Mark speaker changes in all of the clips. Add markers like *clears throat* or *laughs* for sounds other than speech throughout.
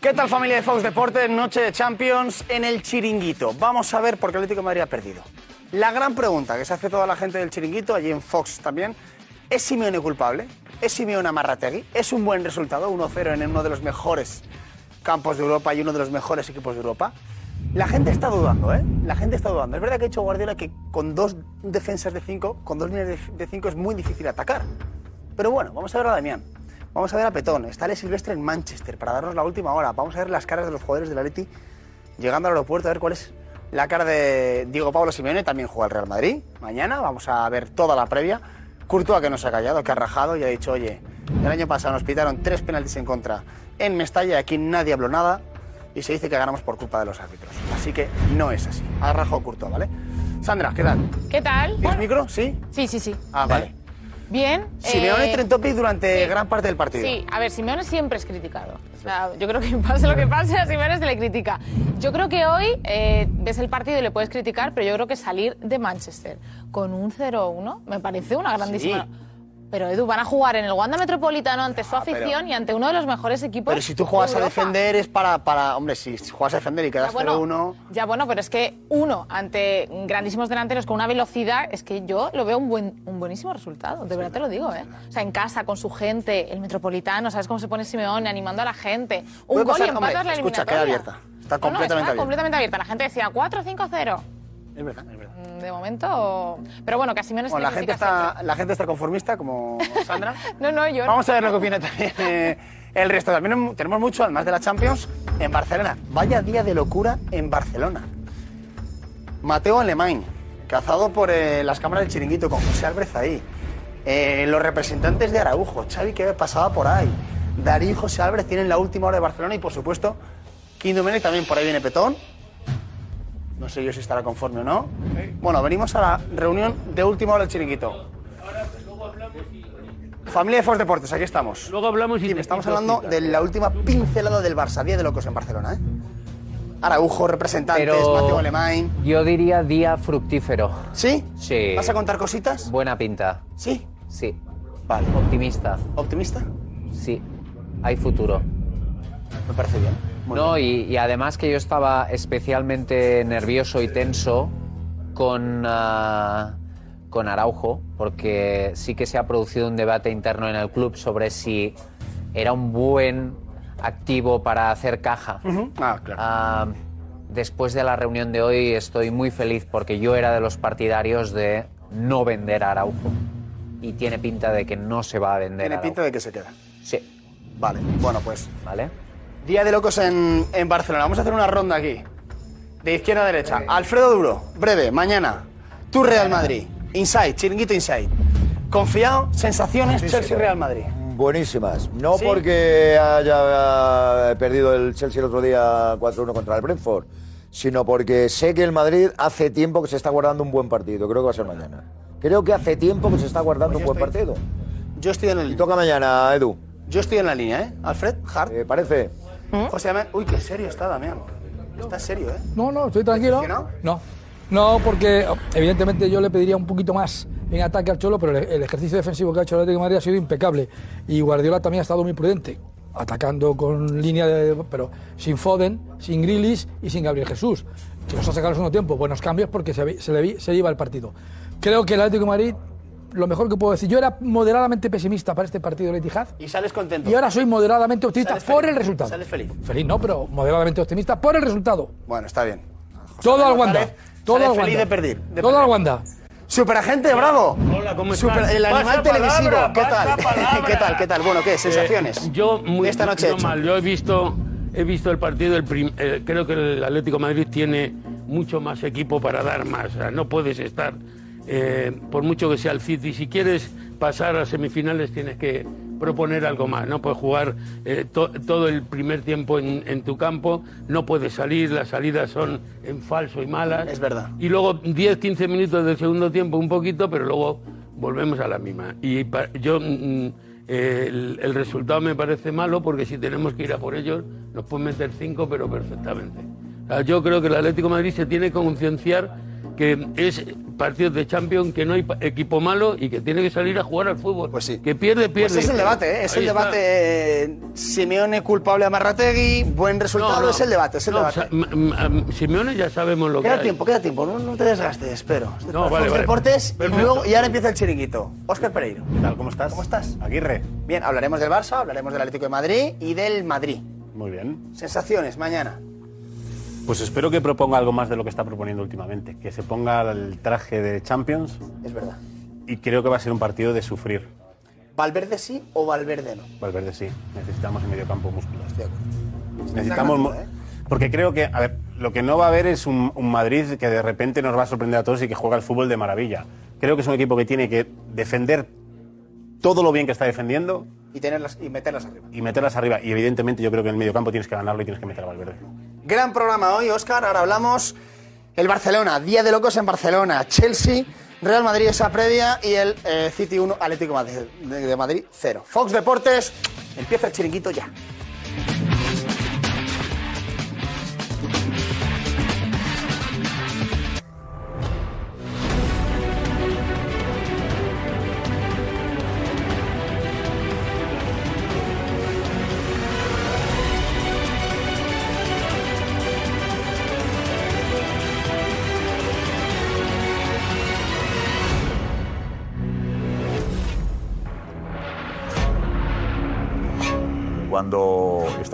Speaker 1: ¿Qué tal familia de Fox Deportes? Noche de Champions en el Chiringuito. Vamos a ver por qué el Atlético de Madrid ha perdido. La gran pregunta que se hace toda la gente del Chiringuito, allí en Fox también, ¿es Simeone culpable? ¿Es Simeone Amarrategui? ¿Es un buen resultado 1-0 en uno de los mejores campos de Europa y uno de los mejores equipos de Europa? La gente está dudando, ¿eh? La gente está dudando. Es verdad que ha dicho Guardiola que con dos defensas de cinco, con dos líneas de cinco es muy difícil atacar. Pero bueno, vamos a ver a Damián. Vamos a ver a Petón. Está Ale Silvestre en Manchester para darnos la última hora. Vamos a ver las caras de los jugadores del Atleti llegando al aeropuerto a ver cuál es la cara de Diego Pablo Simeone. También juega el Real Madrid. Mañana vamos a ver toda la previa. Courtois que no se ha callado, que ha rajado y ha dicho, oye, el año pasado nos pitaron tres penaltis en contra en Mestalla y aquí nadie habló nada y se dice que ganamos por culpa de los árbitros. Así que no es así. Ha rajado Courtois, ¿vale? Sandra, ¿qué tal?
Speaker 2: ¿Qué tal?
Speaker 1: ¿Tienes micro? ¿Sí?
Speaker 2: Sí, sí, sí.
Speaker 1: Ah, vale.
Speaker 2: Bien.
Speaker 1: Simeone
Speaker 2: eh,
Speaker 1: tren topic durante
Speaker 2: sí.
Speaker 1: gran parte del partido.
Speaker 2: Sí, a ver, Simeone siempre es criticado. O sea, yo creo que *laughs* pase lo que pase, a Simeone se le critica. Yo creo que hoy eh, ves el partido y le puedes criticar, pero yo creo que salir de Manchester con un 0-1 me parece una grandísima...
Speaker 1: Sí.
Speaker 2: Pero Edu, van a jugar en el Wanda Metropolitano ante su
Speaker 1: Ah, pero-
Speaker 2: afición y ante uno de los mejores equipos
Speaker 1: Pero si tú juegas
Speaker 2: de
Speaker 1: a defender es para, para... Hombre, si juegas a defender y quedas
Speaker 2: bueno,
Speaker 1: 0-1...
Speaker 2: ya bueno, pero es que uno ante grandísimos delanteros con una velocidad, es que yo lo veo un, buen, un buenísimo resultado, de verdad te lo digo, ¿eh? O sea, en casa, con su gente, el metropolitano, ¿sabes cómo se pone Simeone animando a la gente? Un gol
Speaker 1: pasar,
Speaker 2: y
Speaker 1: hombre,
Speaker 2: empatas la
Speaker 1: escucha,
Speaker 2: eliminatoria.
Speaker 1: queda abierta. Está
Speaker 2: No, no,
Speaker 1: completamente
Speaker 2: está
Speaker 1: abierta.
Speaker 2: completamente abierta. La gente decía 4-5-0.
Speaker 1: Es verdad, es verdad.
Speaker 2: Mm, De momento... Pero bueno, se
Speaker 1: Bueno, la gente, está, la gente está conformista, como *laughs* Sandra.
Speaker 2: No, no, yo...
Speaker 1: Vamos a ver lo que opina también eh, el resto. También tenemos mucho, además de la Champions, en Barcelona. Vaya día de locura en Barcelona. Mateo Alemán, cazado por eh, las cámaras del chiringuito con José Álvarez ahí. Eh, los representantes de Araujo, Xavi que pasaba por ahí. Darío y José Álvarez tienen la última hora de Barcelona y por supuesto, Domènech también por ahí viene Petón. No sé yo si estará conforme o no. Bueno, venimos a la reunión de última hora del chiringuito. Familia de Fox Deportes, aquí estamos.
Speaker 3: Luego hablamos y
Speaker 1: estamos hablando de la última pincelada del Barça, día de locos en Barcelona, ¿eh? Araujo, representantes,
Speaker 4: Pero
Speaker 1: Mateo Alemán.
Speaker 4: yo diría día fructífero.
Speaker 1: ¿Sí?
Speaker 4: Sí.
Speaker 1: ¿Vas a contar cositas?
Speaker 4: Buena pinta.
Speaker 1: Sí.
Speaker 4: Sí.
Speaker 1: Vale.
Speaker 4: Optimista.
Speaker 1: ¿Optimista?
Speaker 4: Sí. Hay futuro.
Speaker 1: Me parece bien. Muy
Speaker 4: no, y, y además que yo estaba especialmente nervioso y tenso con, ah, con Araujo, porque sí que se ha producido un debate interno en el club sobre si era un buen activo para hacer caja.
Speaker 1: Ujú. Ah, claro.
Speaker 4: Ah, después de la reunión de hoy estoy muy feliz porque yo era de los partidarios de no vender a Araujo. Y tiene pinta de que no se va a vender.
Speaker 1: Tiene
Speaker 4: Araujo.
Speaker 1: pinta de que se queda.
Speaker 4: Sí.
Speaker 1: Vale, bueno, pues.
Speaker 4: ¿Vale?
Speaker 1: Día de locos en, en Barcelona. Vamos a hacer una ronda aquí. De izquierda a derecha. Alfredo Duro, breve, mañana. Tu Real Madrid. Inside, chiringuito Inside. Confiado, sensaciones, Chelsea Real Madrid.
Speaker 5: Buenísimas. No
Speaker 1: ¿Sí?
Speaker 5: porque haya eh, perdido el Chelsea el otro día 4-1 contra el Brentford, sino porque sé que el Madrid hace tiempo que se está guardando un buen partido. Creo que va a ser mañana. Creo que hace tiempo que se está guardando un buen partido.
Speaker 1: Yo estoy en el.
Speaker 5: Y toca mañana, Edu.
Speaker 1: Yo estoy en la línea, ¿eh? Alfred, Hart.
Speaker 5: ¿Te parece?
Speaker 1: José Damián- Uy, qué serio está Damián. Está serio, ¿eh?
Speaker 6: No, no, estoy tranquilo. No. No, porque evidentemente yo le pediría un poquito más en ataque al Cholo, pero el, el ejercicio defensivo que ha hecho el Atlético de Madrid ha sido impecable. Y Guardiola también ha estado muy prudente, atacando con línea de. pero sin Foden, sin Grilis y sin Gabriel Jesús. Que los ha sacado el segundo tiempo. Buenos cambios porque se, se, le se lleva el partido. Creo que el Atlético de Madrid, lo mejor que puedo decir, yo era moderadamente pesimista para este partido del Etihad.
Speaker 1: Y sales contento.
Speaker 6: Y ahora soy moderadamente optimista
Speaker 1: Sales
Speaker 6: por
Speaker 1: feliz.
Speaker 6: el resultado.
Speaker 1: Sales feliz.
Speaker 6: Feliz no, pero moderadamente optimista por el resultado.
Speaker 1: Bueno, está bien.
Speaker 6: Todo al Wanda. Todo al
Speaker 1: feliz
Speaker 6: Wanda.
Speaker 1: de perder, de
Speaker 6: Todo al Wanda.
Speaker 1: Superagente, bravo.
Speaker 3: Hola, ¿cómo
Speaker 1: Super-
Speaker 3: estás?
Speaker 1: el animal
Speaker 3: Pasa
Speaker 1: televisivo.
Speaker 3: palabra, *laughs*
Speaker 1: ¿Qué tal? ¿Qué tal? ¿Qué tal? Bueno, ¿qué? Sensaciones.
Speaker 3: Eh, yo muy
Speaker 1: de esta noche
Speaker 3: no
Speaker 1: hecho.
Speaker 3: mal. Yo he visto, he visto el partido. El prim- eh, creo que el Atlético de Madrid tiene mucho más equipo para dar más. O sea, no puedes estar, eh, por mucho que sea el City, si quieres pasar a semifinales tienes que proponer algo más. No puedes jugar eh, to- todo el primer tiempo en, en tu campo, no puedes salir, las salidas son en falso y malas.
Speaker 1: Es verdad.
Speaker 3: Y luego 10, 15 minutos del segundo tiempo un poquito, pero luego volvemos a la misma. Y pa- yo mm, eh, el, el resultado me parece malo porque si tenemos que ir a por ellos nos pueden meter cinco, pero perfectamente. O sea, yo creo que el Atlético de Madrid se tiene que concienciar que es partidos de Champions, que no hay equipo malo y que tiene que salir a jugar al fútbol. Pues sí. Que pierde, pierde.
Speaker 1: Pues es el debate, ¿eh? es
Speaker 3: Ahí
Speaker 1: el
Speaker 3: está.
Speaker 1: debate. eh, Simeone culpable a Marrategui, buen resultado,
Speaker 3: No, no.
Speaker 1: es el debate, es el
Speaker 3: No,
Speaker 1: debate.
Speaker 3: Simeone ya sabemos lo que
Speaker 1: Queda tiempo, queda tiempo, no, no te desgastes, espero.
Speaker 3: No, vale, vale.
Speaker 1: Deportes y, luego, y ahora empieza el chiringuito. Óscar Pereiro.
Speaker 7: ¿Qué tal? ¿Cómo estás?
Speaker 1: ¿Cómo estás?
Speaker 7: Aguirre.
Speaker 1: Bien, hablaremos del Barça, hablaremos del Atlético de Madrid y del Madrid.
Speaker 7: Muy bien.
Speaker 1: Sensaciones, mañana.
Speaker 7: Pues espero que proponga algo más de lo que está proponiendo últimamente. Que se ponga el traje de Champions
Speaker 1: Es verdad.
Speaker 7: y creo que va a ser un partido de sufrir.
Speaker 1: ¿Valverde sí o Valverde no?
Speaker 7: Valverde sí. Necesitamos en medio campo.
Speaker 1: Estoy de acuerdo.
Speaker 7: Necesitamos...
Speaker 1: ¿eh?
Speaker 7: Porque creo que, a ver, lo que no va a haber es un, un Madrid que de repente nos va a sorprender a todos y que juega el fútbol de maravilla. Creo que es un equipo que tiene que defender todo lo bien que está defendiendo
Speaker 1: Y, tenerlas, y meterlas arriba.
Speaker 7: y meterlas arriba. Y evidentemente yo creo que en el medio campo tienes que ganarlo y tienes que meter a Valverde.
Speaker 1: Gran programa hoy, Óscar. Ahora hablamos el Barcelona, Día de Locos en Barcelona, Chelsea, Real Madrid esa previa y el eh, City 1, Atlético de, de Madrid 0. Fox Deportes, empieza el chiringuito ya.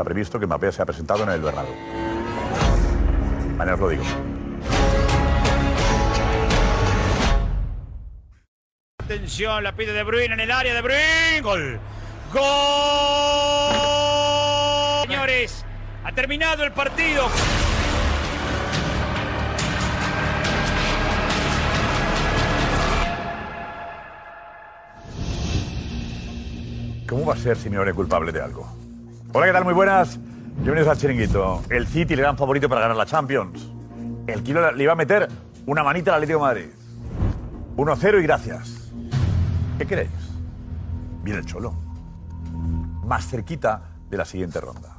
Speaker 8: Está previsto que Mbappé sea presentado en el Bernabéu. Mañana os lo digo.
Speaker 9: Atención, la pide De Bruyne en el área, De Bruyne, gol. Gol. Señores, ha terminado el partido.
Speaker 8: ¿Cómo va a ser Simeone culpable de algo? Hola, ¿qué tal? Muy buenas. Bienvenidos al Chiringuito. El City le dan favorito para ganar la Champions. El Kilo le iba a meter una manita al Atlético de Madrid. 1-0 y gracias. ¿Qué queréis? Viene el Cholo. Más cerquita de la siguiente ronda.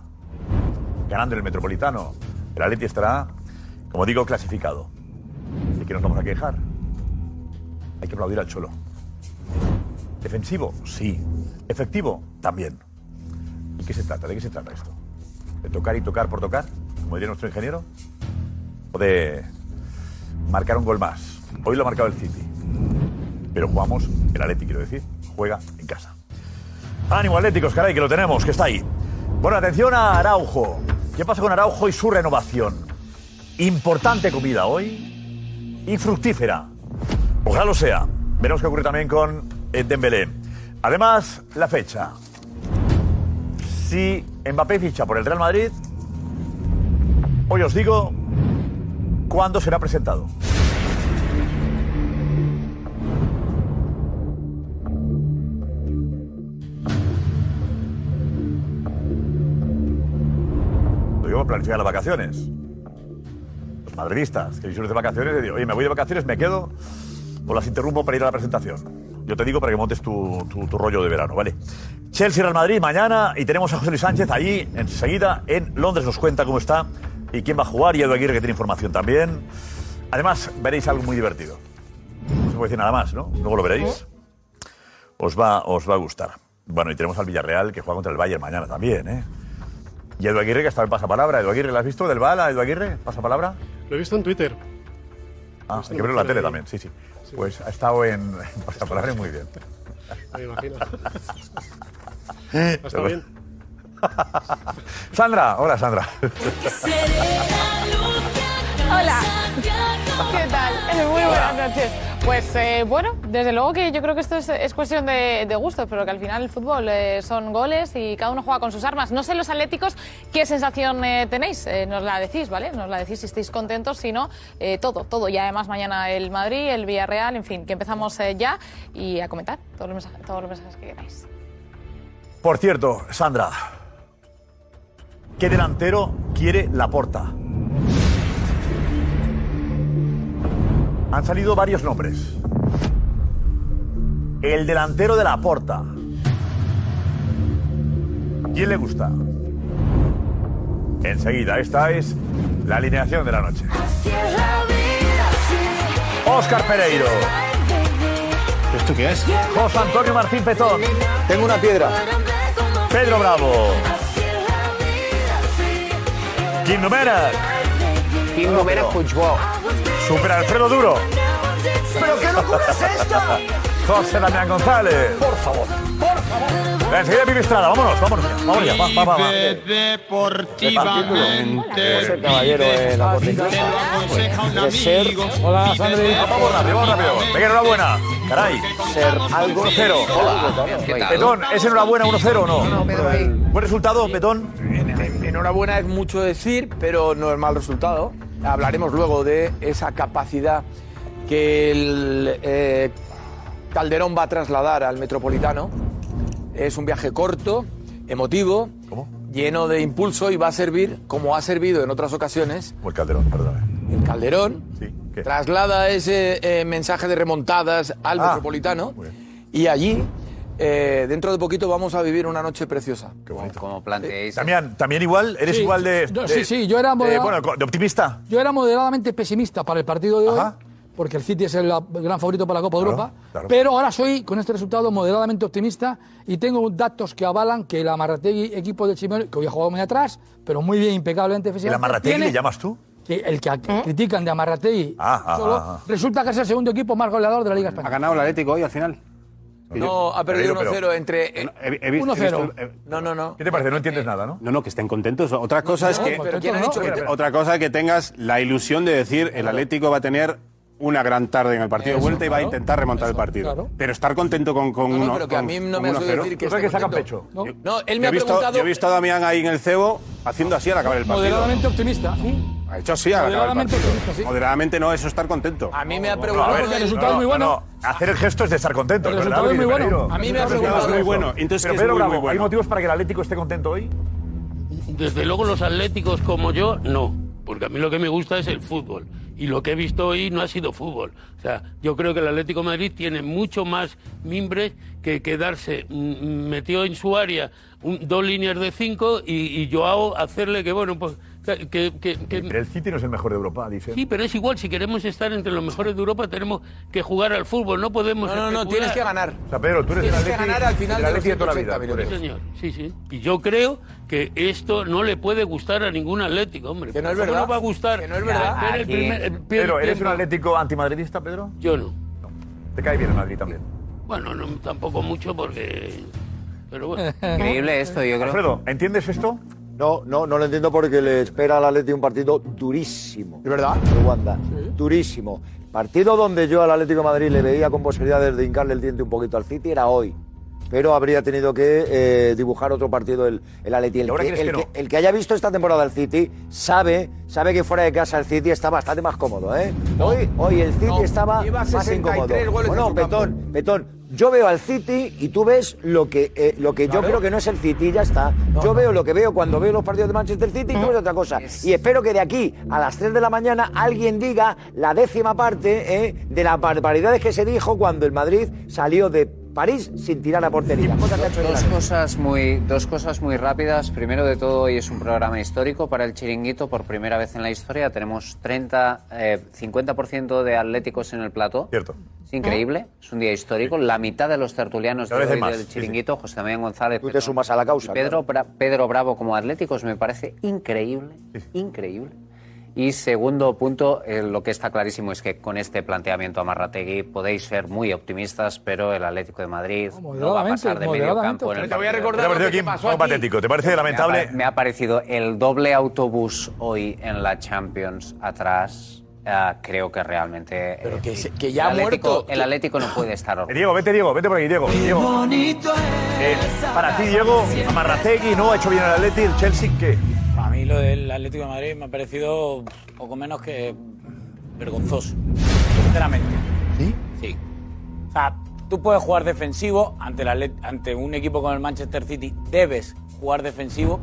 Speaker 8: Ganando en el Metropolitano, el Atleti estará, como digo, clasificado. ¿De qué nos vamos a quejar? Hay que aplaudir al Cholo. ¿Defensivo? Sí. ¿Efectivo? También. ¿Y qué se trata? ¿De qué se trata esto? ¿De tocar y tocar por tocar? Como diría nuestro ingeniero. ¿O de marcar un gol más? Hoy lo ha marcado el City. Pero jugamos, el Atleti quiero decir, juega en casa. Ánimo Atléticos, caray, que lo tenemos, que está ahí. Bueno, atención a Araujo. ¿Qué pasa con Araujo y su renovación? Importante comida hoy y fructífera. Ojalá lo sea. Veremos qué ocurre también con Dembélé. Además, la fecha. Si Mbappé ficha por el Real Madrid, hoy os digo cuándo será presentado. Digo, planificar las vacaciones. Los madridistas que disfruten de vacaciones, digo, oye, me voy de vacaciones, me quedo o las interrumpo para ir a la presentación. Yo te digo para que montes tu rollo de verano, ¿vale? Chelsea Real Madrid mañana y tenemos a José Luis Sánchez allí enseguida en Londres. Nos cuenta cómo está y quién va a jugar. Y Edu Aguirre que tiene información también. Además, veréis algo muy divertido. No se puede decir nada más, ¿no? Luego lo veréis. Os va, os va a gustar. Bueno, y tenemos al Villarreal que juega contra el Bayern mañana también, ¿eh? Y Edu Aguirre que está en pasapalabra. Edu Aguirre, ¿lo has visto del Bala, Edu Aguirre? ¿Pasapalabra?
Speaker 10: Lo he visto en Twitter.
Speaker 8: Ah, hay que verlo en la tele también, sí, sí. Pues ha estado en, *laughs* en pasapalabra muy bien.
Speaker 10: Me imagino. *laughs* Está bien. *laughs*
Speaker 8: Sandra, hola Sandra.
Speaker 2: Hola. ¿Qué tal? *laughs* Muy buenas noches. Pues eh, bueno, desde luego que yo creo que esto es, es cuestión de, de gustos, pero que al final el fútbol eh, son goles y cada uno juega con sus armas. No sé los atléticos qué sensación eh, tenéis, Eh, nos la decís, ¿vale? Nos la decís si estáis contentos, si no, eh, todo, todo. Y además mañana el Madrid, el Villarreal, en fin, que empezamos eh, ya y a comentar todos los mensajes, todos los mensajes que queráis.
Speaker 8: Por cierto, Sandra, ¿qué delantero quiere la porta? Han salido varios nombres. El delantero de la porta. ¿Quién le gusta? Enseguida, esta es la alineación de la noche. Oscar Pereiro.
Speaker 7: ¿Esto qué es?
Speaker 8: José Antonio Martín Petón.
Speaker 5: Tengo una piedra.
Speaker 8: Pedro Bravo. Kim Numerak.
Speaker 4: Kim Numerak Puigbo.
Speaker 8: Super Alfredo Duro.
Speaker 5: ¿Pero qué locura es esta?
Speaker 8: José Damián González.
Speaker 5: Por favor, por favor.
Speaker 8: Enseguida Pipi Estrada. Vámonos, vámonos ya. Vamos ya. Va, va, va, va.
Speaker 5: José Caballero en la corte inglesa. De ser,
Speaker 6: Hola, Sandri.
Speaker 8: Vamos rápido, vamos rápido. Venga, enhorabuena. Caray.
Speaker 5: ser algo
Speaker 8: 1-0.
Speaker 4: ¿Qué tal?
Speaker 8: Petón, ¿es enhorabuena 1-0 o no?
Speaker 4: No, pero ahí.
Speaker 8: Buen resultado, Petón.
Speaker 11: Enhorabuena es mucho decir, pero no es mal resultado. Hablaremos luego de esa capacidad que el eh, Calderón va a trasladar al Metropolitano. Es un viaje corto, emotivo,
Speaker 8: ¿Cómo?
Speaker 11: lleno de impulso y va a servir, como ha servido en otras ocasiones,
Speaker 8: O el Calderón, perdóname.
Speaker 11: el Calderón
Speaker 8: Sí. ¿Qué?
Speaker 11: traslada ese eh, mensaje de remontadas al
Speaker 8: Ah,
Speaker 11: Metropolitano y allí, eh, dentro de poquito, vamos a vivir una noche preciosa.
Speaker 8: Qué bonito.
Speaker 4: Como planteéis.
Speaker 8: Damián, ¿también igual? ¿Eres
Speaker 6: Sí,
Speaker 8: igual de, de-
Speaker 6: sí, sí, yo era
Speaker 8: de,
Speaker 6: moderado.
Speaker 8: bueno, de optimista?
Speaker 6: Yo era moderadamente pesimista para el partido de hoy. Porque el City es el gran favorito para la Copa de
Speaker 8: Claro,
Speaker 6: Europa.
Speaker 8: claro.
Speaker 6: Pero ahora soy, con este resultado, moderadamente optimista y tengo datos que avalan que el Amarrategui, equipo de Simeone, que hoy ha jugado muy atrás, pero muy bien, impecablemente
Speaker 8: ¿El Amarrategui
Speaker 6: tiene-
Speaker 8: le llamas tú?
Speaker 6: que el que critican de Amarrategui
Speaker 8: Ah, ah,
Speaker 6: solo,
Speaker 8: ah, ah.
Speaker 6: resulta que es el segundo equipo más goleador de la Liga
Speaker 7: ¿Ha
Speaker 6: Española.
Speaker 7: ganado el Atlético hoy al final?
Speaker 11: No, ha perdido
Speaker 8: Pero-
Speaker 11: 1-0 entre... eh,
Speaker 7: He- he- he visto-
Speaker 6: 1-0.
Speaker 7: he visto- he-
Speaker 11: No, no, no.
Speaker 8: ¿Qué te parece? No entiendes nada, ¿no?
Speaker 7: No, no, que estén contentos. Otra cosa es que.
Speaker 6: pero
Speaker 11: ¿quién ha dicho
Speaker 7: que
Speaker 11: que
Speaker 7: te- otra cosa es que tengas la ilusión de decir el Atlético va a tener una gran tarde en el partido de vuelta y va a intentar remontar el partido.
Speaker 6: claro.
Speaker 7: Pero estar contento con, con
Speaker 11: No, no,
Speaker 7: uno.
Speaker 11: pero que a mí no me
Speaker 7: 1-0.
Speaker 11: decir que
Speaker 8: ¿Tú sabes
Speaker 11: esté
Speaker 8: que
Speaker 11: contento.
Speaker 8: pecho?
Speaker 6: ¿no?
Speaker 11: No, él me ha
Speaker 7: visto,
Speaker 11: preguntado...
Speaker 7: yo he visto a Damián ahí en el cebo haciendo así al acabar el partido.
Speaker 6: Moderadamente optimista, sí.
Speaker 7: Ha hecho así al acabar el
Speaker 6: Moderadamente
Speaker 7: partido.
Speaker 6: optimista, sí.
Speaker 7: Moderadamente no, eso es estar contento.
Speaker 11: A mí me ha
Speaker 6: No,
Speaker 11: preguntado...
Speaker 6: porque el resultado es muy bueno.
Speaker 8: no, Hacer el gesto es de estar contento.
Speaker 6: El
Speaker 8: es ¿verdad,
Speaker 6: resultado es muy bueno.
Speaker 11: A mí me ha
Speaker 8: El resultado
Speaker 11: preguntado-
Speaker 8: es
Speaker 7: muy bueno. Entonces,
Speaker 8: Pero Bravo, ¿hay motivos para que el Atlético esté contento hoy?
Speaker 3: Desde luego los atléticos como yo, no. Porque a mí lo que me gusta es el fútbol. Y lo que he visto hoy no ha sido fútbol. O sea, yo creo que el Atlético Madrid tiene mucho más mimbres que quedarse mm, metió en su área un- dos líneas de cinco y, y Joao hacerle que, bueno, pues... Que, que- que- que-
Speaker 8: Pero el City no es el mejor de Europa, dice.
Speaker 3: Sí, pero es igual, si queremos estar entre los mejores de Europa tenemos que jugar al fútbol, no podemos...
Speaker 11: No, no, no,
Speaker 3: especular.
Speaker 11: tienes que ganar.
Speaker 8: O sea, Pedro, tú eres
Speaker 11: Tienes que ganar al final de
Speaker 8: Atleti
Speaker 11: los
Speaker 8: toda la
Speaker 11: 180
Speaker 8: vida. tú
Speaker 3: Sí, señor, sí, sí. Y yo creo que esto no le puede gustar a ningún atlético, hombre.
Speaker 11: Que no es
Speaker 3: ¿Cómo
Speaker 11: verdad.
Speaker 3: no va a gustar?
Speaker 11: Que no es verdad.
Speaker 3: Ver el
Speaker 4: Aquí-
Speaker 3: primer- el primer
Speaker 8: Pedro, ¿eres un atlético antimadridista, Pedro?
Speaker 3: Yo no.
Speaker 8: Te cae bien el Madrid también.
Speaker 3: Bueno, no, tampoco mucho porque... Pero bueno. *laughs*
Speaker 4: Increíble esto, yo creo.
Speaker 8: Alfredo, ¿entiendes esto?
Speaker 5: No, no, no lo entiendo porque le espera al Atlético un partido durísimo.
Speaker 11: ¿De verdad?
Speaker 5: De Wanda. Durísimo. Partido donde yo al Atlético de Madrid le veía con posibilidades de hincarle el diente un poquito al City era hoy. Pero habría tenido que eh, dibujar otro partido el, el Atleti. El
Speaker 8: ¿Y ahora
Speaker 5: que,
Speaker 8: crees
Speaker 5: el,
Speaker 8: que
Speaker 5: que,
Speaker 8: no?
Speaker 5: el que haya visto esta temporada el City sabe, sabe que fuera de casa el City está bastante más cómodo. ¿eh? Hoy, hoy el City
Speaker 11: No,
Speaker 5: estaba
Speaker 11: lleva
Speaker 5: más
Speaker 11: 63
Speaker 5: incómodo.
Speaker 11: goles en
Speaker 5: Bueno. Petón, Petón, yo veo al City y tú ves lo que, eh, lo que yo creo que no es el City, ya está. yo veo lo que veo cuando veo los partidos de Manchester City y tú ves otra cosa. Y espero que de aquí a las 3 de la mañana alguien diga la décima parte eh, de las barbaridades que se dijo cuando el Madrid salió de París sin tirar a portería.
Speaker 4: Dos cosas, muy, dos cosas muy rápidas. Primero de todo, hoy es un programa histórico para el chiringuito. Por primera vez en la historia tenemos 30, eh, 50% de atléticos en el plató.
Speaker 8: Cierto.
Speaker 4: Es increíble, es un día histórico. La mitad de los tertulianos de hoy del
Speaker 8: sí, sí.
Speaker 4: chiringuito, José Damián González.
Speaker 5: Tú te
Speaker 4: Petón
Speaker 5: sumas a la causa,
Speaker 4: Pedro, Bra- Pedro Bravo como atléticos me parece increíble, increíble. Y segundo punto, eh, lo que está clarísimo es que con este planteamiento a Marrategui podéis ser muy optimistas, pero el Atlético de Madrid no va a pasar de medio campo en el
Speaker 11: Te voy a recordar
Speaker 8: ¿Te ha
Speaker 11: lo
Speaker 8: parecido
Speaker 11: que
Speaker 8: aquí
Speaker 11: pasó
Speaker 8: algo
Speaker 11: aquí.
Speaker 8: patético? ¿Te parece
Speaker 4: Me ha,
Speaker 8: lamentable?
Speaker 4: me ha parecido el doble autobús hoy en la Champions atrás. ah, creo que realmente.
Speaker 11: Pero
Speaker 4: eh,
Speaker 11: que se- que ya
Speaker 4: el
Speaker 11: ha
Speaker 4: Atlético-
Speaker 11: muerto.
Speaker 4: El Atlético no puede estar
Speaker 8: Eh,
Speaker 4: orgulloso.
Speaker 8: Diego, vete, Diego, vete por aquí, Diego. Diego. Eh, para ti, Diego, Amarrategui no ha hecho bien el Atleti, el Chelsea, ¿qué?
Speaker 9: A mí lo del Atlético de Madrid me ha parecido poco menos que vergonzoso, sinceramente.
Speaker 8: ¿Sí?
Speaker 9: Sí. O sea, tú puedes jugar defensivo ante, la, ante un equipo como el Manchester City, debes jugar defensivo,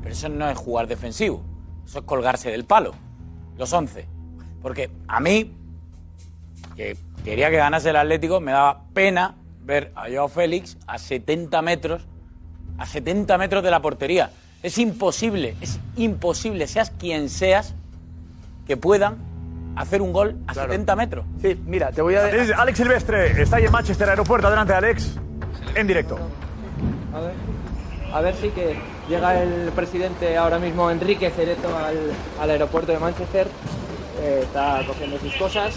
Speaker 9: pero eso no es jugar defensivo, eso es colgarse del palo, los 11. Porque a mí, que quería que ganase el Atlético, me daba pena ver a Joao Félix a 70 metros, a 70 metros de la portería. Es imposible, es imposible, seas quien seas, que puedan hacer un gol a 70 metros.
Speaker 11: Sí, mira, te voy a...
Speaker 8: Alex Alex Silvestre está ahí en Manchester Aeropuerto. Adelante, Alex. En directo.
Speaker 12: A ver, a ver si que llega el presidente ahora mismo, Enrique Cerezo, al, al aeropuerto de Manchester. Eh, está cogiendo sus cosas.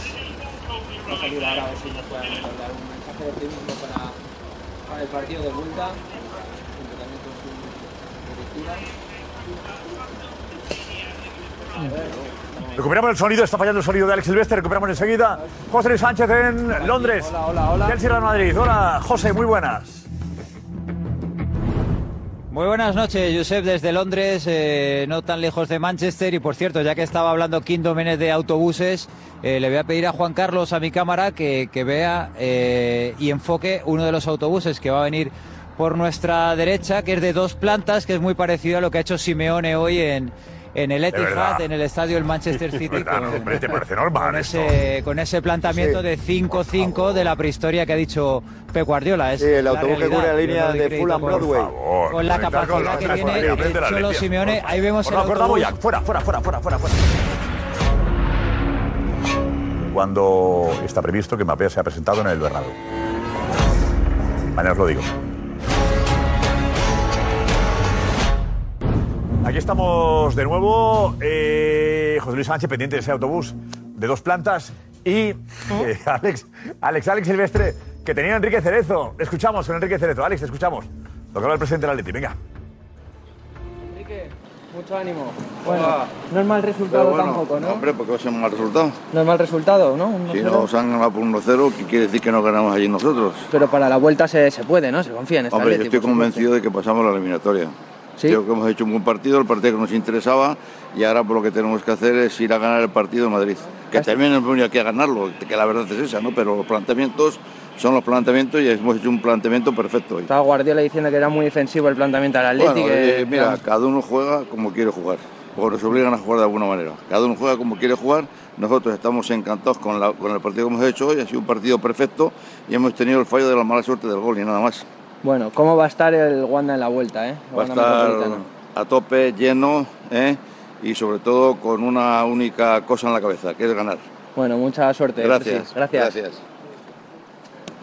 Speaker 12: Va a salir ahora a ver si nos pueden dar un mensaje de optimismo para, para el partido de vuelta, junto también con su directiva. A ver,
Speaker 8: Recuperamos el sonido, está fallando el sonido de Alex Silvestre, recuperamos enseguida. José Luis Sánchez en Londres.
Speaker 12: Hola, hola, hola.
Speaker 8: Chelsea Real Madrid. Hola, José, muy buenas.
Speaker 13: Muy buenas noches, Josep, desde Londres, eh, no tan lejos de Manchester. Y por cierto, ya que estaba hablando Kim Domenech de autobuses, eh, le voy a pedir a Juan Carlos, a mi cámara, que, que vea eh, y enfoque uno de los autobuses que va a venir por nuestra derecha, que es de dos plantas, que es muy parecido a lo que ha hecho Simeone hoy en, en el. Etihad, en el estadio del Manchester *laughs* City.
Speaker 8: verdad,
Speaker 13: con-
Speaker 8: hombre, te parece normal
Speaker 13: con ese, con ese planteamiento
Speaker 5: Sí,
Speaker 13: de 5-5 de la prehistoria que ha dicho Pep Guardiola. Es
Speaker 5: Sí, el
Speaker 13: la
Speaker 5: autobús que cubre la línea de
Speaker 13: crédito
Speaker 5: Fulham
Speaker 13: por-
Speaker 5: Broadway.
Speaker 13: Con la
Speaker 8: conectar con
Speaker 13: capacidad
Speaker 8: las
Speaker 13: que tiene
Speaker 8: la
Speaker 13: el
Speaker 8: la
Speaker 13: Cholo
Speaker 8: Leti,
Speaker 13: Simeone. Ahí vemos
Speaker 8: favor.
Speaker 13: el
Speaker 8: favor,
Speaker 13: autobús.
Speaker 8: ya, fuera, fuera, fuera, fuera, fuera, fuera. Cuando está previsto que Mbappé sea presentado en el Bernabéu. Mañana os lo digo. Aquí estamos de nuevo. eh, José Luis Sánchez, pendiente de ese autobús de dos plantas. Y eh, *laughs* Alex, Alex, Alex Silvestre, que tenía a Enrique Cerezo. Escuchamos con Enrique Cerezo. Alex, te escuchamos. Lo que habla el presidente del Atleti. Venga.
Speaker 12: Enrique, mucho ánimo. Bueno, no es mal resultado
Speaker 14: bueno,
Speaker 12: tampoco, ¿no?
Speaker 14: Hombre, porque va a ser un mal resultado.
Speaker 12: No es mal resultado, ¿no?
Speaker 14: Si
Speaker 12: 1-0.
Speaker 14: nos han ganado por 1-0, ¿qué quiere decir que no ganamos allí nosotros?
Speaker 12: Pero para la vuelta se, se puede, ¿no? Se confía en esta
Speaker 14: Hombre, yo estoy convencido de que pasamos la eliminatoria.
Speaker 12: ¿Sí?
Speaker 14: Creo que hemos hecho un buen partido, el partido que nos interesaba, y ahora por lo que tenemos que hacer es ir a ganar el partido en Madrid. Que también hemos venido aquí a ganarlo, que la verdad es esa, ¿no? Pero los planteamientos son los planteamientos y hemos hecho un planteamiento perfecto hoy.
Speaker 12: Estaba Guardiola diciendo que era muy defensivo el planteamiento del Atleti.
Speaker 14: Bueno, eh, mira, cada uno juega como quiere jugar, o nos obligan a jugar de alguna manera. Cada uno juega como quiere jugar. Nosotros estamos encantados con, la- con el partido que hemos hecho hoy. Ha sido un partido perfecto y hemos tenido el fallo de la mala suerte del gol y nada más.
Speaker 12: Bueno, ¿cómo va a estar el Wanda en la vuelta, eh?
Speaker 14: Va a estar a tope, lleno ¿eh? y sobre todo con una única cosa en la cabeza, que es ganar.
Speaker 12: Bueno, mucha suerte.
Speaker 14: Gracias.
Speaker 12: Presi. Gracias.
Speaker 14: Gracias.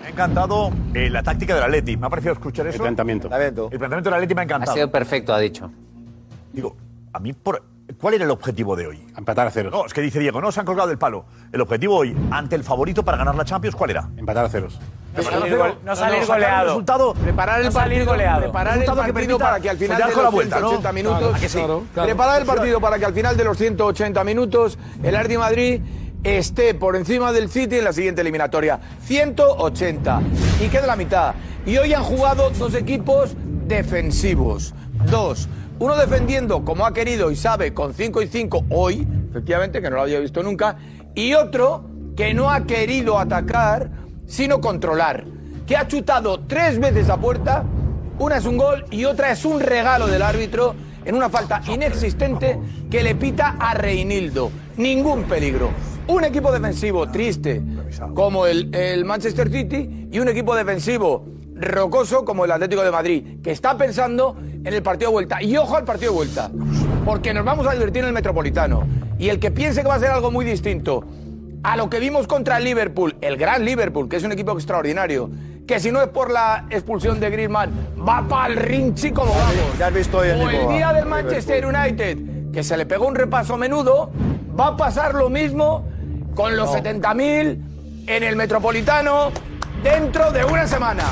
Speaker 8: Me ha encantado eh, la táctica del Atleti. Me ha parecido escuchar eso. El
Speaker 7: planteamiento.
Speaker 8: El planteamiento del Atleti me ha encantado.
Speaker 4: Ha sido perfecto, ha dicho.
Speaker 8: Digo, a mí, por, ¿cuál era el objetivo de hoy?
Speaker 7: Empatar a ceros.
Speaker 8: No, es que dice Diego, no, se han colgado del palo. El objetivo hoy, ante el favorito para ganar la Champions, ¿cuál era?
Speaker 7: Empatar a ceros.
Speaker 9: No salir, gol- no salir
Speaker 8: sacar un
Speaker 9: goleado.
Speaker 8: resultado,
Speaker 11: Preparar el
Speaker 9: No salir
Speaker 11: partido,
Speaker 9: goleado.
Speaker 11: preparar el
Speaker 8: que
Speaker 11: partido
Speaker 8: permita
Speaker 11: para que al final de los
Speaker 8: la vuelta, ¿no?
Speaker 11: 180 minutos,
Speaker 8: Claro, ¿a que sí?
Speaker 6: Claro, claro.
Speaker 11: preparar el partido para que al final de los 180 minutos el Ardi Madrid esté por encima del City en la siguiente eliminatoria. 180 y queda la mitad. Y hoy han jugado dos equipos defensivos. Dos. Uno defendiendo como ha querido y sabe con 5 y 5 hoy, efectivamente, que no lo había visto nunca. Y otro que no ha querido atacar, sino controlar. Que ha chutado tres veces a puerta una es un gol y otra es un regalo del árbitro en una falta inexistente que le pita a Reinildo. Ningún peligro. Un equipo defensivo triste como el, el Manchester City y un equipo defensivo rocoso como el Atlético de Madrid, que está pensando en el partido de vuelta. Y ojo al partido de vuelta, porque nos vamos a divertir en el Metropolitano. Y el que piense que va a ser algo muy distinto a lo que vimos contra el Liverpool, el gran Liverpool, que es un equipo extraordinario, que si no es por la expulsión de Griezmann, va para el rinchi como vamos.
Speaker 5: Ya has visto hoy el
Speaker 11: O el día del Manchester United, que se le pegó un repaso menudo, va a pasar lo mismo con los 70.000 en el Metropolitano dentro de una semana.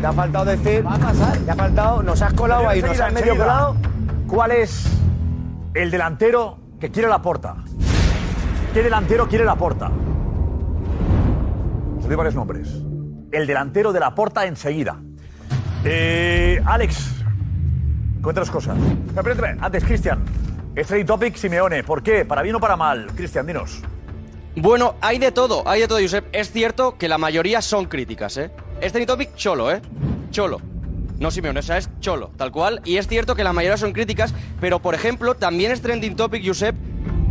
Speaker 5: Te ha faltado decir. Va a pasar. Te ha faltado, nos has colado ahí, nos has medio colado.
Speaker 8: ¿Cuál es el delantero que quiere la porta? ¿Qué delantero quiere la porta? Os doy varios nombres. El delantero de la porta enseguida. Eh, Alex, cuéntanos cosas. Antes, Cristian. Es topic Simeone. ¿Por qué? ¿Para bien o para mal? Cristian, dinos.
Speaker 15: Bueno, hay de todo, hay de todo, Josep. Es cierto que la mayoría son críticas, ¿eh? Es topic cholo, ¿eh? Cholo. No Simeone, o sea, es cholo, tal cual. Y es cierto que la mayoría son críticas, pero por ejemplo, también es trending topic, Josep,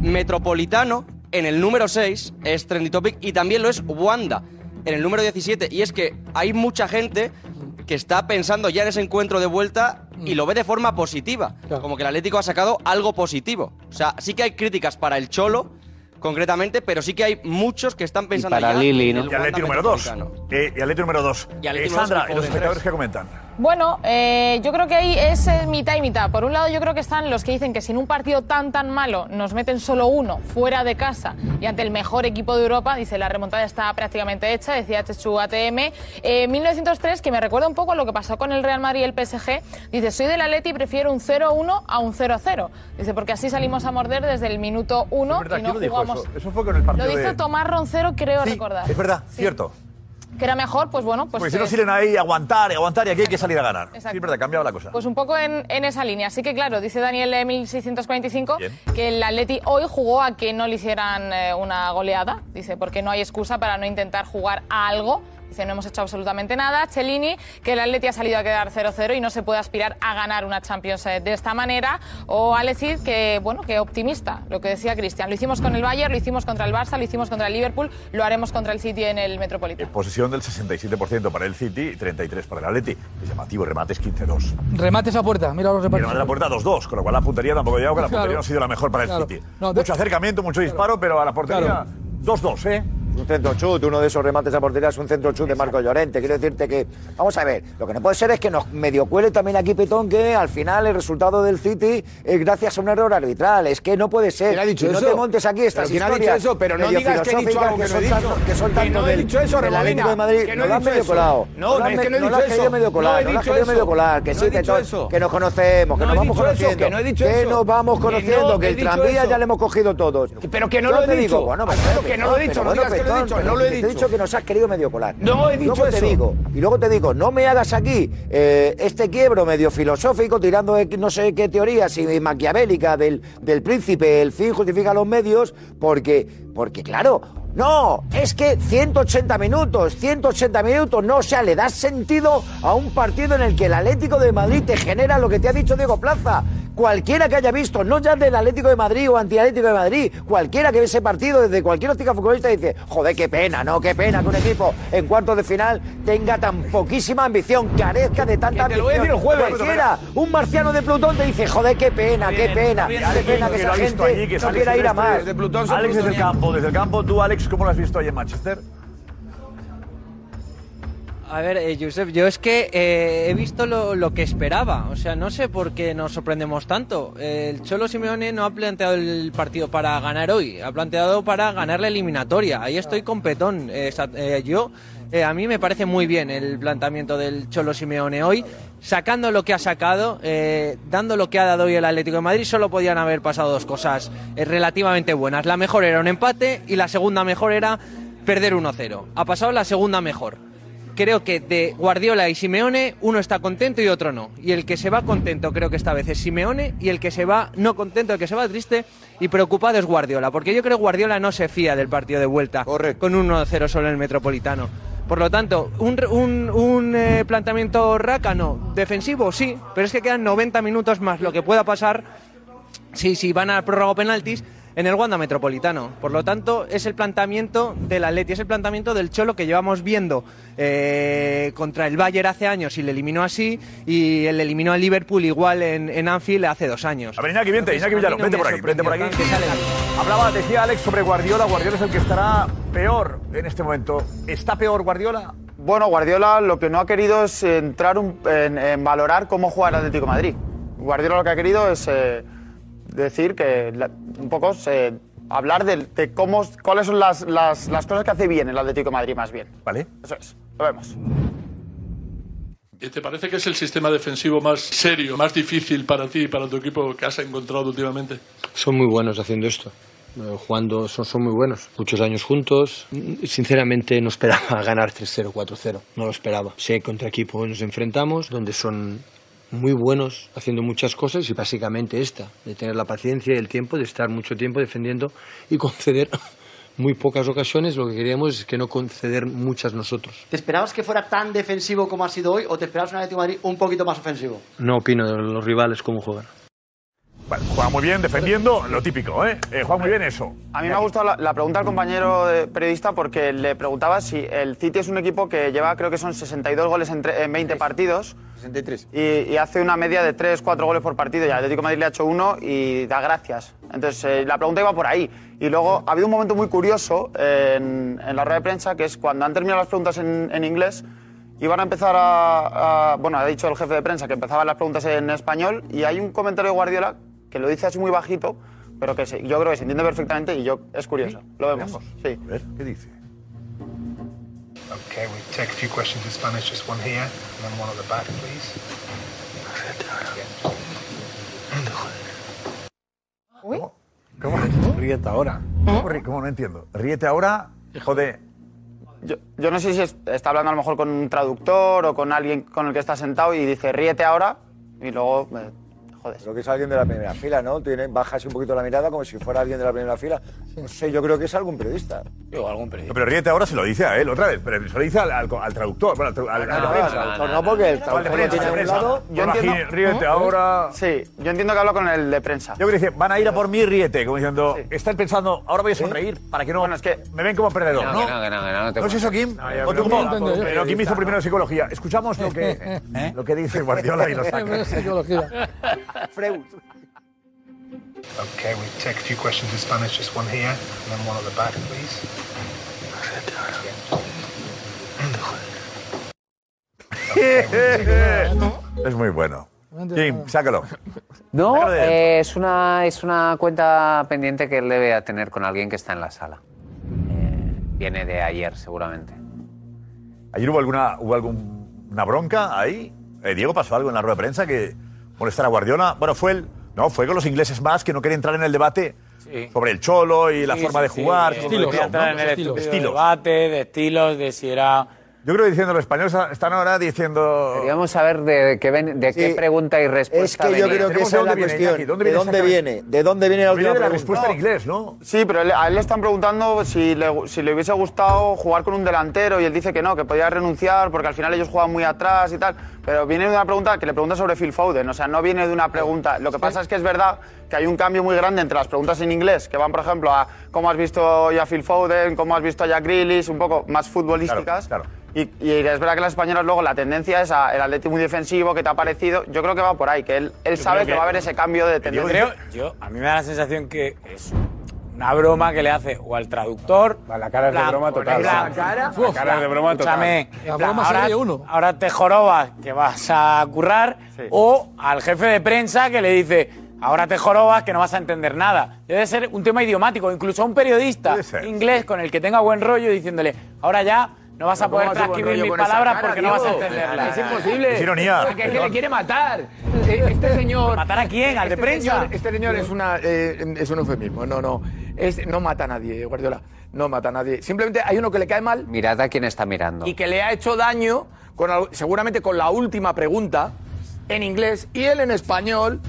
Speaker 15: Metropolitano en el número 6 es trending topic y también lo es Wanda en el número 17. Y es que hay mucha gente que está pensando ya en ese encuentro de vuelta y lo ve de forma positiva. Como que el Atlético ha sacado algo positivo. O sea, sí que hay críticas para el Cholo, concretamente, pero sí que hay muchos que están pensando
Speaker 4: para
Speaker 15: ya
Speaker 4: Lili,
Speaker 15: en
Speaker 4: ¿no?
Speaker 15: el
Speaker 8: Y
Speaker 15: Wanda
Speaker 8: número 2.
Speaker 15: Metropolitano.
Speaker 8: Eh, y Atleti número 2.
Speaker 15: Y Atleti
Speaker 8: Eh,
Speaker 15: número
Speaker 8: Sandra,
Speaker 15: dos,
Speaker 8: ¿y los espectadores comentan?
Speaker 2: Bueno, eh, yo creo que ahí es eh, mitad y mitad. Por un lado, yo creo que están los que dicen que si en un partido tan tan malo nos meten solo uno fuera de casa y ante el mejor equipo de Europa, dice la remontada está prácticamente hecha, decía Chechu ATM. Eh, 1903, que me recuerda un poco lo que pasó con el Real Madrid y el PSG, dice, soy del Atleti y prefiero un 0-1 a un 0-0. Dice, porque así salimos a morder desde el minuto 1
Speaker 8: ¿Verdad?
Speaker 2: y no
Speaker 8: ¿Quién lo dijo
Speaker 2: jugamos...
Speaker 8: eso? Eso fue con el partido
Speaker 2: Lo dijo
Speaker 8: de...
Speaker 2: Tomás Roncero, creo recordar.
Speaker 8: Es verdad, cierto.
Speaker 2: Que era mejor, pues bueno, pues...
Speaker 8: Porque si no siguen ahí aguantar y aguantar y aquí hay que salir a ganar.
Speaker 2: Exacto.
Speaker 8: Sí, verdad, cambiaba la cosa.
Speaker 2: Pues un poco en, en esa línea. Así que claro, dice Daniel eh, 1645
Speaker 8: Bien.
Speaker 2: que el Atleti hoy jugó a que no le hicieran eh, una goleada. Dice, porque no hay excusa para no intentar jugar a algo. Dice, no hemos hecho absolutamente nada. Cellini, que el Atleti ha salido a quedar 0-0 y no se puede aspirar a ganar una Champions eh, de esta manera. O Alecid, que bueno, que optimista, lo que decía Cristian. Lo hicimos con el Bayern, lo hicimos contra el Barça, lo hicimos contra el Liverpool, lo haremos contra el City en el Metropolitano.
Speaker 8: Posesión del 67% para el City y 33% para el Atleti. Es llamativo, remates 15-2.
Speaker 6: Remate esa puerta, mira los
Speaker 8: Y
Speaker 6: repartos.
Speaker 8: remate la puerta 2-2, con lo cual la puntería tampoco ha llegado, que la
Speaker 6: Claro.
Speaker 8: puntería no ha sido la mejor para el
Speaker 6: Claro.
Speaker 8: City.
Speaker 6: No, de-
Speaker 8: mucho acercamiento, mucho disparo, pero a la portería
Speaker 5: Claro.
Speaker 8: 2-2, ¿eh?
Speaker 5: Un centro chut, uno de esos remates a portería es un centro chut de Marco Llorente. Quiero decirte que, vamos a ver, lo que no puede ser es que nos medio cuele también aquí Pitón que al final el resultado del City es gracias a un error arbitral. Es que no puede ser.
Speaker 11: ¿Quién ha dicho
Speaker 5: Y no
Speaker 11: eso?
Speaker 5: te montes aquí estas
Speaker 11: ¿Pero quién ha dicho eso? Pero no digas que he dicho algo que no he
Speaker 5: son
Speaker 11: dicho.
Speaker 5: tanto- que son
Speaker 11: Que
Speaker 5: tanto
Speaker 11: no he dicho eso, Remolina,
Speaker 5: de Madrid.
Speaker 11: que no
Speaker 5: han
Speaker 11: dicho
Speaker 5: medio colado.
Speaker 11: No,
Speaker 5: han
Speaker 11: es que no he dicho
Speaker 5: has
Speaker 11: eso.
Speaker 5: medio colar,
Speaker 11: No
Speaker 5: la has querido
Speaker 11: eso.
Speaker 5: medio colar. Que
Speaker 11: No
Speaker 5: sí, que, que nos conocemos, que
Speaker 11: No
Speaker 5: nos vamos conociendo.
Speaker 11: que no
Speaker 5: que nos vamos
Speaker 11: Que
Speaker 5: conociendo,
Speaker 11: no
Speaker 5: que el tranvía ya le hemos cogido todos.
Speaker 11: Pero que no lo he dicho.
Speaker 5: bueno, pues
Speaker 11: claro, que no lo he dicho, no digas que lo he dicho, no lo he
Speaker 5: Te he
Speaker 11: dicho.
Speaker 5: dicho que nos has querido medio colar.
Speaker 11: No he dicho eso.
Speaker 5: te digo, y luego te digo, no me hagas aquí eh, este quiebro medio filosófico tirando de no sé qué teorías y maquiavélica del, del príncipe, el fin justifica los medios, porque, porque claro, no, es que 180 minutos, 180 minutos, no, o sea, le das sentido a un partido en el que el Atlético de Madrid te genera lo que te ha dicho Diego Plaza. Cualquiera que haya visto, no ya del Atlético de Madrid o anti-Atlético de Madrid, cualquiera que ve ese partido desde cualquier óptica futbolista dice, joder, qué pena, ¿no? Qué pena que un equipo en cuartos de final tenga tan poquísima ambición, carezca de tanta
Speaker 11: te lo voy a
Speaker 5: ambición.
Speaker 11: decir el jueves.
Speaker 5: Cualquiera, un marciano de Plutón te dice, joder, qué pena, qué pena, qué pena que esa gente
Speaker 8: allí, que
Speaker 5: no quiera ir a más.
Speaker 8: desde Plutón, Alex desde el campo, desde el campo. Tú, Alex, ¿cómo lo has visto ahí en Manchester?
Speaker 12: A ver, eh, Josep, yo es que eh, he visto lo, lo que esperaba. O sea, no sé por qué nos sorprendemos tanto. Eh, el Cholo Simeone no ha planteado el partido para ganar hoy, ha planteado para ganar la eliminatoria. Ahí estoy con Petón. Eh, eh, yo, eh, a mí me parece muy bien el planteamiento del Cholo Simeone hoy. Sacando lo que ha sacado, dando lo que ha dado hoy el Atlético de Madrid, solo podían haber pasado dos cosas relativamente buenas. La mejor era un empate y la segunda mejor era perder 1-0. Ha pasado la segunda mejor creo que de Guardiola y Simeone uno está contento y otro no. Y el que se va contento creo que esta vez es Simeone y el que se va no contento, el que se va triste y preocupado es Guardiola. Porque yo creo que Guardiola no se fía del partido de vuelta con un 1-0 solo en el Metropolitano. Por lo tanto, un, un- un, eh, planteamiento rácano, defensivo, sí, pero es que quedan 90 minutos más lo que pueda pasar si, si van a prórroga penaltis en el Wanda Metropolitano. Por lo tanto, es el planteamiento del Atleti, es el planteamiento del Cholo que llevamos viendo eh, contra el Bayern hace años y le eliminó así, y él eliminó al Liverpool igual en, en Anfield hace dos años.
Speaker 8: A ver, Iñaki, vente,
Speaker 12: mí
Speaker 8: Villalón,
Speaker 12: no
Speaker 8: vente por aquí, vente por aquí. Hablaba, decía Alex sobre Guardiola. Guardiola es el que estará peor en este momento. ¿Está peor Guardiola?
Speaker 1: Bueno, Guardiola lo que no ha querido es entrar un- en, en valorar cómo juega el Atlético de Madrid. Guardiola lo que ha querido es eh, decir que la- un poco se- hablar de, de cómo, cuáles son las, las- las cosas que hace bien el Atlético de Madrid más bien.
Speaker 8: Vale.
Speaker 1: Eso es. Lo vemos.
Speaker 16: ¿Y ¿Te parece que es el sistema defensivo más serio, más difícil para ti y para tu equipo que has encontrado últimamente?
Speaker 17: Son muy buenos haciendo esto. Eh, Jugando son, son muy buenos. Muchos años juntos. Sinceramente no esperaba *laughs* ganar 3-0, 4-0. No lo esperaba. Sé contra equipo nos enfrentamos donde son muy buenos haciendo muchas cosas y básicamente esta, de tener la paciencia y el tiempo de estar mucho tiempo defendiendo y conceder *laughs* muy pocas ocasiones, lo que queríamos es que no conceder muchas nosotros.
Speaker 18: ¿Te esperabas que fuera tan defensivo como ha sido hoy o te esperabas un Atlético de Madrid un poquito más ofensivo?
Speaker 17: No opino de los rivales cómo juegan.
Speaker 8: Bueno, juega muy bien defendiendo, lo típico, ¿eh? Eh, juega muy bien eso.
Speaker 19: A mí me ha gustado la, la pregunta al compañero de- periodista porque le preguntaba si el City es un equipo que lleva, creo que son 62 goles en, tre- en 20 partidos.
Speaker 11: 63.
Speaker 19: Y, y hace una media de 3, 4 goles por partido. Y el Atlético de Madrid le ha hecho uno y da gracias. Entonces, eh, la pregunta iba por ahí. Y luego ha habido un momento muy curioso en, en la rueda de prensa, que es cuando han terminado las preguntas en, en inglés, iban a empezar a, a- Bueno, ha dicho el jefe de prensa que empezaban las preguntas en español y hay un comentario de Guardiola que lo dice así muy bajito, pero que se- yo creo que se entiende perfectamente y yo es curioso. Lo vemos. Sí.
Speaker 8: ¿Qué dice?
Speaker 20: Okay, we take a few questions in Spanish, just one here, and then one at the back, please.
Speaker 8: ¿Cómo?
Speaker 7: Ríete ahora.
Speaker 8: ¿Cómo, ri- cómo? no entiendo? Ríete ahora, joder.
Speaker 19: Yo, yo no sé si es- está hablando a lo mejor con un traductor o con alguien con el que está sentado y dice ríete ahora y luego eh, jodes.
Speaker 5: Creo que es alguien de la primera fila, ¿no? Tiene, baja así un poquito la mirada como si fuera alguien de la primera fila. No sé, yo creo que es algún periodista.
Speaker 11: Yo, algún periodista.
Speaker 8: Pero ríete ahora se lo dice a él otra vez, pero se lo dice al, al- al traductor. Bueno, al, tra- al- al-
Speaker 5: No,
Speaker 8: al-
Speaker 5: al traductor no, porque el traductor lo tiene
Speaker 8: de
Speaker 5: un
Speaker 8: prensa.
Speaker 5: lado.
Speaker 19: Yo entiendo-
Speaker 8: Gini, ríete ahora.
Speaker 19: Sí, yo entiendo que hablo con el de prensa.
Speaker 8: Yo creo que dice, van a ir a por mí, ríete, como diciendo, están pensando, ahora voy a sonreír para que no me ven como perdedor,
Speaker 4: No,
Speaker 8: ¿no?
Speaker 4: que no, que no, que no, no te
Speaker 8: ¿No es eso, Kim?
Speaker 4: No, yo
Speaker 8: ¿O
Speaker 4: creo
Speaker 8: tú
Speaker 4: que
Speaker 8: cómo?
Speaker 4: no,
Speaker 8: Pero Kim hizo primero psicología. Escuchamos lo que, *laughs* lo que dice Guardiola y lo saca.
Speaker 5: Freud.
Speaker 20: Okay, we take a few questions in Spanish, just one here, and then one at the back, please. *laughs*
Speaker 8: es muy bueno. Kim, sácalo.
Speaker 4: No,
Speaker 8: Sácalo
Speaker 4: eh, es, una, es una cuenta pendiente que él debe tener con alguien que está en la sala. Eh, viene de ayer, seguramente.
Speaker 8: ¿Ayer hubo alguna hubo alguna bronca ahí? Eh, Diego pasó algo en la rueda de prensa que molestar a Guardiola. Bueno, fue el no fue con los ingleses más que no querían entrar en el debate sobre el cholo y la forma
Speaker 9: sí,
Speaker 8: de jugar. sobre
Speaker 9: de
Speaker 8: ¿no?
Speaker 9: en el estúpido
Speaker 8: Estilos.
Speaker 9: debate, de estilos, de si era...
Speaker 8: Yo creo que diciendo los españoles están ahora diciendo.
Speaker 4: Queríamos saber de, qué, ven- de qué
Speaker 5: Sí.
Speaker 4: pregunta y
Speaker 5: Es
Speaker 4: respuesta
Speaker 5: que yo
Speaker 4: venía.
Speaker 5: creo que esa es la cuestión. ¿De dónde viene? ¿De dónde viene la
Speaker 19: Viene
Speaker 5: última
Speaker 19: de la
Speaker 5: pregunta?
Speaker 19: respuesta en
Speaker 8: inglés, ¿no?
Speaker 19: Sí, pero él- a él le están preguntando si le, si le hubiese gustado jugar con un delantero y él dice que no, que podía renunciar porque al final ellos juegan muy atrás y tal. Pero viene de una pregunta que le pregunta sobre Phil Foden, o sea, no viene de una pregunta. Lo que pasa es que es verdad que hay un cambio muy grande entre las preguntas en inglés, que van, por ejemplo, a cómo has visto hoy a Phil Foden, cómo has visto a Jack Grealish, un poco más futbolísticas. Y, y es verdad que las españolas luego la tendencia es a el Atleti muy defensivo, que te ha parecido. Yo creo que va por ahí, que él, él
Speaker 9: Yo
Speaker 19: sabe que,
Speaker 9: que-
Speaker 19: va a haber ese cambio de
Speaker 9: Yo
Speaker 19: tendencia.
Speaker 9: creo, yo, a mí me da la sensación que es una broma que le hace o al traductor.
Speaker 7: La cara es de
Speaker 9: plan,
Speaker 7: broma total.
Speaker 9: plan,
Speaker 7: La cara- la cara es de broma total.
Speaker 9: escúchame,
Speaker 7: La
Speaker 9: en plan,
Speaker 7: broma
Speaker 9: ahora,
Speaker 7: uno.
Speaker 9: ahora te jorobas que vas a currar o al jefe de prensa que le dice ahora te jorobas que no vas a entender nada. Debe ser un tema idiomático, incluso a un periodista inglés con el que tenga buen rollo diciéndole ahora ya no vas a
Speaker 11: ¿Cómo
Speaker 9: poder
Speaker 11: a
Speaker 9: transcribir mis palabras
Speaker 11: cara,
Speaker 9: porque no vas a
Speaker 11: Diego?
Speaker 9: entenderlas.
Speaker 11: Es imposible.
Speaker 8: Es ironía.
Speaker 11: Que es que le quiere matar. Eh, Este *laughs* señor.
Speaker 9: ¿Matar a quién? ¿Al de
Speaker 11: este
Speaker 9: prensa?
Speaker 11: señor- este señor es, una, eh, es un eufemismo. No, no. Es, no mata a nadie, Guardiola. No mata a nadie. Simplemente hay uno que le cae mal
Speaker 4: Mirad a quién está mirando.
Speaker 11: y que le ha hecho daño, con, seguramente con la última pregunta, en inglés, y él en español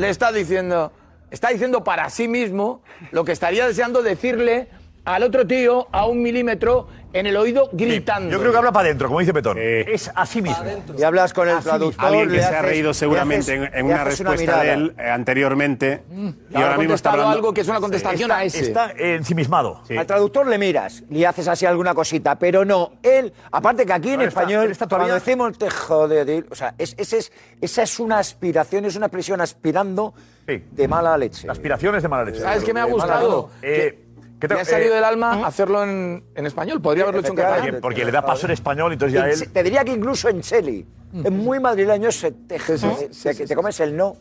Speaker 11: le está diciendo, está diciendo para sí mismo lo que estaría deseando decirle al otro tío a un milímetro en el oído gritando.
Speaker 8: Yo creo que habla para adentro, como dice Petón. Es así mismo.
Speaker 5: Y hablas con el
Speaker 8: Así
Speaker 5: traductor.
Speaker 7: Alguien que
Speaker 5: le
Speaker 7: se ha reído seguramente
Speaker 5: haces-
Speaker 7: en, una respuesta de él eh, anteriormente. y
Speaker 11: ha
Speaker 7: ahora mismo está
Speaker 11: contestado
Speaker 7: hablando.
Speaker 11: algo que es una contestación
Speaker 7: Está-
Speaker 11: a ese.
Speaker 8: Está ensimismado.
Speaker 5: Al traductor le miras, le haces así alguna cosita, pero no, él, aparte que aquí en
Speaker 8: está-
Speaker 5: español,
Speaker 8: está todavía-
Speaker 5: cuando decimos te jode, de- o sea, es, es- esa es una aspiración, es una expresión aspirando de mala leche.
Speaker 8: Aspiraciones de mala leche.
Speaker 11: ¿Sabes qué me ha gustado?
Speaker 8: Eh, ¿qué te-
Speaker 11: Me ha salido
Speaker 8: eh,
Speaker 11: del alma hacerlo en, en español. Podría haberlo hecho en catalán.
Speaker 8: Porque, porque le da paso en español, entonces ya él.
Speaker 5: Te diría que incluso en Cheli, es muy madrileño, se te, te- te comes el no.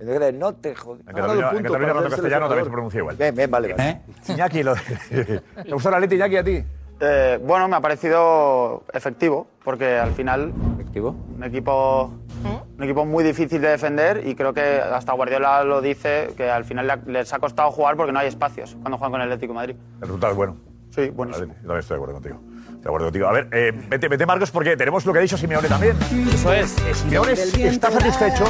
Speaker 5: En vez de no te jode.
Speaker 8: En Cataluña, en Cataluña hablando castellano también se pronuncia igual.
Speaker 5: Bien, bien, vale. vale.
Speaker 8: Iñaki, lo *laughs* ¿te gustó la leche, Iñaki, a ti?
Speaker 19: Eh, bueno, me ha parecido efectivo, porque al final.
Speaker 4: ¿Efectivo?
Speaker 19: Un equipo, un equipo muy difícil de defender y creo que hasta Guardiola lo dice, que al final le ha- les ha costado jugar porque no hay espacios cuando juegan con el Atlético de Madrid.
Speaker 8: El resultado es bueno.
Speaker 19: Sí, bueno.
Speaker 8: Yo también estoy de acuerdo contigo. De acuerdo contigo. A ver, eh, vete, vete, Marcos, porque tenemos lo que ha dicho Simeone también.
Speaker 21: Eso es.
Speaker 8: Simeone está satisfecho.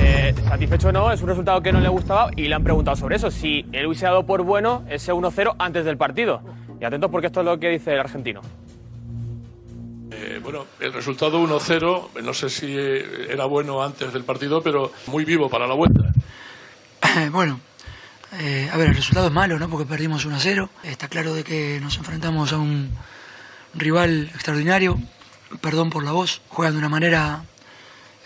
Speaker 21: Eh, satisfecho no, es un resultado que no le gustaba y le han preguntado sobre eso, si él hubiese dado por bueno ese 1-0 antes del partido. Y atentos porque esto es lo que dice el argentino.
Speaker 16: Eh, bueno, el resultado 1-0, no sé si eh, era bueno antes del partido, pero muy vivo para la vuelta.
Speaker 6: bueno, eh, a ver, el resultado es malo, ¿no? Porque perdimos 1 a 0. Está claro de que nos enfrentamos a un rival extraordinario. Perdón por la voz. Juegan de una manera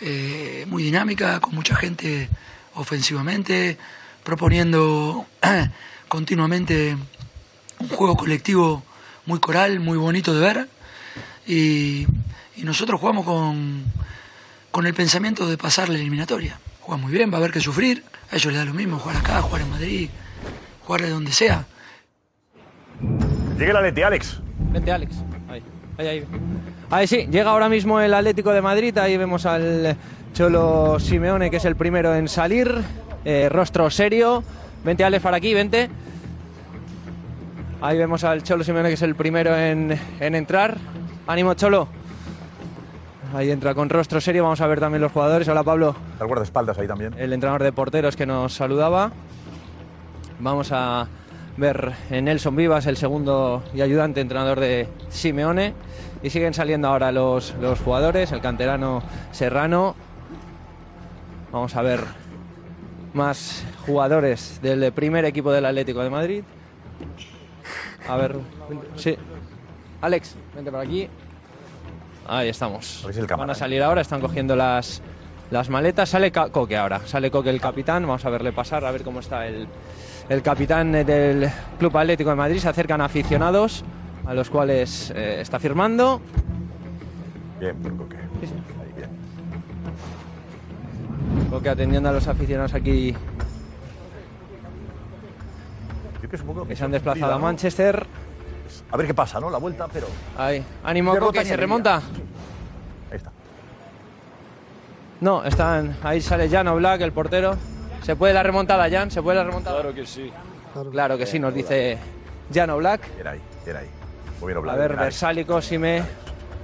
Speaker 6: eh, muy dinámica, con mucha gente ofensivamente, proponiendo *clears throat* continuamente un juego colectivo muy coral, muy bonito de ver. Y, y nosotros jugamos con, con el pensamiento de pasar la eliminatoria. Juegan muy bien, va a haber que sufrir. A ellos les da lo mismo jugar acá, jugar en Madrid, jugar de donde sea.
Speaker 8: Llegue el Atleti, Alex.
Speaker 12: Vente, Alex. Ahí, ahí, ahí. Ahí sí, llega ahora mismo el Atlético de Madrid. Ahí vemos al Cholo Simeone, que es el primero en salir. Eh, rostro serio. Vente, Alex, para aquí, vente. Ahí vemos al Cholo Simeone, que es el primero en, en entrar. Ánimo, Cholo. Ahí entra con rostro serio. Vamos a ver también los jugadores. Hola, Pablo.
Speaker 8: El guardaespaldas ahí también.
Speaker 12: El entrenador de porteros que nos saludaba. Vamos a ver en Nelson Vivas, el segundo y ayudante entrenador de Simeone. Y siguen saliendo ahora los, los jugadores. El canterano Serrano. Vamos a ver más jugadores del primer equipo del Atlético de Madrid. A ver, sí. Alex, vente por aquí. Ahí estamos. Van a salir ahora, están cogiendo las, las maletas. Sale Ca- Coque ahora. Sale Coque el capitán. Vamos a verle pasar, a ver cómo está el, el capitán del Club Atlético de Madrid. Se acercan aficionados a los cuales eh, está firmando.
Speaker 8: Bien, por Coque. Ahí, bien.
Speaker 12: Coque atendiendo a los aficionados aquí
Speaker 8: que
Speaker 12: que se han desplazado a. Manchester.
Speaker 8: A ver qué pasa, ¿no? La vuelta, pero.
Speaker 12: Ahí. Ánimo,
Speaker 8: Derrota
Speaker 12: Coque,
Speaker 8: ni
Speaker 12: se remonta.
Speaker 8: Ahí está.
Speaker 12: No, están. Ahí sale Jan Oblak, el portero. ¿Se puede la remontada, Jan? ¿Se puede la remontada?
Speaker 10: Claro que sí.
Speaker 12: Claro que sí, nos dice Jan Oblak.
Speaker 8: Era ahí, era ahí. Muy bien,
Speaker 12: A
Speaker 8: Oblak,
Speaker 12: ver. Versálico, Sime,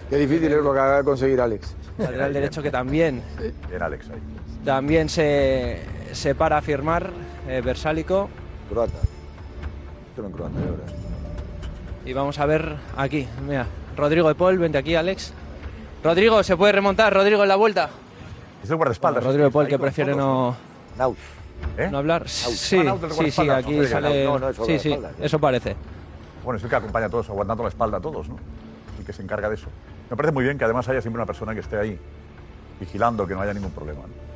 Speaker 11: Qué difícil es lo que acaba de conseguir Alex.
Speaker 12: lateral derecho que también,
Speaker 8: Bien, Alex ahí.
Speaker 12: también se, se para a firmar eh, Versálico.
Speaker 5: Croata. Croata.
Speaker 12: Y vamos a ver aquí, mira, Rodrigo de Paul, vente aquí, Alex. Rodrigo, ¿se puede remontar? Rodrigo en la vuelta.
Speaker 8: Es el guardaespaldas.
Speaker 12: Rodrigo de Paul que prefiere
Speaker 8: fotos,
Speaker 12: no.
Speaker 8: ¿Eh?
Speaker 12: no hablar. Sí,
Speaker 8: Ah,
Speaker 12: sí, sí, aquí sale.
Speaker 8: no, no, es
Speaker 12: sí, sí, eso parece.
Speaker 8: Bueno, es el que acompaña a todos, aguantando la espalda a todos, ¿no? El que se encarga de eso. Me parece muy bien que además haya siempre una persona que esté ahí, vigilando que no haya ningún problema. ¿no?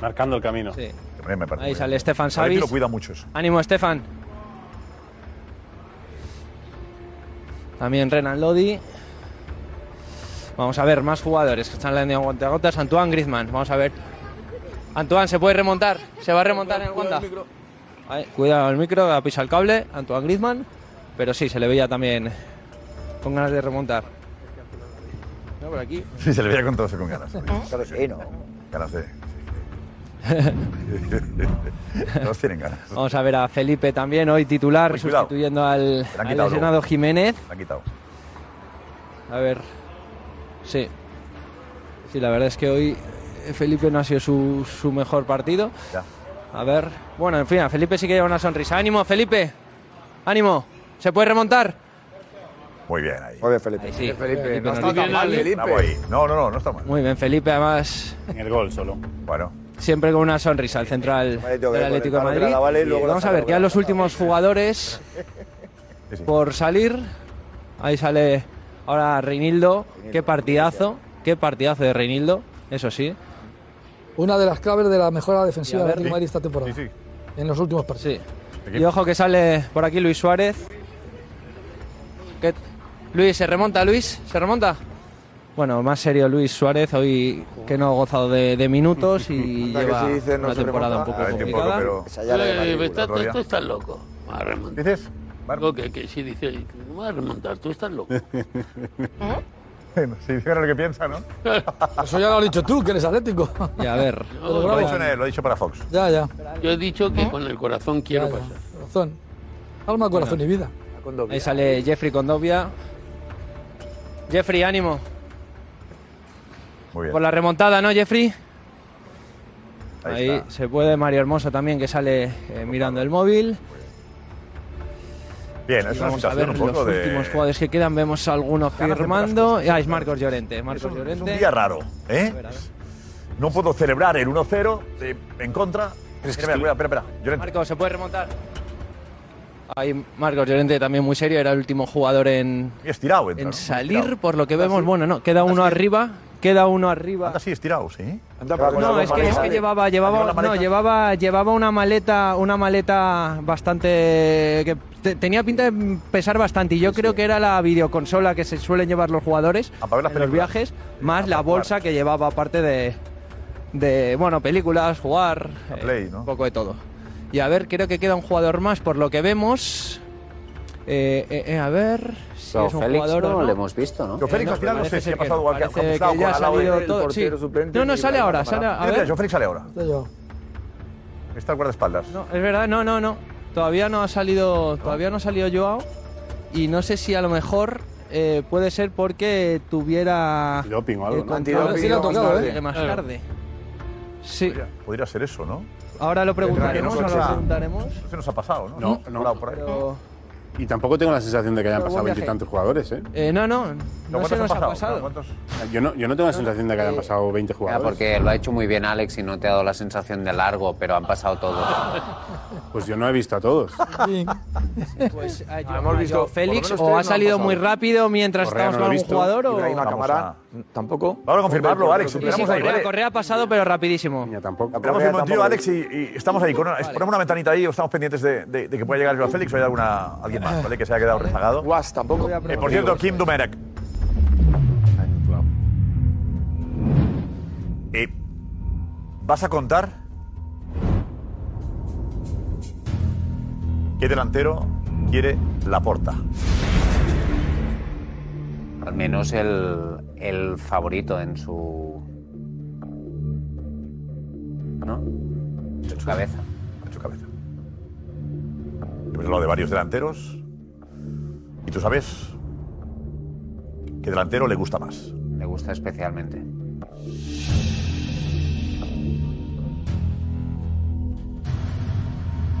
Speaker 7: Marcando el camino.
Speaker 12: Sí.
Speaker 8: También me parece
Speaker 12: Ahí sale
Speaker 8: bien.
Speaker 12: Stefan Savic.
Speaker 8: lo cuida mucho eso.
Speaker 12: Ánimo, Estefan. También Renan Lodi. Vamos a ver, más jugadores que están en la línea de. Antoine Griezmann, vamos a ver. Antoine, ¿se puede remontar? ¿Se va a remontar en el guanta? Ahí, cuidado el micro, ha pisado el cable. Antoine Griezmann. Pero sí, se le veía también con ganas de remontar. No, por aquí.
Speaker 8: Sí, se le veía con todo eso con ganas.
Speaker 5: Claro, sí, ¿no?
Speaker 8: Ganas de. *laughs* Todos tienen ganas.
Speaker 12: Vamos a ver a Felipe también, hoy titular,
Speaker 8: cuidado.
Speaker 12: sustituyendo al, al lesionado
Speaker 8: luego.
Speaker 12: Jiménez.
Speaker 8: Le han quitado.
Speaker 12: A ver. Sí. Sí, la verdad es que hoy eh, Felipe no ha sido su, su mejor partido.
Speaker 8: Ya.
Speaker 12: A ver. Bueno, en fin, a Felipe sí que lleva una sonrisa. ¡Ánimo, Felipe! ¡Ánimo! ¿Se puede remontar?
Speaker 8: Muy bien ahí.
Speaker 5: Muy bien, Felipe.
Speaker 12: Ahí sí.
Speaker 11: Felipe, no está tan
Speaker 12: dice-
Speaker 11: mal, Felipe.
Speaker 8: No, no, no, no está mal.
Speaker 12: Muy bien, Felipe, además,
Speaker 7: En el gol solo.
Speaker 8: Bueno,
Speaker 12: siempre con una sonrisa, el central del Atlético de Madrid.
Speaker 5: Y
Speaker 12: Vamos a ver, quedan los últimos jugadores por salir. Ahí sale ahora Reinildo. Qué partidazo, qué partidazo de Reinildo, eso sí.
Speaker 6: Una de las claves de la mejora defensiva
Speaker 12: Y a
Speaker 6: de
Speaker 12: ver,
Speaker 6: Atlético de Madrid esta temporada.
Speaker 8: Sí, sí.
Speaker 6: En los últimos partidos.
Speaker 12: Sí. Y ojo que sale por aquí Luis Suárez. ¿Qué- Luis, ¿se remonta Luis? ¿Se remonta? Bueno, más serio Luis Suárez, hoy que no ha gozado de, de minutos y *laughs* lleva
Speaker 11: si dice no
Speaker 12: una temporada un
Speaker 11: remonta.
Speaker 12: poco
Speaker 8: A ver, un poco,
Speaker 12: complicada.
Speaker 8: pero.
Speaker 5: Ya
Speaker 3: Eh, está- tú estás loco. Va a remontar.
Speaker 8: ¿Dices?
Speaker 3: Algo que, que sí dice, no va a remontar, tú estás loco. *laughs*
Speaker 8: Bueno, sí, fíjate lo que piensa, ¿no? *laughs*
Speaker 6: Eso ya lo has dicho tú, que eres atlético.
Speaker 12: Y a ver,
Speaker 6: Pero
Speaker 8: Lo
Speaker 6: bravo.
Speaker 8: dicho, en el- lo ha dicho para Fox.
Speaker 6: Ya, ya.
Speaker 3: Yo he dicho que con el corazón quiero
Speaker 6: ya, ya.
Speaker 3: pasar.
Speaker 6: Corazón. Alma, corazón y vida.
Speaker 12: Ahí sale Jeffrey Condovia. Jeffrey, ánimo.
Speaker 8: Muy bien.
Speaker 12: Por la remontada, ¿no, Jeffrey?
Speaker 8: Ahí
Speaker 12: se puede Mario Hermoso también, que sale eh, mirando el móvil.
Speaker 8: Bien, es una
Speaker 12: vamos a
Speaker 8: sensación
Speaker 12: ver
Speaker 8: un poco
Speaker 12: los
Speaker 8: de.
Speaker 12: últimos jugadores que quedan. Vemos a alguno firmando. Ah, es Marcos Llorente. Marcos
Speaker 8: Es un
Speaker 12: Llorente.
Speaker 8: día raro, ¿eh? No puedo celebrar el 1-0 eh, en contra. Espera, espera, espera, espera. Llorente.
Speaker 12: Marcos, ¿se puede remontar? Ahí Marcos Llorente también muy serio, era el último jugador en,
Speaker 8: estirado entra,
Speaker 12: en
Speaker 8: ¿no?
Speaker 12: salir,
Speaker 8: Estirado.
Speaker 12: por lo que vemos. Bueno, no, queda uno arriba, queda uno arriba.
Speaker 8: Anda así estirado, ¿sí?
Speaker 12: No, es que, es que llevaba, llevaba, no, llevaba, llevaba una maleta, una maleta bastante que te- tenía pinta de pesar bastante y yo creo que era la videoconsola que se suelen llevar los jugadores
Speaker 8: para ver las
Speaker 12: en los viajes, más la bolsa que llevaba aparte de, de bueno, películas, jugar, eh,
Speaker 8: Play, ¿no?
Speaker 12: un poco de todo. Y a ver, creo que queda un jugador más por lo que vemos. Eh, eh, eh, a ver si
Speaker 4: Joao
Speaker 12: es un
Speaker 4: Félix
Speaker 12: jugador o
Speaker 4: no
Speaker 12: no.
Speaker 4: lo hemos visto, ¿no?
Speaker 8: Joao Félix al final no sé si ha pasado
Speaker 12: no,
Speaker 8: igual que ha
Speaker 12: parece
Speaker 8: cruzado
Speaker 12: que ya
Speaker 8: con
Speaker 12: ha
Speaker 8: al lado
Speaker 12: salido
Speaker 8: del
Speaker 12: todo,
Speaker 8: portero
Speaker 12: sí.
Speaker 8: suplente
Speaker 12: No, no, sale ahora, sale, a ver.
Speaker 8: Joao Félix sale ahora. Está el guardaespaldas.
Speaker 12: No, es verdad, no, no, no. Todavía no ha salido, todavía no ha salido Joao y no sé si a lo mejor eh, puede ser porque tuviera
Speaker 7: Doping o algo,
Speaker 12: el
Speaker 7: ¿no? Antidoping Sí tocado,
Speaker 12: tarde,
Speaker 7: ¿eh?
Speaker 12: más
Speaker 7: Claro.
Speaker 12: tarde. Sí.
Speaker 8: Podría, podría ser eso, ¿no?
Speaker 12: Ahora lo preguntaremos,
Speaker 8: no
Speaker 12: ahora
Speaker 8: se
Speaker 12: lo preguntaremos.
Speaker 8: No nos ha pasado, ¿no?
Speaker 7: No, no.
Speaker 8: volado por ahí.
Speaker 12: Pero-
Speaker 7: Y tampoco tengo la sensación de que hayan pasado veintitantos jugadores, ¿eh?
Speaker 12: Eh, no, no, no
Speaker 7: ¿cuántos
Speaker 12: se nos ha
Speaker 7: pasado?
Speaker 12: pasado.
Speaker 8: ¿Cuántos?
Speaker 7: Yo no, yo no tengo la sensación de que hayan pasado 20
Speaker 4: Ya,
Speaker 7: jugadores.
Speaker 4: porque lo ha hecho muy bien Alex y no te ha dado la sensación de largo, pero han pasado todos. *laughs*
Speaker 7: Pues yo no he visto a todos. *laughs*
Speaker 12: Pues a
Speaker 11: hemos
Speaker 12: Joao
Speaker 11: visto- por
Speaker 12: Félix o ha salido
Speaker 11: pasado.
Speaker 12: muy rápido mientras
Speaker 7: Correa
Speaker 12: estamos
Speaker 7: no
Speaker 12: con
Speaker 7: visto.
Speaker 12: jugador o
Speaker 11: Ibrahim
Speaker 8: Vamos
Speaker 11: Camara,
Speaker 8: a-
Speaker 11: tampoco.
Speaker 8: Vamos a confirmarlo, Alex.
Speaker 12: Sí, sí,
Speaker 8: ahí,
Speaker 12: Correa,
Speaker 8: ¿vale?
Speaker 12: Correa ha pasado pero rapidísimo.
Speaker 7: tampoco.
Speaker 8: Esperamos un momentillo, Alex, y, y estamos ahí. Con una- Ponemos una ventanita ahí, o estamos pendientes de, de- de que pueda llegar Joao Félix o hay alguna, alguien más, ¿vale? Que se haya quedado rezagado.
Speaker 11: Guas, tampoco.
Speaker 8: Eh, por cierto, Kim Dumerek. Eh, ¿Vas a contar qué delantero quiere la porta?
Speaker 4: Al menos el, el favorito en su. ¿No? En su cabeza.
Speaker 8: En su cabeza. Hemos hablado de varios delanteros. ¿Y tú sabes qué delantero le gusta más?
Speaker 4: Me gusta especialmente.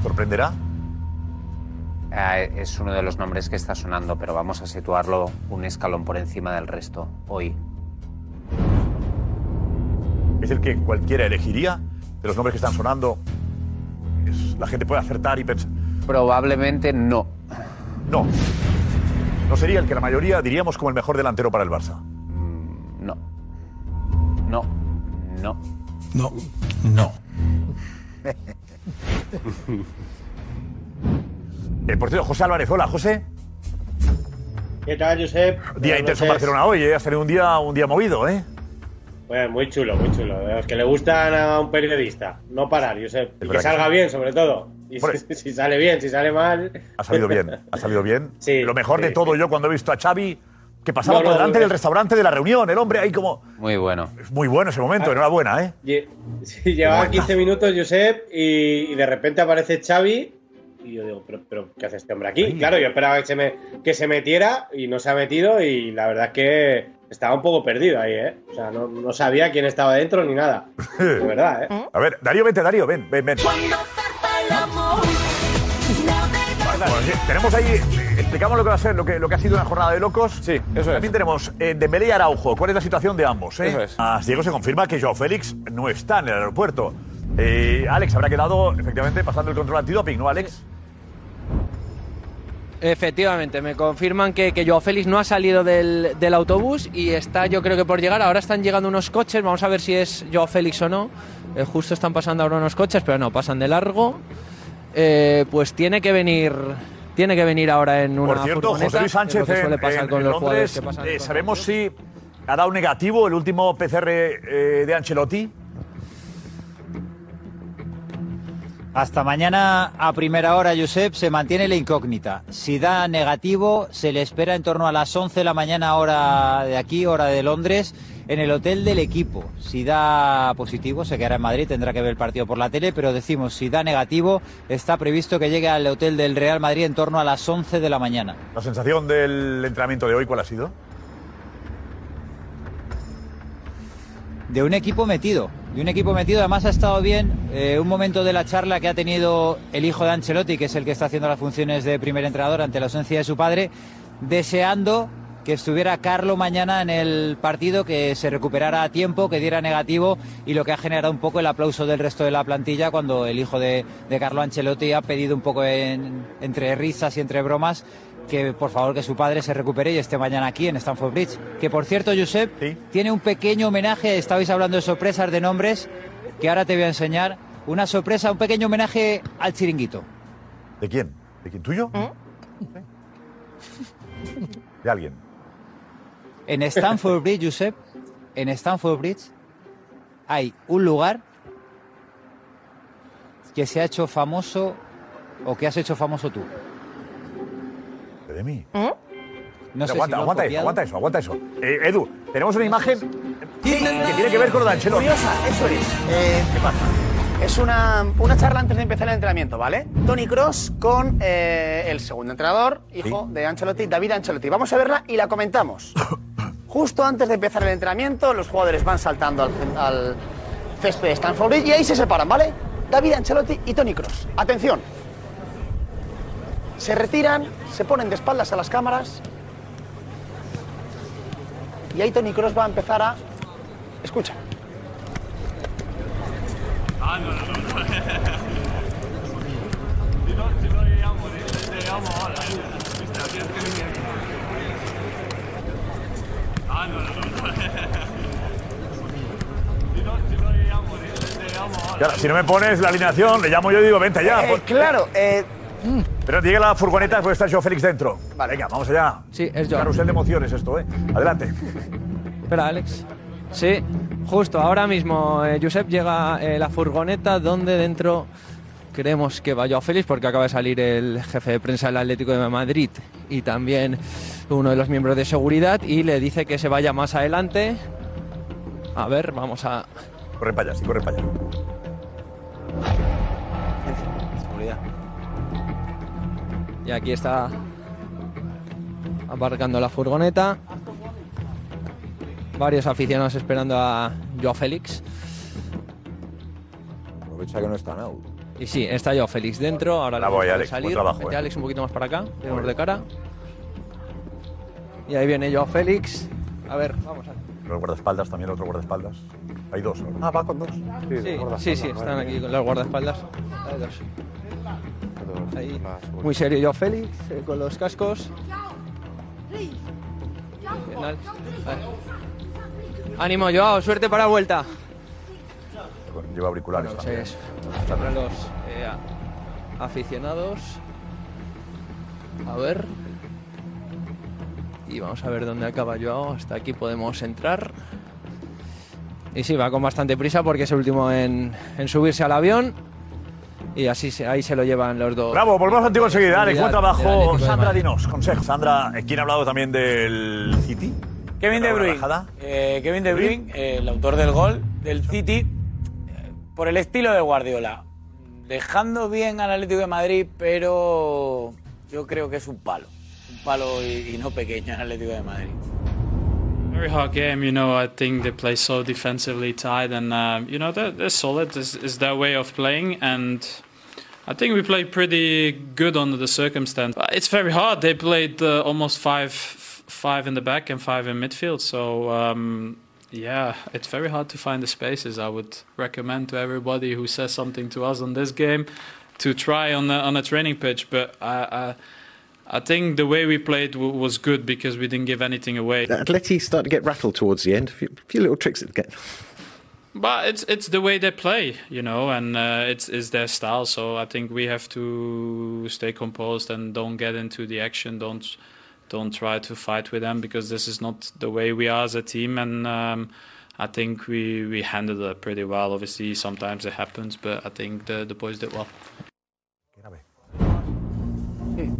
Speaker 8: ¿Sorprenderá?
Speaker 4: Ah, es uno de los nombres que está sonando, pero vamos a situarlo un escalón por encima del resto hoy.
Speaker 8: ¿Es el que cualquiera elegiría de los nombres que están sonando? Es- la gente puede acertar y pensar.
Speaker 4: Probablemente no.
Speaker 8: No. No sería el que la mayoría diríamos como el mejor delantero para el Barça.
Speaker 4: No. No. No.
Speaker 22: No. No. *laughs*
Speaker 8: El portero José Álvarez. Hola, José.
Speaker 23: ¿Qué tal, Josep?
Speaker 8: Día
Speaker 23: Buenas
Speaker 8: intenso en. Barcelona hoy, ¿eh? Has tenido un día, un día movido, ¿eh?
Speaker 23: Bueno, muy chulo, muy chulo. De los que le gustan a un periodista. No parar, Josep. Y que salga bien, sobre todo. Y
Speaker 8: Hombre.
Speaker 23: si, *laughs* si sale bien, si sale mal.
Speaker 8: Ha salido bien, ha salido bien. *laughs*
Speaker 23: Sí,
Speaker 8: Lo mejor de
Speaker 23: sí,
Speaker 8: todo yo cuando he visto a Xavi, que pasaba
Speaker 23: No,
Speaker 8: por
Speaker 23: no,
Speaker 8: delante
Speaker 23: no,
Speaker 8: del
Speaker 23: es-
Speaker 8: restaurante de la reunión, el hombre ahí como...
Speaker 4: Muy bueno.
Speaker 8: Es muy bueno ese momento, enhorabuena, ¿eh?
Speaker 23: Lle- *laughs* sí, llevaba 15 minutos, Josep, y, y de repente aparece Xavi. Y yo digo, ¿pero, pero qué hace este hombre aquí? Claro, yo esperaba que se, me, que se metiera y no se ha metido. Y la verdad es que estaba un poco perdido ahí, ¿eh? O sea, no, no sabía quién estaba dentro ni nada. De *laughs* verdad, ¿eh?
Speaker 8: A ver, Darío, vente, Darío, ven, ven, ven. Bueno, sí, tenemos ahí, explicamos lo que va a ser, lo que, lo que ha sido una jornada de locos. Sí, eso es. También tenemos eh, Dembélé y Araujo. ¿Cuál es la situación de ambos? Eh?
Speaker 21: Eso es.
Speaker 8: Ah, Diego se confirma que Joao Félix no está en el aeropuerto. Eh, Alex habrá quedado, efectivamente, pasando el control antidoping, ¿no, Alex?
Speaker 12: Efectivamente, me confirman que, que Joao Félix no ha salido del, del autobús y está yo creo que por llegar. Ahora están llegando unos coches, vamos a ver si es Joao Félix o no. Eh, justo están pasando ahora unos coches, pero no, pasan de largo. Eh, pues tiene que venir tiene que venir ahora en una
Speaker 8: Por cierto, José Luis Sánchez ¿sabemos si ha dado negativo el último PCR eh, de Ancelotti?
Speaker 24: Hasta mañana a primera hora, Josep, se mantiene la incógnita. Si da negativo, se le espera en torno a las 11 de la mañana hora de aquí, hora de Londres.
Speaker 13: en el hotel del equipo. Si da positivo, se quedará en Madrid, tendrá que ver el partido por la tele, pero decimos, si da negativo, está previsto que llegue al hotel del Real Madrid en torno a las 11 de la mañana.
Speaker 8: ¿La sensación del entrenamiento de hoy cuál ha sido?
Speaker 13: de un equipo metido. De un equipo metido, además ha estado bien eh, un momento de la charla que ha tenido el hijo de Ancelotti, que es el que está haciendo las funciones de primer entrenador ante la ausencia de su padre, deseando que estuviera Carlo mañana en el partido, que se recuperara a tiempo, que diera negativo y lo que ha generado un poco el aplauso del resto de la plantilla cuando el hijo de, Carlo Ancelotti ha pedido un poco en- entre risas y entre bromas que por favor que su padre se recupere y esté mañana aquí en Stamford Bridge. Que por cierto, Josep, tiene un pequeño homenaje, estabais hablando de sorpresas, de nombres, que ahora te voy a enseñar. Una sorpresa, un pequeño homenaje al chiringuito.
Speaker 8: ¿De quién? ¿De quién? ¿Tuyo? De alguien.
Speaker 13: En Stamford Bridge, Josep, en Stamford Bridge hay un lugar que se ha hecho famoso o que has hecho famoso tú.
Speaker 8: ¿De mí?
Speaker 13: No sé
Speaker 8: aguanta,
Speaker 13: si
Speaker 8: eso,
Speaker 13: copiado.
Speaker 8: aguanta eso, aguanta eso. Eh, Edu, tenemos una imagen que tiene que ver con lo de Ancelotti.
Speaker 1: Curiosa, eso es. Eh, Es una, una charla antes de empezar el entrenamiento, ¿vale? Tony Cross con eh, el segundo entrenador, hijo de Ancelotti, David Ancelotti. Vamos a verla y la comentamos. Justo antes de empezar el entrenamiento, los jugadores van saltando al, al césped de Stanford Bridge y ahí se separan, ¿vale? David Ancelotti y Tony Cross. Atención. Se retiran, se ponen de espaldas a las cámaras y ahí Tony Cross va a empezar a... Escucha.
Speaker 25: Ah, no, no, no.
Speaker 8: Claro, si no me pones la alineación, le llamo yo y digo, vente ya.
Speaker 1: Eh,
Speaker 8: Pues-
Speaker 1: claro, eh,
Speaker 8: Pero llega la furgoneta, pues está Joe Félix dentro. Vale, venga, vamos allá.
Speaker 12: Sí, es Joe.
Speaker 8: Carrusel de emociones esto, ¿eh? Adelante.
Speaker 12: Espera, Alex. Sí, justo ahora mismo, eh, Josep, llega eh, la furgoneta donde dentro creemos que va Joao Félix porque acaba de salir el jefe de prensa del Atlético de Madrid y también uno de los miembros de seguridad y le dice que se vaya más adelante. A ver, vamos a...
Speaker 8: Corre para allá, sí, corre para allá.
Speaker 12: Y aquí está aparcando la furgoneta. Varios aficionados esperando a Joao Félix.
Speaker 5: Aprovecha que no está out.
Speaker 12: Y sí, está Joao Félix dentro. Ahora deja de
Speaker 8: Alex, buen
Speaker 12: salir.
Speaker 8: trabajo,
Speaker 12: Vete,
Speaker 8: eh.
Speaker 12: Alex un poquito más para acá. Tenemos de cara. Y ahí viene Joao Félix. A ver, vamos a
Speaker 8: Los guardaespaldas, también otro guardaespaldas. Hay dos ahora.
Speaker 1: Ah, va con dos.
Speaker 12: Sí, sí, sí, están aquí con los guardaespaldas. Hay dos. Ahí, muy serio Joao Félix, eh, con los cascos. Vale. Ánimo, Joao, suerte para la vuelta.
Speaker 8: Lleva auriculares
Speaker 12: Bueno,
Speaker 8: también.
Speaker 12: es para los eh, a- aficionados. A ver. Y vamos a ver dónde acaba Joao. Hasta aquí podemos entrar. Y sí, va con bastante prisa porque es el último en, en subirse al avión. Y así se- ahí se lo llevan los dos.
Speaker 8: Bravo, volvemos contigo enseguida. Alex, buen trabajo. Sandra, dinos, consejo. Sandra, eh, ¿quién ha hablado también del City?
Speaker 9: Kevin De
Speaker 8: ¿Una
Speaker 9: Bruyne. Eh, Kevin De Bruyne, eh, el autor del gol del City, eh, por el estilo de Guardiola. Dejando bien al Atlético de Madrid, pero yo creo que es un palo. Un palo y, y no pequeño el Atlético de Madrid.
Speaker 26: Very hard game, you know. I think they play so defensively tight, and um, you know they're, they're solid. Is is their way of playing, and I think we played pretty good under the circumstance. It's very hard. They played uh, almost five five in the back and five in midfield, so. Um, yeah, it's very hard to find the spaces. I would recommend to everybody who says something to us on this game to try on a, on a training pitch. But I, I, I think the way we played w- was good because we didn't give anything away.
Speaker 10: Atleti started to get rattled towards the end. A few, few little tricks at the get.
Speaker 26: But it's it's the way they play, you know, and uh, it's it's their style. So I think we have to stay composed and don't get into the action. Don't don't try to fight with them because this is not the way we are as a team. And um, I think we we handled it pretty well. Obviously, sometimes it happens, but I think the the boys did well.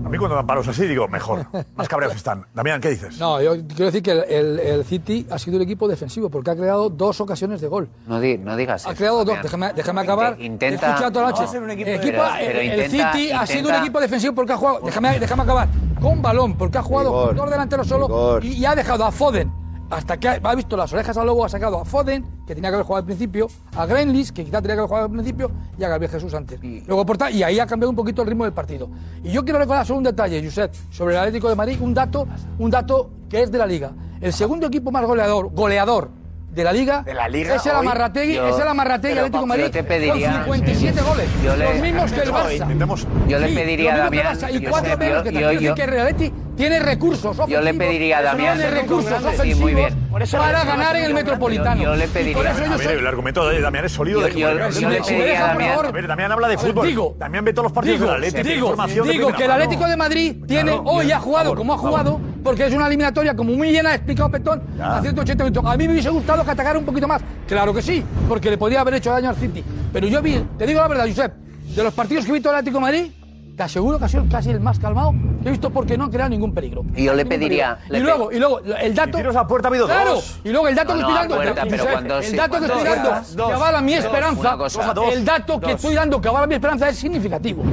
Speaker 8: A mí cuando dan palos así digo, mejor. Más cabreados están. Damián, ¿qué dices?
Speaker 6: No, yo quiero decir que el, el- el City ha sido un equipo defensivo porque ha creado dos ocasiones de gol.
Speaker 4: No, di- no digas
Speaker 6: Ha
Speaker 4: eso.
Speaker 6: creado dos. Déjame, déjame acabar.
Speaker 4: Intenta-
Speaker 6: He escuchado toda la
Speaker 4: No,
Speaker 6: noche.
Speaker 4: va a ser un equipo
Speaker 6: El
Speaker 4: de-
Speaker 6: equipo-
Speaker 4: Pero
Speaker 6: el- el
Speaker 4: intenta-
Speaker 6: City ha sido un equipo defensivo porque ha jugado. Déjame, déjame acabar. Con balón, porque ha jugado
Speaker 5: Igor,
Speaker 6: con dos delanteros solo y ha dejado a Foden. Hasta que ha, ha visto las orejas al lobo, ha sacado a Foden, que tenía que haber jugado al principio, a Greenlis, que quizá tenía que haber jugado al principio, y a Gabriel Jesús antes. Luego por ta- y ahí ha cambiado un poquito el ritmo del partido. Y yo quiero recordar solo un detalle, Josep, sobre el Atlético de Madrid, un dato, un dato que es de la Liga. El segundo equipo más goleador, goleador de la Liga,
Speaker 1: ¿De la Liga
Speaker 6: es el? Amarrategui,
Speaker 4: Yo-
Speaker 6: es el Amarrategui Atlético de
Speaker 4: yo
Speaker 6: Madrid
Speaker 4: te pediría-
Speaker 6: con 57 goles,
Speaker 4: yo le-
Speaker 6: los mismos que el Barça.
Speaker 4: Yo le
Speaker 6: Sí,
Speaker 4: pediría a Damián.
Speaker 6: Y
Speaker 4: yo
Speaker 6: cuatro
Speaker 4: sé,
Speaker 6: menos
Speaker 4: yo-
Speaker 6: que
Speaker 4: yo- yo-
Speaker 6: que el Real Betis tiene recursos ofensivos.
Speaker 4: Yo le pediría a Damián-
Speaker 6: Tiene recursos
Speaker 4: Sí, muy bien.
Speaker 6: Para ganar en el Metropolitano.
Speaker 4: Yo- yo le pediría-
Speaker 6: yo
Speaker 8: A ver, el argumento de Damián es sólido.
Speaker 4: Yo-
Speaker 8: de
Speaker 4: yo- yo le pediría a Damián-
Speaker 6: favor.
Speaker 8: A ver, Damián habla de fútbol.
Speaker 6: digo-
Speaker 8: Damián ve todos los partidos
Speaker 6: digo,
Speaker 8: del Atlético. tiene
Speaker 6: digo, que el. Atlético de Madrid tiene hoy ha jugado como ha jugado porque es una eliminatoria como muy llena, ha explicado Petón,
Speaker 8: Ya.
Speaker 6: a 180 minutos. A mí me hubiese gustado que atacara un poquito más. Claro que sí, porque le podía haber hecho daño al City. Pero yo vi, te digo la verdad, Josep, de los partidos que he visto del Atlético de Madrid, te aseguro que ha sido casi el más calmado que he visto porque no ha creado ningún peligro.
Speaker 4: Y yo le pediría- le
Speaker 6: Y
Speaker 4: pe-
Speaker 6: luego, y luego, el dato.
Speaker 8: Y a puerta ha habido
Speaker 6: Claro,
Speaker 8: dos.
Speaker 6: y luego el dato
Speaker 4: No,
Speaker 6: que
Speaker 4: no,
Speaker 6: estoy dando.
Speaker 4: puerta, pero
Speaker 6: Josep,
Speaker 4: cuando
Speaker 6: el
Speaker 4: sí,
Speaker 6: dato que estoy dando
Speaker 4: Dos,
Speaker 6: que avala mi
Speaker 4: dos,
Speaker 6: esperanza.
Speaker 4: una cosa.
Speaker 8: Dos.
Speaker 6: El dato que estoy dando que avala mi esperanza es significativo.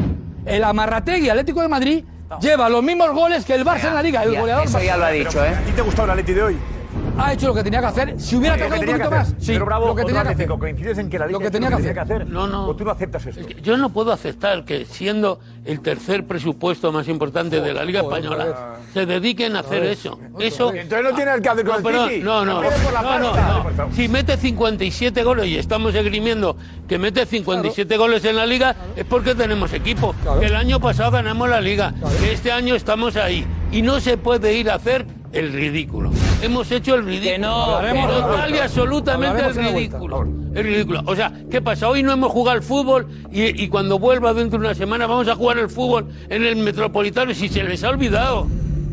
Speaker 6: El Amarrategui Atlético de Madrid lleva los mismos goles que el Barça en la Liga. El
Speaker 4: Ya,
Speaker 6: goleador
Speaker 4: eso ya lo ha dicho, ¿eh?
Speaker 8: ¿A ti te ha gustado el Atleti de hoy?
Speaker 6: Ha hecho lo que tenía que hacer. Si hubiera
Speaker 8: que
Speaker 6: tocado un poquito más, sí,
Speaker 8: Pero Bravo,
Speaker 6: lo que tenía que hacer.
Speaker 8: ¿Coincides en que la Liga
Speaker 6: Lo que tenía que
Speaker 8: hacer?
Speaker 3: No, no.
Speaker 8: ¿O tú no aceptas esto?
Speaker 3: Yo no puedo aceptar que siendo el tercer presupuesto más importante de la Liga Española se dediquen a hacer eso. Eso
Speaker 11: Entonces no tiene el que hacer con
Speaker 3: no,
Speaker 11: el City.
Speaker 3: no, no, no, no. Si mete 57 goles y estamos esgrimiendo que mete 57 goles en la liga, es porque tenemos equipo.
Speaker 6: Claro.
Speaker 3: Que el año pasado ganamos la liga, que este año estamos ahí. Y no se puede ir a hacer el ridículo. Hemos hecho el ridículo.
Speaker 27: no,
Speaker 3: Total
Speaker 27: que no.
Speaker 3: y absolutamente el ridículo. El ridículo. O sea, ¿qué pasa? Hoy no hemos jugado al fútbol y, y cuando vuelva dentro de una semana vamos a jugar al fútbol en el Metropolitano. y Si se les ha olvidado.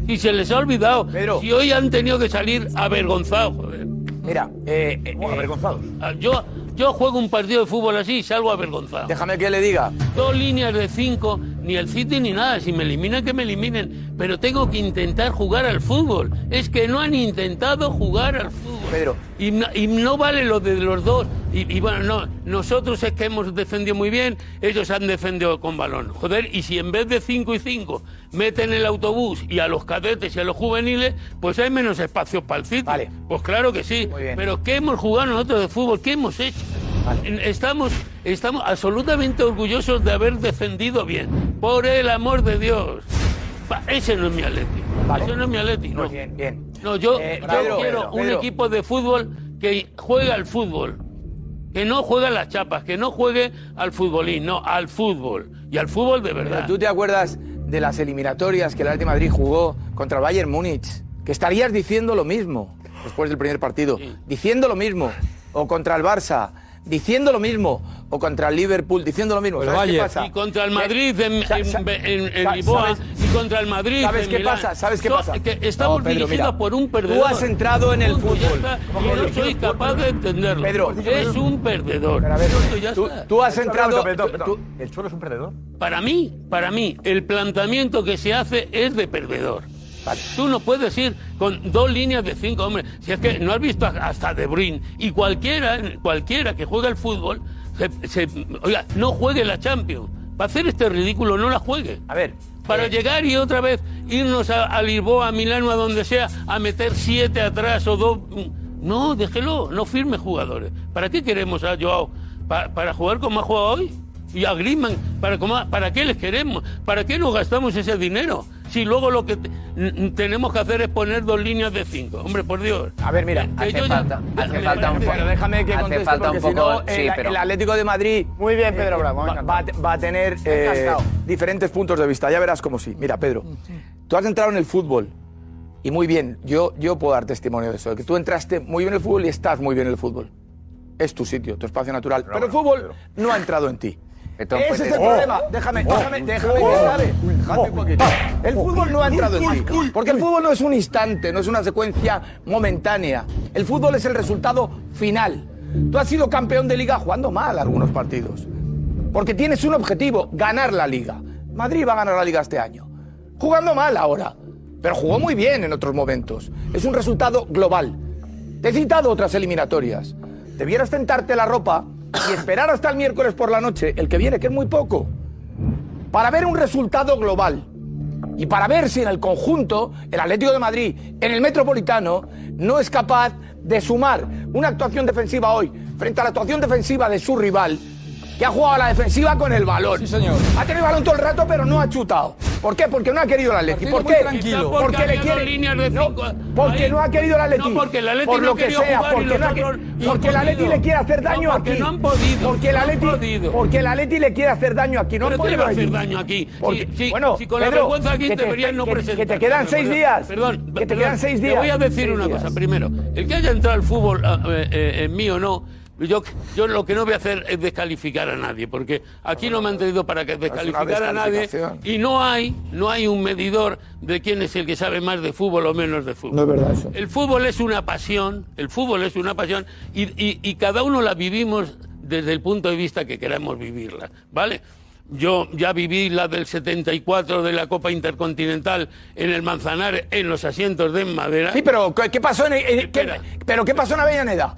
Speaker 3: Si se les ha olvidado.
Speaker 11: Pero-
Speaker 3: si hoy han tenido que salir avergonzados. joder.
Speaker 11: Mira, eh, eh,
Speaker 8: ¿Cómo,
Speaker 11: eh,
Speaker 8: avergonzados?
Speaker 3: Ah, Yo, yo juego un partido de fútbol así y salgo avergonzado.
Speaker 11: déjame que le diga.
Speaker 3: Dos líneas de cinco, ni el City ni nada. Si me eliminan, que me eliminen. Pero tengo que intentar jugar al fútbol. Es que no han intentado jugar al fútbol.
Speaker 11: Pedro.
Speaker 3: Y no, y no vale lo de los dos. Y, y bueno, no, nosotros es que hemos defendido muy bien, ellos han defendido con balón. Joder, y si en vez de 5 y 5 meten el autobús y a los cadetes y a los juveniles, pues hay menos espacio para el City.
Speaker 11: Vale.
Speaker 3: Pues claro que sí. Pero ¿qué hemos jugado nosotros de fútbol? ¿Qué hemos hecho? Estamos, estamos absolutamente orgullosos de haber defendido bien. Por el amor de Dios. Ese no es mi Atleti. Ese no es mi Atleti. No.
Speaker 11: Bien, bien.
Speaker 3: No, yo,
Speaker 11: Eh,
Speaker 3: yo
Speaker 11: Pedro,
Speaker 3: quiero
Speaker 11: Pedro,
Speaker 3: un
Speaker 11: Pedro.
Speaker 3: equipo de fútbol que juegue al fútbol. Que no juegue a las chapas, que no juegue al futbolín, no, al fútbol. Y al fútbol de verdad.
Speaker 11: Pero ¿Tú te acuerdas de las eliminatorias que el de Madrid jugó contra el Bayern Múnich? Que estarías diciendo lo mismo después del primer partido. Diciendo lo mismo. O contra el Barça. Diciendo lo mismo. O contra el Liverpool. Diciendo lo mismo.
Speaker 6: El
Speaker 11: ¿Sabes qué
Speaker 6: Bayern.
Speaker 11: pasa?
Speaker 3: Y contra el Madrid en, en- y contra el Madrid
Speaker 11: ¿Sabes
Speaker 3: en
Speaker 11: qué
Speaker 3: Milán.
Speaker 11: pasa? ¿Sabes qué
Speaker 3: So-
Speaker 11: pasa?
Speaker 3: que estamos
Speaker 11: No, Pedro,
Speaker 3: dirigidos
Speaker 11: mira.
Speaker 3: por un
Speaker 11: Tú
Speaker 3: perdedor.
Speaker 11: has entrado en el fútbol.
Speaker 3: está.
Speaker 11: ¿Cómo
Speaker 3: Y
Speaker 11: que
Speaker 3: no soy capaz de entenderlo.
Speaker 11: Pedro,
Speaker 3: es un perdedor.
Speaker 11: Pero a ver,
Speaker 3: Punto, ya
Speaker 11: tú,
Speaker 3: está.
Speaker 11: tú has entrado.
Speaker 8: Perdón,
Speaker 11: tú-
Speaker 8: perdón,
Speaker 11: tú-
Speaker 8: perdón. ¿El Cholo es un perdedor?
Speaker 3: Para mí, para mí, el planteamiento que se hace es de perdedor. Tú no puedes ir con dos líneas de cinco hombres. Si es que no has visto hasta De Bruyne y cualquiera, cualquiera que juegue al fútbol, se- se- oiga, no juegue la Champions. Para hacer este ridículo, no la juegue.
Speaker 11: A ver.
Speaker 3: Para
Speaker 11: eh,
Speaker 3: llegar y otra vez irnos a, a Lisboa, a Milano, a donde sea, a meter siete atrás o dos. No, déjelo, no firme jugadores. ¿Para qué queremos a Joao? ¿Pa- ¿Para jugar como ha jugado hoy? Y a Griezmann, ¿para, cómo- ¿para qué les queremos? ¿Para qué nos gastamos ese dinero? Si luego lo que tenemos que hacer es poner dos líneas de cinco. Hombre, por Dios.
Speaker 11: A ver, mira.
Speaker 3: Que
Speaker 4: Hace
Speaker 3: yo
Speaker 4: falta-
Speaker 3: ya- *laughs*
Speaker 4: hace falta un poco.
Speaker 11: Bueno, déjame que
Speaker 4: Hace
Speaker 11: conteste
Speaker 4: falta
Speaker 11: porque
Speaker 4: un
Speaker 11: si
Speaker 4: poco-
Speaker 11: no,
Speaker 4: sí,
Speaker 11: el,
Speaker 4: pero-
Speaker 11: el Atlético de Madrid
Speaker 1: Muy bien, Pedro Bravo, me
Speaker 11: va, va- a tener eh, diferentes puntos de vista. Ya verás cómo sí. Mira, Pedro, tú has entrado en el fútbol y muy bien. Yo, yo puedo dar testimonio de eso. de que tú entraste muy bien en el fútbol y estás muy bien en el fútbol. Es tu sitio, tu espacio natural. Pero, el fútbol no ha entrado en ti.
Speaker 4: Petón
Speaker 11: Ese es el problema. Déjame, déjame, déjame acabe. Déjame un poquito. El fútbol no ha entrado en ti. Porque el fútbol no es un instante, no es una secuencia momentánea. El fútbol es el resultado final. Tú has sido campeón de liga jugando mal algunos partidos. Porque tienes un objetivo, ganar la liga. Madrid va a ganar la liga este año. Jugando mal ahora, pero jugó muy bien en otros momentos. Es un resultado global. Te he citado otras eliminatorias. Debieras tentarte la ropa y esperar hasta el miércoles por la noche, el que viene, que es muy poco, para ver un resultado global. Y para ver si en el conjunto, el Atlético de Madrid, en el Metropolitano, no es capaz de sumar una actuación defensiva hoy frente a la actuación defensiva de su rival, que ha jugado a la defensiva con el balón. Sí,
Speaker 6: señor.
Speaker 11: Ha tenido el balón todo el rato, pero no ha chutado. ¿Por qué? Porque no ha querido el Atlético. ¿Por qué?
Speaker 3: tranquilo.
Speaker 11: Porque le quiere.
Speaker 3: de
Speaker 11: no, porque
Speaker 3: Ahí.
Speaker 11: no ha querido el Atlético.
Speaker 3: No, porque el Atleti
Speaker 11: Por
Speaker 3: no
Speaker 11: que sea, porque, no ha porque el Atleti le quiere hacer daño
Speaker 3: No, porque
Speaker 11: aquí.
Speaker 3: no han podido,
Speaker 11: Porque el
Speaker 3: han
Speaker 11: Atleti,
Speaker 3: podido.
Speaker 11: porque el Atleti le quiere hacer daño aquí. No
Speaker 3: Pero
Speaker 11: han
Speaker 3: ¿qué le
Speaker 11: podido
Speaker 3: hacer
Speaker 11: allí.
Speaker 3: daño aquí?
Speaker 11: Porque- bueno,
Speaker 3: si con la
Speaker 11: Pedro,
Speaker 3: vergüenza aquí deberían no presentar.
Speaker 11: Que te quedan seis días.
Speaker 3: Perdón,
Speaker 11: Que te quedan seis días.
Speaker 3: Te voy a decir una cosa. Primero, el que haya entrado al fútbol ah, eh, eh, en mí o no, yo, yo lo que no voy a hacer es descalificar a nadie, porque aquí no me han traído para que descalificar a nadie y no hay, no hay un medidor de quién es el que sabe más de fútbol o menos de fútbol.
Speaker 11: No es verdad eso.
Speaker 3: El fútbol es una pasión, el fútbol es una pasión y, y- y cada uno la vivimos desde el punto de vista que queramos vivirla, ¿vale? Yo ya viví la del 74 de la Copa Intercontinental en el Manzanares, en los asientos de madera.
Speaker 11: Sí, pero ¿qué pasó en, en- qué- pero qué pasó en Avellaneda?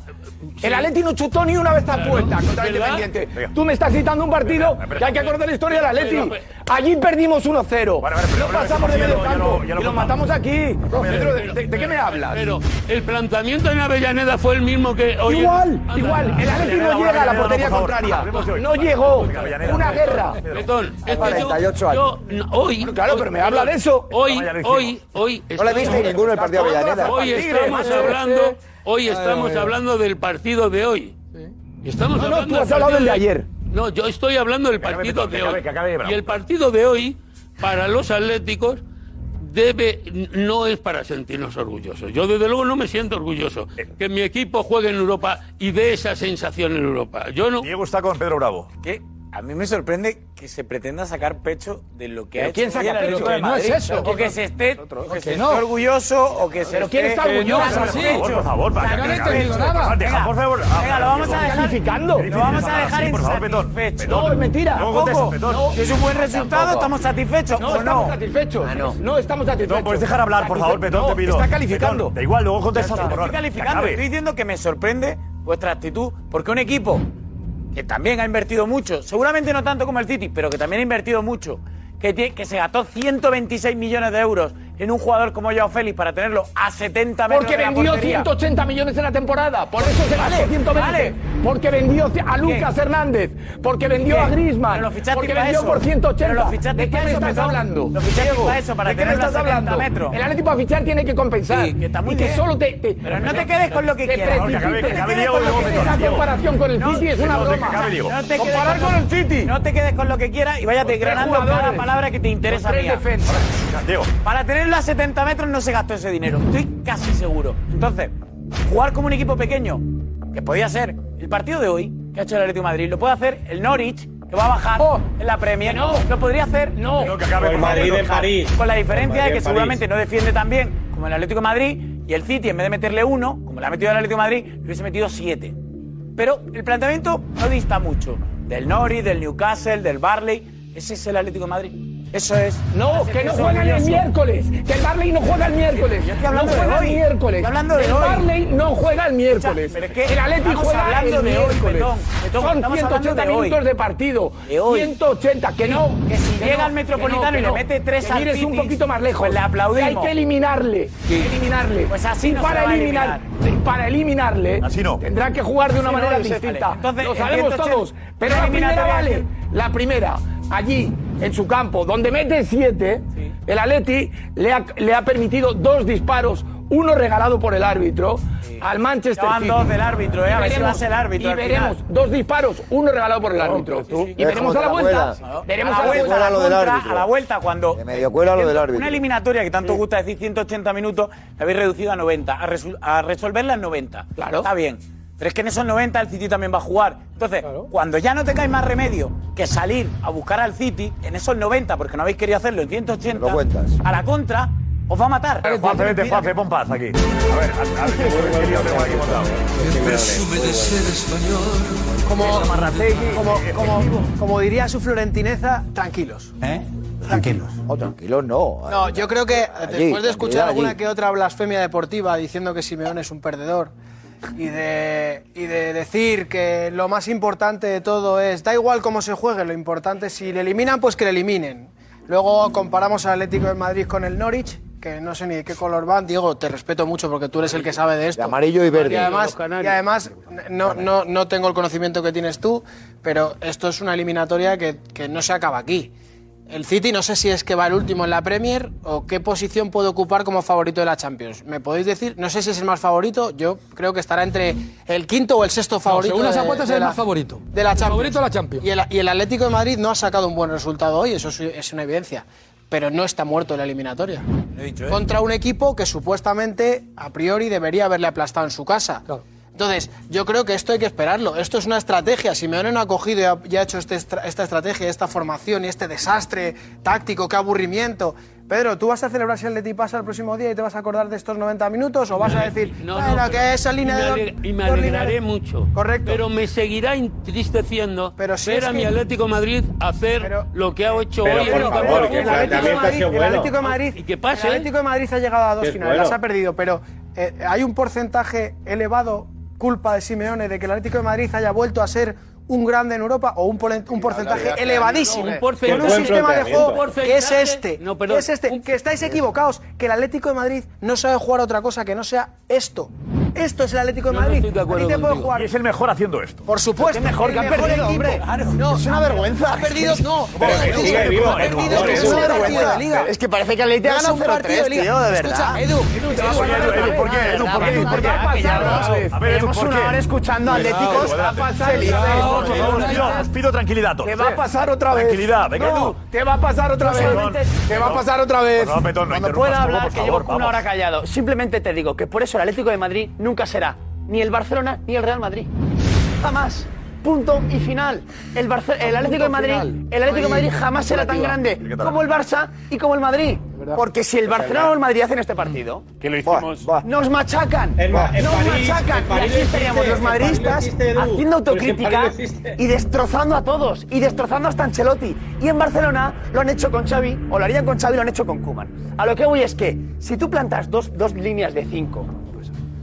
Speaker 11: El Atleti no chutó ni una vez a puerta contra el. Independiente. Tú me estás citando un partido que hay que acordar la historia del Atleti. Allí perdimos 1-0. No pasamos de medio campo y lo matamos aquí. Pedro, ¿de, de- de qué me hablas?
Speaker 3: Pero el planteamiento en Avellaneda fue el mismo que hoy.
Speaker 11: Igual, igual. El Atleti no llega a la portería contraria. No llegó. Una guerra.
Speaker 3: Betón, es que yo-
Speaker 5: 48
Speaker 3: yo, no, hoy.
Speaker 11: Claro, pero me habla de eso.
Speaker 3: Hoy, hoy, hoy.
Speaker 5: No le viste ninguno el partido de Avellaneda.
Speaker 3: Hoy estamos hablando, hoy estamos hablando del partido de hoy. Estamos
Speaker 11: No, tú has hablado del de ayer.
Speaker 3: No, yo estoy hablando del partido de hoy. Y el partido de hoy, para los atléticos, debe, no es para sentirnos orgullosos. Yo desde luego no me siento orgulloso que mi equipo juegue en Europa y dé esa sensación en Europa. Yo no.
Speaker 8: Diego está con Pedro Bravo.
Speaker 27: Que a mí me sorprende que se pretenda sacar pecho de lo que
Speaker 11: ¿Pero
Speaker 27: ha hecho
Speaker 11: quién saca pecho?
Speaker 27: de
Speaker 11: Que no es
Speaker 27: Madrid.
Speaker 11: eso.
Speaker 27: O que se esté, o que se
Speaker 11: Que
Speaker 27: esté
Speaker 11: no.
Speaker 27: orgulloso o que se
Speaker 11: ¿Pero quién está orgulloso?
Speaker 27: No,
Speaker 11: Sí.
Speaker 8: Por favor, para
Speaker 27: Que no entendido
Speaker 8: Deja,
Speaker 27: nada.
Speaker 8: deja, por favor.
Speaker 27: Venga, lo vamos a dejar
Speaker 11: Calificando.
Speaker 27: Lo vamos a dejar insatisfecho.
Speaker 11: No, es mentira.
Speaker 8: No.
Speaker 27: Si es un buen resultado. ¿estamos satisfechos
Speaker 11: No estamos
Speaker 27: no?
Speaker 11: satisfechos.
Speaker 4: Ah, no.
Speaker 11: No estamos satisfechos.
Speaker 8: No, puedes dejar hablar, por favor, Petón,
Speaker 11: No,
Speaker 8: te pido.
Speaker 11: Está calificando.
Speaker 8: Da igual, luego contestas,
Speaker 27: No estoy calificando, estoy diciendo que me sorprende vuestra actitud, porque un equipo que también ha invertido mucho, seguramente no tanto como el City, pero que también ha invertido mucho, que, tie- que se gastó 126 millones de euros en un jugador como Joao Félix para tenerlo a 70 metros
Speaker 11: Porque
Speaker 27: de la
Speaker 11: vendió
Speaker 27: portería.
Speaker 11: 180 millones en la temporada. Por eso se gastó 120.
Speaker 27: vale.
Speaker 11: Porque vendió a Lucas Hernández. Porque vendió
Speaker 27: ¿Qué?
Speaker 11: a Griezmann. Porque
Speaker 27: para
Speaker 11: vendió
Speaker 27: eso.
Speaker 11: por 180.
Speaker 27: Pero lo fichaste
Speaker 11: ¿De qué
Speaker 27: para
Speaker 11: me
Speaker 27: eso,
Speaker 11: estás
Speaker 27: Petón.
Speaker 11: hablando?
Speaker 27: Lo fichaste para eso, para
Speaker 11: ¿De qué me
Speaker 27: a
Speaker 11: estás
Speaker 27: 70
Speaker 11: hablando?
Speaker 27: metros.
Speaker 11: El Atlético a fichar tiene que compensar.
Speaker 27: Sí, que está muy
Speaker 11: y que
Speaker 27: bien.
Speaker 11: solo te, te-
Speaker 27: Pero no te quedes con lo que quieras.
Speaker 11: Esa comparación con el City es una broma. Comparar con el City.
Speaker 27: No te quedes con lo que quieras y váyate granando cada palabra que te interesa
Speaker 11: Con tres
Speaker 27: mía.
Speaker 11: defensas.
Speaker 8: Diego.
Speaker 27: Para tenerlo a 70 metros no se gastó ese dinero. Estoy casi seguro. Entonces, jugar como un equipo pequeño, que podía ser el partido de hoy, que ha hecho el Atlético de Madrid, lo puede hacer el Norwich, que va a bajar
Speaker 11: Oh,
Speaker 27: en la Premier.
Speaker 11: no.
Speaker 27: Lo podría hacer
Speaker 11: No.
Speaker 8: Que acabe.
Speaker 23: Madrid en. París.
Speaker 27: con la diferencia
Speaker 23: Madrid
Speaker 27: de que
Speaker 23: en
Speaker 27: seguramente
Speaker 23: París.
Speaker 27: no defiende tan bien como el Atlético de Madrid y el City, en vez de meterle uno, como le ha metido el Atlético de Madrid, le hubiese metido siete. Pero el planteamiento no dista mucho del Norwich, del Newcastle, del Barley. Ese es el Atlético de Madrid. Eso es.
Speaker 11: No, que no juegan el miércoles. Que el Barley no juega el miércoles.
Speaker 27: Yo estoy hablando
Speaker 11: no
Speaker 27: de
Speaker 11: juega
Speaker 27: hoy.
Speaker 11: el miércoles.
Speaker 27: Estoy hablando de
Speaker 11: el
Speaker 27: hoy.
Speaker 11: Barley no juega el miércoles.
Speaker 27: Pero es que
Speaker 11: el Atleti juega
Speaker 27: hablando
Speaker 11: el
Speaker 27: de hoy,
Speaker 11: miércoles.
Speaker 27: Petón. Petón,
Speaker 11: Son
Speaker 27: estamos
Speaker 11: 180
Speaker 27: hablando de hoy.
Speaker 11: minutos de partido.
Speaker 27: De hoy.
Speaker 11: 180. Que no.
Speaker 27: Que si
Speaker 11: que
Speaker 27: llega
Speaker 11: no,
Speaker 27: al Metropolitano
Speaker 11: que no,
Speaker 27: y le mete tres al
Speaker 11: mires un poquito más lejos.
Speaker 27: pues le aplaudimos.
Speaker 11: Que hay que eliminarle.
Speaker 27: Sí.
Speaker 11: Eliminarle.
Speaker 27: Pues así
Speaker 11: Y
Speaker 27: no se
Speaker 11: para
Speaker 27: le va a
Speaker 11: eliminar, para eliminarle,
Speaker 8: Así no.
Speaker 11: tendrá que jugar de una
Speaker 27: Así
Speaker 11: manera distinta.
Speaker 27: Entonces,
Speaker 11: Lo sabemos
Speaker 27: 180,
Speaker 11: todos. Pero la primera vale. La primera, allí, en su campo, donde mete siete, el Atleti le ha, le ha permitido dos disparos, uno regalado por el árbitro, al Manchester City.
Speaker 27: dos del árbitro, eh,
Speaker 11: Y
Speaker 27: a ver si
Speaker 11: veremos-
Speaker 27: va a ser el árbitro
Speaker 11: Y
Speaker 27: al
Speaker 11: veremos
Speaker 27: final.
Speaker 11: dos disparos, uno regalado por el árbitro. Y
Speaker 5: Deja
Speaker 11: veremos a la vuelta. Veremos
Speaker 27: a
Speaker 11: a
Speaker 27: la
Speaker 11: la
Speaker 27: vuelta,
Speaker 11: vuelta.
Speaker 27: a la,
Speaker 5: lo del
Speaker 27: contra,
Speaker 5: árbitro.
Speaker 27: a la vuelta, cuando.
Speaker 5: Que medio cuela lo del árbitro.
Speaker 27: Una eliminatoria que tanto gusta decir 180 minutos, la habéis reducido a 90. A, a resolverla en 90.
Speaker 11: Claro.
Speaker 27: Está bien. Pero es que en esos 90 el City también va a jugar. Entonces, cuando ya no tengáis más remedio que salir a buscar al City en esos 90, porque no habéis querido hacerlo en 180,
Speaker 5: Lo cuentas.
Speaker 27: a la contra, os va a matar.
Speaker 8: Juanfe, vete, Juanfe, pon paz aquí. A ver, a, a ver, qué- qué lío tengo aquí montado.
Speaker 28: Presume de ser español.
Speaker 29: Como, como, como, como diría su florentineza, tranquilos.
Speaker 27: ¿Eh?
Speaker 11: Tranquilos.
Speaker 5: Oh, tranquilos no.
Speaker 30: No, yo creo que después de escuchar alguna que otra blasfemia deportiva diciendo que Simeone es un perdedor y de, y de decir que lo más importante de todo es, da igual cómo se juegue, lo importante es si le eliminan, pues que le eliminen. Luego comparamos al Atlético de Madrid con el Norwich, que no sé ni de qué color van. Diego, te respeto mucho porque tú eres el que sabe de esto.
Speaker 5: amarillo y verde.
Speaker 30: Y además, y además no, no, no tengo el conocimiento que tienes tú, pero esto es una eliminatoria que, que no se acaba aquí. El City no sé si es que va el último en la Premier o qué posición puede ocupar como favorito de la Champions. ¿Me podéis decir? No sé si es el más favorito, yo creo que estará entre el quinto o el sexto favorito.
Speaker 6: según las apuestas es el
Speaker 30: la-
Speaker 6: más favorito.
Speaker 30: De la
Speaker 6: El
Speaker 30: Champions.
Speaker 6: favorito de la Champions.
Speaker 30: Y el, y el Atlético de Madrid no ha sacado un buen resultado hoy, eso es, es una evidencia. Pero no está muerto en la eliminatoria. Contra un equipo que supuestamente, a priori, debería haberle aplastado en su casa. Entonces, yo creo que esto hay que esperarlo. Esto es una estrategia. Simeone no ha cogido y ha, y ha hecho este estra- esta estrategia, esta formación y este desastre táctico, qué aburrimiento. Pedro, ¿tú vas a celebrar si el Leti pasa el próximo día y te vas a acordar de estos 90 minutos? ¿O vas a decir,
Speaker 3: No,
Speaker 30: bueno,
Speaker 3: no,
Speaker 30: que esa
Speaker 3: y
Speaker 30: línea
Speaker 3: me
Speaker 30: de. dos-
Speaker 3: Y me alegraré mucho.
Speaker 30: Correcto.
Speaker 3: Pero me seguirá entristeciendo
Speaker 30: Pero si
Speaker 3: ver a
Speaker 30: que-
Speaker 3: mi Atlético de Madrid hacer lo que ha hecho
Speaker 30: Pero,
Speaker 3: hoy.
Speaker 30: por
Speaker 3: en el
Speaker 30: favor, que el Atlético de Madrid- el Atlético de Madrid,
Speaker 3: Y que pase.
Speaker 30: el Atlético de Madrid ha llegado a dos finales,
Speaker 3: bueno.
Speaker 30: las ha perdido, pero eh, hay un porcentaje elevado, culpa de Simeone, de que el Atlético de Madrid haya vuelto a ser un grande en Europa o un, porcentaje elevadísimo.
Speaker 3: años, ¿no? Un porcentaje.
Speaker 30: Con un sistema de juego que es este.
Speaker 3: No, perdón.
Speaker 30: que es este. Que estáis equivocados. Que el Atlético de Madrid no sabe jugar a otra cosa que no sea esto. Esto es el Atlético de Madrid. A ti te puede jugar
Speaker 8: Y es el mejor haciendo esto.
Speaker 30: por supuesto.
Speaker 8: Qué mejor
Speaker 30: el
Speaker 8: que ha perdido,
Speaker 30: equipo.
Speaker 8: hombre.
Speaker 30: No,
Speaker 11: Es una vergüenza.
Speaker 30: Ha perdido, no.
Speaker 11: Pero que sigue vivo,
Speaker 30: Ha perdido,
Speaker 11: por
Speaker 30: es
Speaker 11: es una vergüenza.
Speaker 30: liga.
Speaker 11: Es que parece que el Atleti ha
Speaker 30: No es
Speaker 11: ganado
Speaker 30: un partido
Speaker 11: 0-3,
Speaker 30: de liga.
Speaker 11: tío, de verdad.
Speaker 30: Escucha, Edu,
Speaker 8: ¿por qué? Edu, ¿por qué? ¿Por qué?
Speaker 11: Llevamos
Speaker 8: ¿por
Speaker 11: una
Speaker 8: qué?
Speaker 11: hora escuchando a atléticos
Speaker 8: felices. Os pido tranquilidad. todos,
Speaker 11: Te va a pasar otra vez.
Speaker 8: Tranquilidad, venga,
Speaker 11: No,
Speaker 8: Edu.
Speaker 11: te va a pasar otra
Speaker 8: No,
Speaker 11: vez. Te va a pasar otra vez.
Speaker 8: No
Speaker 1: Cuando pueda hablar,
Speaker 8: por
Speaker 1: que llevo una hora callado, simplemente te digo que por eso el Atlético de Madrid nunca será ni el Barcelona ni el Real Madrid. Jamás. Punto y final. El, Barce- el Atlético de Madrid, el Atlético de Madrid jamás será tan grande como el Barça y como el Madrid. Porque si el Barcelona o el Madrid hacen este partido,
Speaker 7: Que lo hicimos.
Speaker 1: nos machacan. Nos machacan. y estaríamos los madridistas haciendo autocrítica y destrozando a todos. Y destrozando hasta Ancelotti. Y en Barcelona lo han hecho con Xavi, o lo harían con Xavi, lo han hecho con Koeman. A lo que voy es que, si tú plantas dos, dos líneas de cinco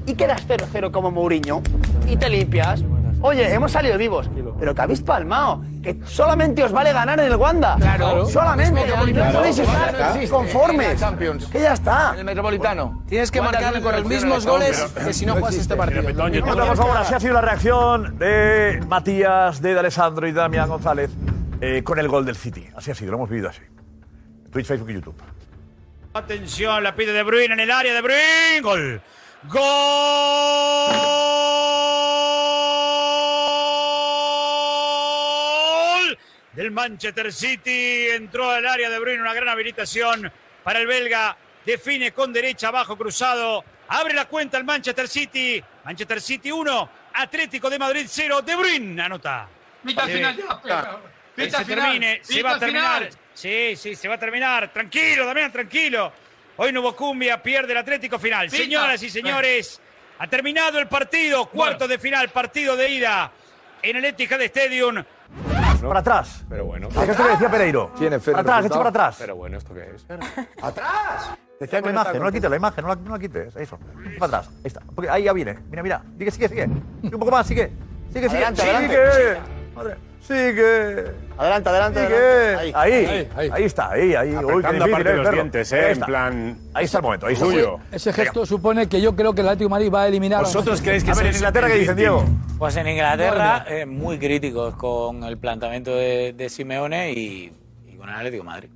Speaker 1: y quedas 0-0 como Mourinho y te limpias. Oye, hemos salido vivos, pero que habéis palmado, que solamente os vale ganar en el Wanda.
Speaker 31: Claro.
Speaker 30: Claro,
Speaker 1: Solamente, no podéis estar
Speaker 30: claro.
Speaker 1: conformes. Que ya está.
Speaker 31: En el Metropolitano.
Speaker 30: Tienes que
Speaker 31: ¿Cuántas
Speaker 30: marcar con los mismos goles que si no juegas este partido.
Speaker 8: Por favor, así ha sido la reacción de Matías, de Alessandro y de Damián González eh, con el gol del City. Así ha sido, lo hemos vivido así. Twitch, Facebook y YouTube.
Speaker 32: Atención, la pide De Bruyne en el área de Bruyne. Gol. Gol del Manchester City. Entró al área de Bruyne, una gran habilitación para el belga. Define con derecha abajo cruzado. Abre la cuenta el Manchester City. Manchester City 1, Atlético de Madrid 0. De Bruyne anota.
Speaker 33: Mitad final ya, pero-
Speaker 32: se
Speaker 33: final,
Speaker 32: termine, se
Speaker 33: mitad
Speaker 32: va a terminar.
Speaker 33: final.
Speaker 32: Sí, sí, se va a terminar. Tranquilo, Damián, tranquilo. Hoy no hubo cumbia, pierde el Atlético final. Señoras y señores, ha terminado el partido, cuarto de final, partido de ida en el Etihad Stadium.
Speaker 8: Para atrás.
Speaker 34: Pero bueno.
Speaker 8: ¿Qué es esto que decía Pereiro?
Speaker 34: Tiene fe en
Speaker 8: Para atrás, echa para atrás.
Speaker 34: Pero bueno, ¿esto qué es? *laughs*
Speaker 8: ¡Atrás! Decía la imagen, no la quites, la imagen, no la, no la quites. Eso. Para atrás. Ahí está. Porque ahí ya viene. Mira, mira. Sigue, sigue, sigue. Sigue un poco más, sigue. Sigue, sigue.
Speaker 11: Adelante,
Speaker 8: sigue.
Speaker 11: adelante.
Speaker 8: Madre. Sigue.
Speaker 11: Adelante, adelante.
Speaker 8: Sigue.
Speaker 11: adelante.
Speaker 8: Ahí. Ahí, está, ahí, ahí. Uy, qué
Speaker 7: Apretando
Speaker 8: difícil,
Speaker 7: aparte
Speaker 8: eh,
Speaker 7: los dientes, eh,
Speaker 8: Ahí
Speaker 7: en
Speaker 8: está.
Speaker 7: plan-
Speaker 8: Ahí está el momento, ahí está.
Speaker 7: Suyo.
Speaker 6: Ese gesto supone que yo creo que el Atlético de Madrid va a eliminar.
Speaker 7: ¿Vosotros creéis que
Speaker 8: A ver, en Inglaterra, ¿qué dicen, Diego?
Speaker 9: Pues en Inglaterra, eh, muy críticos con el planteamiento de, de Simeone y, y con el Atlético de Madrid.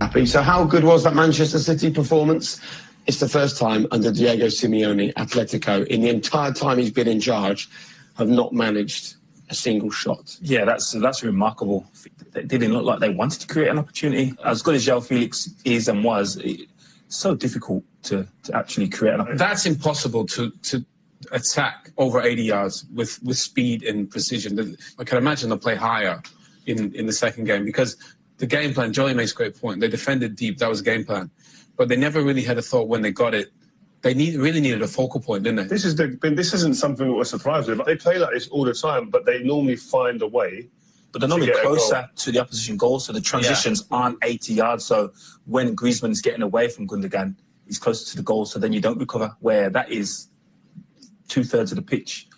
Speaker 35: happy. So, how good was that Manchester City performance? It's the first time under Diego Simeone, Atletico, in the entire time he's been in charge, have not managed a single shot.
Speaker 36: Yeah, that's that's remarkable. It didn't look like they wanted to create an opportunity. As good as João Felix is and was, it's so difficult to, to actually create an opportunity.
Speaker 37: That's impossible to to attack over 80 yards with with speed and precision. I can imagine they'll play higher in in the second game because the game plan. Joey makes a great point. They defended deep. That was the game plan, but they never really had a thought when they got it. They need really needed a focal point, didn't they?
Speaker 38: This is the, this isn't something that we're surprised with. They play like this all the time, but they normally find a way
Speaker 37: but they're normally To get a goal. closer to the opposition goal, so the transitions aren't 80 yards. So when Griezmann's getting away from Gundogan, he's closer to the goal, so then you don't recover. Where that is two thirds of the pitch,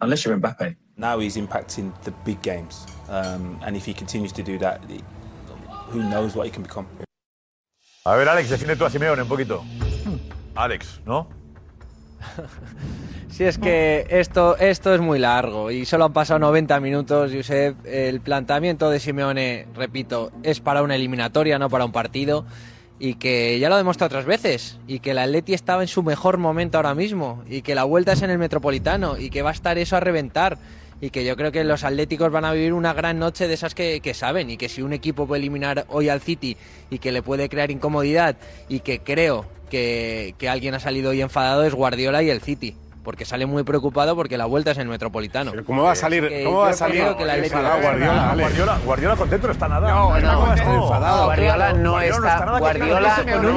Speaker 37: unless you're Mbappe.
Speaker 39: Now he's impacting the big games, um, and if he continues to do that, who knows what he can become.
Speaker 8: A ver, Alex, define tú a Simeone un poquito. Alex, ¿no? *laughs*
Speaker 12: Sí, es que esto, esto es muy largo y solo han pasado 90 minutos, Josep. El planteamiento de Simeone, repito, es para una eliminatoria, no para un partido. Y que ya lo ha demostrado otras veces. Y que el Atleti estaba en su mejor momento ahora mismo. Y que la vuelta es en el Metropolitano. Y que va a estar eso a reventar. Y que yo creo que los atléticos van a vivir una gran noche de esas que, saben. Y que si un equipo puede eliminar hoy al City y que le puede crear incomodidad. Y que creo que, que alguien ha salido hoy enfadado es Guardiola y el City. Porque sale muy preocupado porque la vuelta es en el Metropolitano.
Speaker 7: ¿Cómo va a salir? ¿Cómo va a salir?
Speaker 12: que
Speaker 7: Enfadado Guardiola.
Speaker 8: Guardiola, Guardiola contento no está nada.
Speaker 7: No,
Speaker 8: está
Speaker 7: no,
Speaker 8: contento.
Speaker 7: está enfadado.
Speaker 4: Guardiola no está- Guardiola no contento.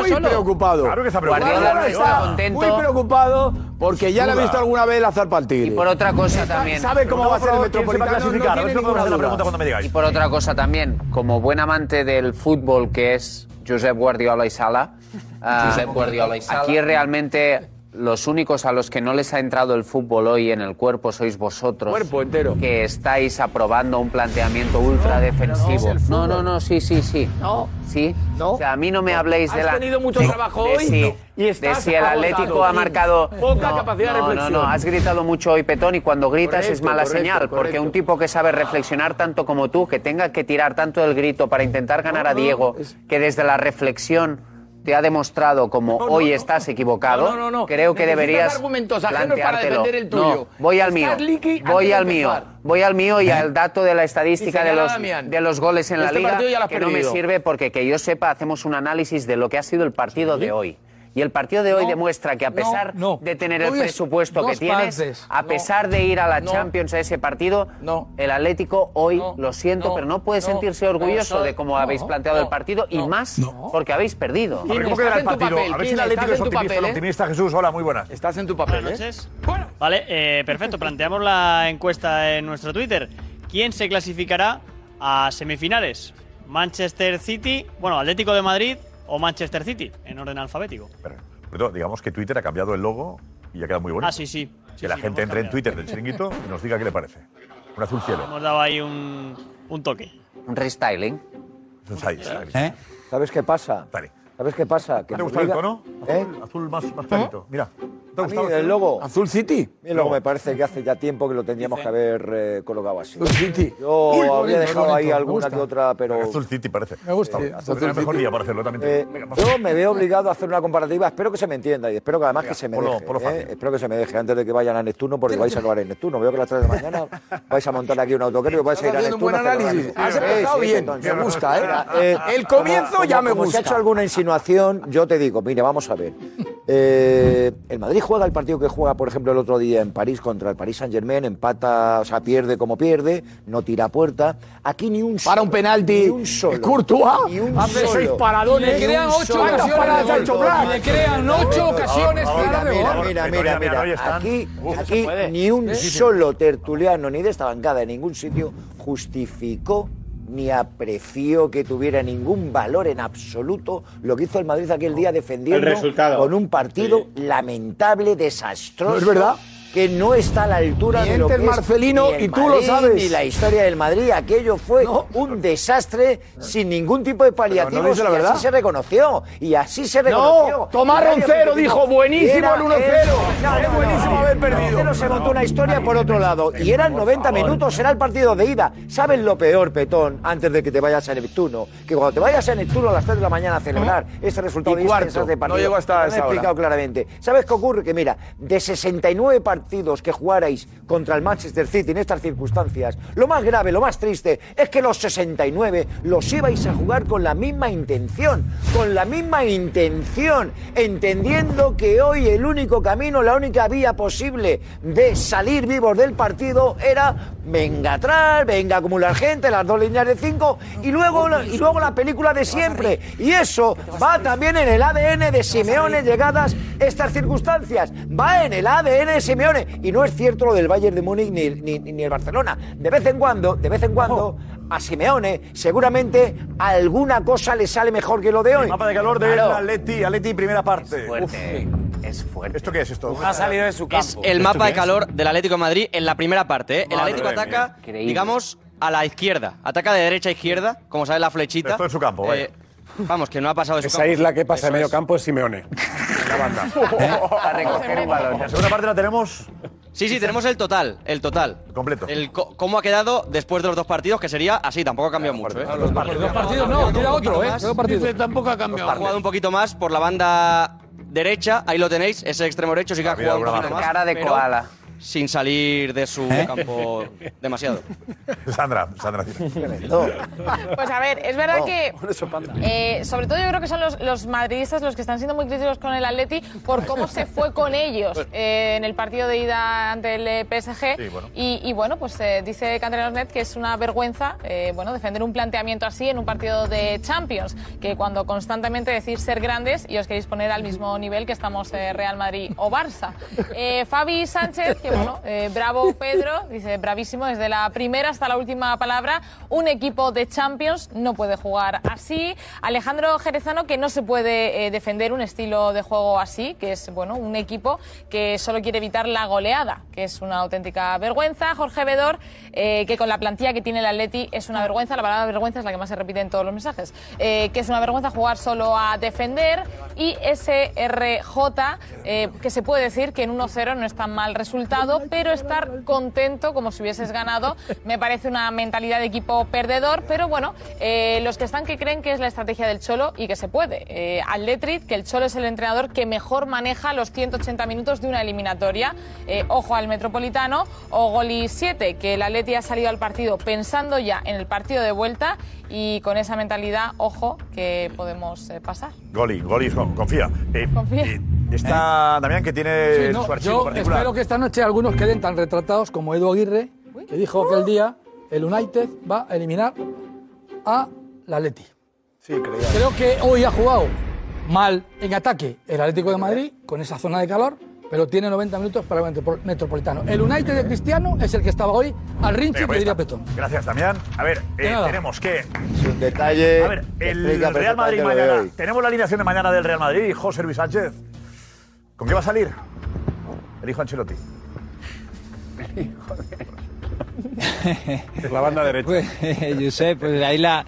Speaker 8: muy
Speaker 4: solo.
Speaker 5: preocupado.
Speaker 8: Claro que está preocupado.
Speaker 4: Guardiola no está contento.
Speaker 5: Muy preocupado porque ya le ha visto alguna vez lanzar para el tigre.
Speaker 4: Y por otra cosa también.
Speaker 5: ¿Sabe cómo va a ser el
Speaker 8: ¿Quién se va a
Speaker 5: Metropolitano?
Speaker 8: clasificar?
Speaker 5: No
Speaker 8: A ver
Speaker 5: tiene
Speaker 8: si podemos
Speaker 5: ninguna
Speaker 8: hacer la
Speaker 5: duda.
Speaker 8: pregunta cuando me digáis.
Speaker 4: Y por otra cosa también, como buen amante del fútbol que es Josep Guardiola y Sala, ah, *laughs*
Speaker 12: Josep Guardiola y Sala.
Speaker 4: aquí realmente los únicos a los que no les ha entrado el fútbol hoy en el cuerpo sois vosotros.
Speaker 11: Cuerpo entero.
Speaker 4: Que estáis aprobando un planteamiento ultra defensivo. No, no, no, sí, sí, sí.
Speaker 11: No.
Speaker 4: Sí. O sea, a mí no me habléis de
Speaker 11: Has
Speaker 4: la.
Speaker 11: tenido mucho
Speaker 4: de-
Speaker 11: trabajo
Speaker 4: de
Speaker 11: hoy
Speaker 4: si-
Speaker 11: y
Speaker 4: de si el
Speaker 11: agotado.
Speaker 4: Atlético ha marcado.
Speaker 11: Poca
Speaker 4: No,
Speaker 11: capacidad de
Speaker 4: no,
Speaker 11: reflexión.
Speaker 4: No, no, has gritado mucho hoy, Petón, y cuando gritas es mala
Speaker 11: correcto,
Speaker 4: señal, porque un tipo que sabe reflexionar tanto como tú, que tenga que tirar tanto el grito para intentar ganar a
Speaker 11: no,
Speaker 4: Diego,
Speaker 11: es-
Speaker 4: que desde la reflexión te ha demostrado como hoy estás equivocado,
Speaker 11: No, no, no.
Speaker 4: creo que
Speaker 11: Necesitas
Speaker 4: deberías
Speaker 11: argumentos para
Speaker 4: planteártelo.
Speaker 11: defender el tuyo.
Speaker 4: No, voy al mío.
Speaker 11: Estás
Speaker 4: Voy al mío. Voy al mío y al dato de la estadística de los, de los goles en la
Speaker 11: Este
Speaker 4: liga,
Speaker 11: lo has
Speaker 4: que no me sirve porque que yo sepa hacemos un análisis de lo que ha sido el partido de hoy. Y el partido de hoy
Speaker 6: No,
Speaker 4: demuestra que a pesar
Speaker 6: no.
Speaker 4: de tener el
Speaker 6: Hoy
Speaker 4: presupuesto que tienes,
Speaker 6: partes.
Speaker 4: a
Speaker 6: No,
Speaker 4: pesar de ir a la
Speaker 6: no,
Speaker 4: Champions a ese partido, el Atlético hoy, lo siento,
Speaker 6: no,
Speaker 4: pero no puede
Speaker 6: no,
Speaker 4: sentirse orgulloso
Speaker 6: no,
Speaker 4: de cómo
Speaker 6: no,
Speaker 4: habéis planteado el
Speaker 6: no,
Speaker 4: partido y más
Speaker 6: no.
Speaker 4: porque habéis perdido.
Speaker 8: A ver, ¿cómo quedará el partido? A ver si el Atlético es optimista, el optimista. Jesús, hola, muy buenas.
Speaker 11: Estás en tu papel,
Speaker 40: Buenas
Speaker 11: ¿eh?
Speaker 40: noches. Vale, eh, perfecto. Planteamos la encuesta en nuestro Twitter. ¿Quién se clasificará a semifinales? ¿Manchester City, bueno, Atlético de Madrid o Manchester City, en orden alfabético?
Speaker 8: Pero digamos que Twitter ha cambiado el logo y ha quedado muy bonito.
Speaker 40: Ah, sí, sí.
Speaker 8: que la
Speaker 40: sí,
Speaker 8: gente entre en. Twitter del chiringuito y nos diga qué le parece. Un azul cielo.
Speaker 40: Hemos dado ahí un, un toque.
Speaker 4: Un restyling.
Speaker 8: Un.
Speaker 5: ¿Eh? ¿Sabes qué pasa? ¿Sabes qué pasa? Que
Speaker 8: ¿Te
Speaker 5: me
Speaker 8: gusta el tono?
Speaker 5: ¿Eh?
Speaker 8: Azul más, más clarito. Mira. ¿Te ha
Speaker 5: A mí
Speaker 8: gustado
Speaker 5: el logo.
Speaker 11: Azul City.
Speaker 5: El logo me parece que hace ya tiempo que lo tendríamos que haber eh, colocado así.
Speaker 11: Azul City.
Speaker 5: Yo
Speaker 11: Uy,
Speaker 5: había
Speaker 11: bonito,
Speaker 5: dejado
Speaker 11: bonito,
Speaker 5: ahí alguna que otra, pero.
Speaker 8: Azul City parece.
Speaker 11: Me gusta.
Speaker 8: Azul,
Speaker 11: Azul
Speaker 8: el mejor día para hacerlo también.
Speaker 5: Eh.
Speaker 8: Venga,
Speaker 5: yo me veo obligado a hacer una comparativa, espero que se me entienda y espero que además que se me deje. ¿eh? Espero que se me deje antes de que vayan a Neptuno, porque vais a acabar en Neptuno. Veo que a las 3 de la mañana vais a montar aquí un y vais a ir a Neptuno.
Speaker 11: un buen análisis. Has empezado bien, me gusta, ¿eh?
Speaker 5: Mira,
Speaker 11: El comienzo ya me gusta.
Speaker 5: hecho alguna insinuación, yo te digo, mire, vamos a ver. Eh, el Madrid juega el partido que juega, por ejemplo, el otro día en París contra el Paris Saint Germain, empata, o sea, pierde como pierde, no tira a puerta. Aquí ni un
Speaker 11: Para un penalti.
Speaker 5: Ni un solo.
Speaker 11: Courtois
Speaker 5: Ni un
Speaker 11: hace
Speaker 5: solo.
Speaker 11: seis paradones. Le crean ocho
Speaker 5: solo.
Speaker 11: ocasiones le crean ocho ocasiones
Speaker 5: Mira, mira, mira, mira,
Speaker 8: mira.
Speaker 5: Aquí, aquí ni un solo tertuliano ni de esta bancada en ningún sitio justificó ni apreció que tuviera ningún valor en absoluto lo que hizo el Madrid aquel día defendiendo
Speaker 23: El resultado.
Speaker 5: con un partido lamentable, desastroso.
Speaker 11: No es verdad.
Speaker 5: Que no está a la altura de lo que es
Speaker 11: Marcelino,
Speaker 5: ni el
Speaker 11: y tú lo
Speaker 5: Madrid,
Speaker 11: sabes.
Speaker 5: Ni la historia del Madrid, aquello fue un desastre sin ningún tipo de paliativos.
Speaker 11: dice la
Speaker 5: y
Speaker 11: verdad.
Speaker 5: así se reconoció. Y así se reconoció.
Speaker 11: No, Tomás
Speaker 5: Y
Speaker 11: Roncero dijo, buenísimo el 1-0.
Speaker 5: el-
Speaker 11: Es buenísimo haber perdido.
Speaker 5: Roncero se montó una historia por otro lado. Y eran 90 minutos, era el partido de ida. ¿Sabes lo peor, Petón, antes de que te vayas a Neptuno? Que cuando te vayas a Neptuno a las 3 de la mañana a celebrar ese resultado
Speaker 11: Y
Speaker 5: de
Speaker 11: cuarto.
Speaker 5: instancias de partido.
Speaker 11: No llegó hasta
Speaker 5: lo he
Speaker 11: esa hora.
Speaker 5: explicado claramente. ¿Sabes qué ocurre? Que mira, de 69 partidos que jugarais contra el Manchester City en estas circunstancias, lo más grave, lo más triste, es que los 69 los ibais a jugar con la misma intención, con la misma intención, entendiendo que hoy el único camino, la única vía posible de salir vivos del partido era venga atrás, venga a acumular gente, las dos líneas de cinco y luego, la- y luego la película de siempre. Y eso va también en el ADN de Simeone llegadas estas circunstancias. Va en el ADN de Simeone. Y no es cierto lo del Bayern de Múnich ni, ni, ni el Barcelona. De vez en cuando, de vez en cuando, a Simeone seguramente alguna cosa le sale mejor que lo de hoy.
Speaker 8: Mapa de calor del
Speaker 5: Claro.
Speaker 8: Atleti, Atleti primera parte.
Speaker 5: fuerte.
Speaker 8: Es fuerte. ¿Esto qué es esto?
Speaker 9: Ha salido de su campo.
Speaker 15: Es el mapa de calor del Atlético de Madrid en la primera parte. ¿eh? El Atlético ataca, digamos, a la izquierda. Ataca de derecha a izquierda, como sabes la flechita.
Speaker 8: Esto en su campo, vaya.
Speaker 15: Eh, vamos, que no ha pasado de su
Speaker 7: Esa
Speaker 15: campo.
Speaker 7: isla que pasa en medio
Speaker 15: es.
Speaker 7: campo es Simeone. La banda. *laughs*
Speaker 15: A recoger un balón.
Speaker 8: La segunda parte la tenemos.
Speaker 15: Sí, sí, tenemos el total, el total.
Speaker 8: Completo.
Speaker 15: El co- cómo ha quedado después de los dos partidos, que sería así, tampoco ha cambiado mucho. ¿eh?
Speaker 6: Dos partidos no, queda otro, ¿eh? Dos partidos.
Speaker 3: Dice, tampoco ha cambiado.
Speaker 15: Ha jugado un poquito más por la banda derecha, ahí lo tenéis, ese extremo derecho sí que ha
Speaker 8: Mira,
Speaker 15: jugado un
Speaker 8: alguna
Speaker 15: poquito
Speaker 8: mano.
Speaker 15: más.
Speaker 8: Cara de
Speaker 15: pero
Speaker 8: koala.
Speaker 15: Sin salir de su
Speaker 8: ¿Eh?
Speaker 15: campo demasiado.
Speaker 8: Sandra, Sandra.
Speaker 2: Pues a ver, es verdad
Speaker 8: No,
Speaker 2: que. eh, sobre todo yo creo que son los, los madridistas los que están siendo muy críticos con el Atleti por cómo se fue con ellos eh, en el partido de ida ante el eh, PSG.
Speaker 41: Sí, bueno.
Speaker 2: Y, y bueno, pues eh, dice Net que es una vergüenza eh, bueno, defender un planteamiento así en un partido de Champions, que cuando constantemente decís ser grandes y os queréis poner al mismo nivel que estamos eh, Real Madrid o Barça. Eh, Fabi Sánchez, que eh, bravo Pedro, dice bravísimo desde la primera hasta la última palabra. Un equipo de Champions no puede jugar así. Alejandro Jerezano, que no se puede eh, defender un estilo de juego así, que es bueno, un equipo que solo quiere evitar la goleada, que es una auténtica vergüenza. Jorge Vedor, eh, que con la plantilla que tiene el Atleti es una vergüenza, la palabra vergüenza es la que más se repite en todos los mensajes, que es una vergüenza jugar solo a defender. Y SRJ, que se puede decir que en 1-0 no es tan mal resultado, pero estar contento como si hubieses ganado me parece una mentalidad de equipo perdedor, pero bueno, eh, los que están que creen que es la estrategia del Cholo y que se puede. Eh, Athletic, que el Cholo es el entrenador que mejor maneja los 180 minutos de una eliminatoria. Eh, ojo al Metropolitano. O Goli 7, que el Atleti ha salido al partido pensando ya en el partido de vuelta y con esa mentalidad, ojo, que podemos eh, pasar.
Speaker 8: Goli, Goli, con- confía. Eh,
Speaker 2: Confía.
Speaker 8: eh, está Damián que tiene
Speaker 6: Sí, no,
Speaker 8: su archivo
Speaker 6: yo
Speaker 8: particular.
Speaker 6: espero que esta noche algunos queden tan retratados como Edu Aguirre, que dijo aquel día el United va a eliminar a la Atleti.
Speaker 1: Sí, creía.
Speaker 6: Creo que hoy ha jugado mal en ataque el Atlético de Madrid con esa zona de calor, pero tiene 90 minutos para el Metro- Metropolitano. El United de Cristiano es el que estaba hoy al rinche que
Speaker 8: pues
Speaker 6: diría. Petón.
Speaker 8: Gracias, Damián. A ver, eh,
Speaker 6: De
Speaker 8: tenemos que.
Speaker 5: Es un detalle.
Speaker 8: A ver, el Real Madrid
Speaker 5: de
Speaker 8: mañana. Tenemos la alineación de mañana del Real Madrid, José Luis Sánchez. ¿Con qué va a salir? El hijo Ancelotti.
Speaker 7: La banda derecha.
Speaker 13: Pues, Josep, pues ahí la,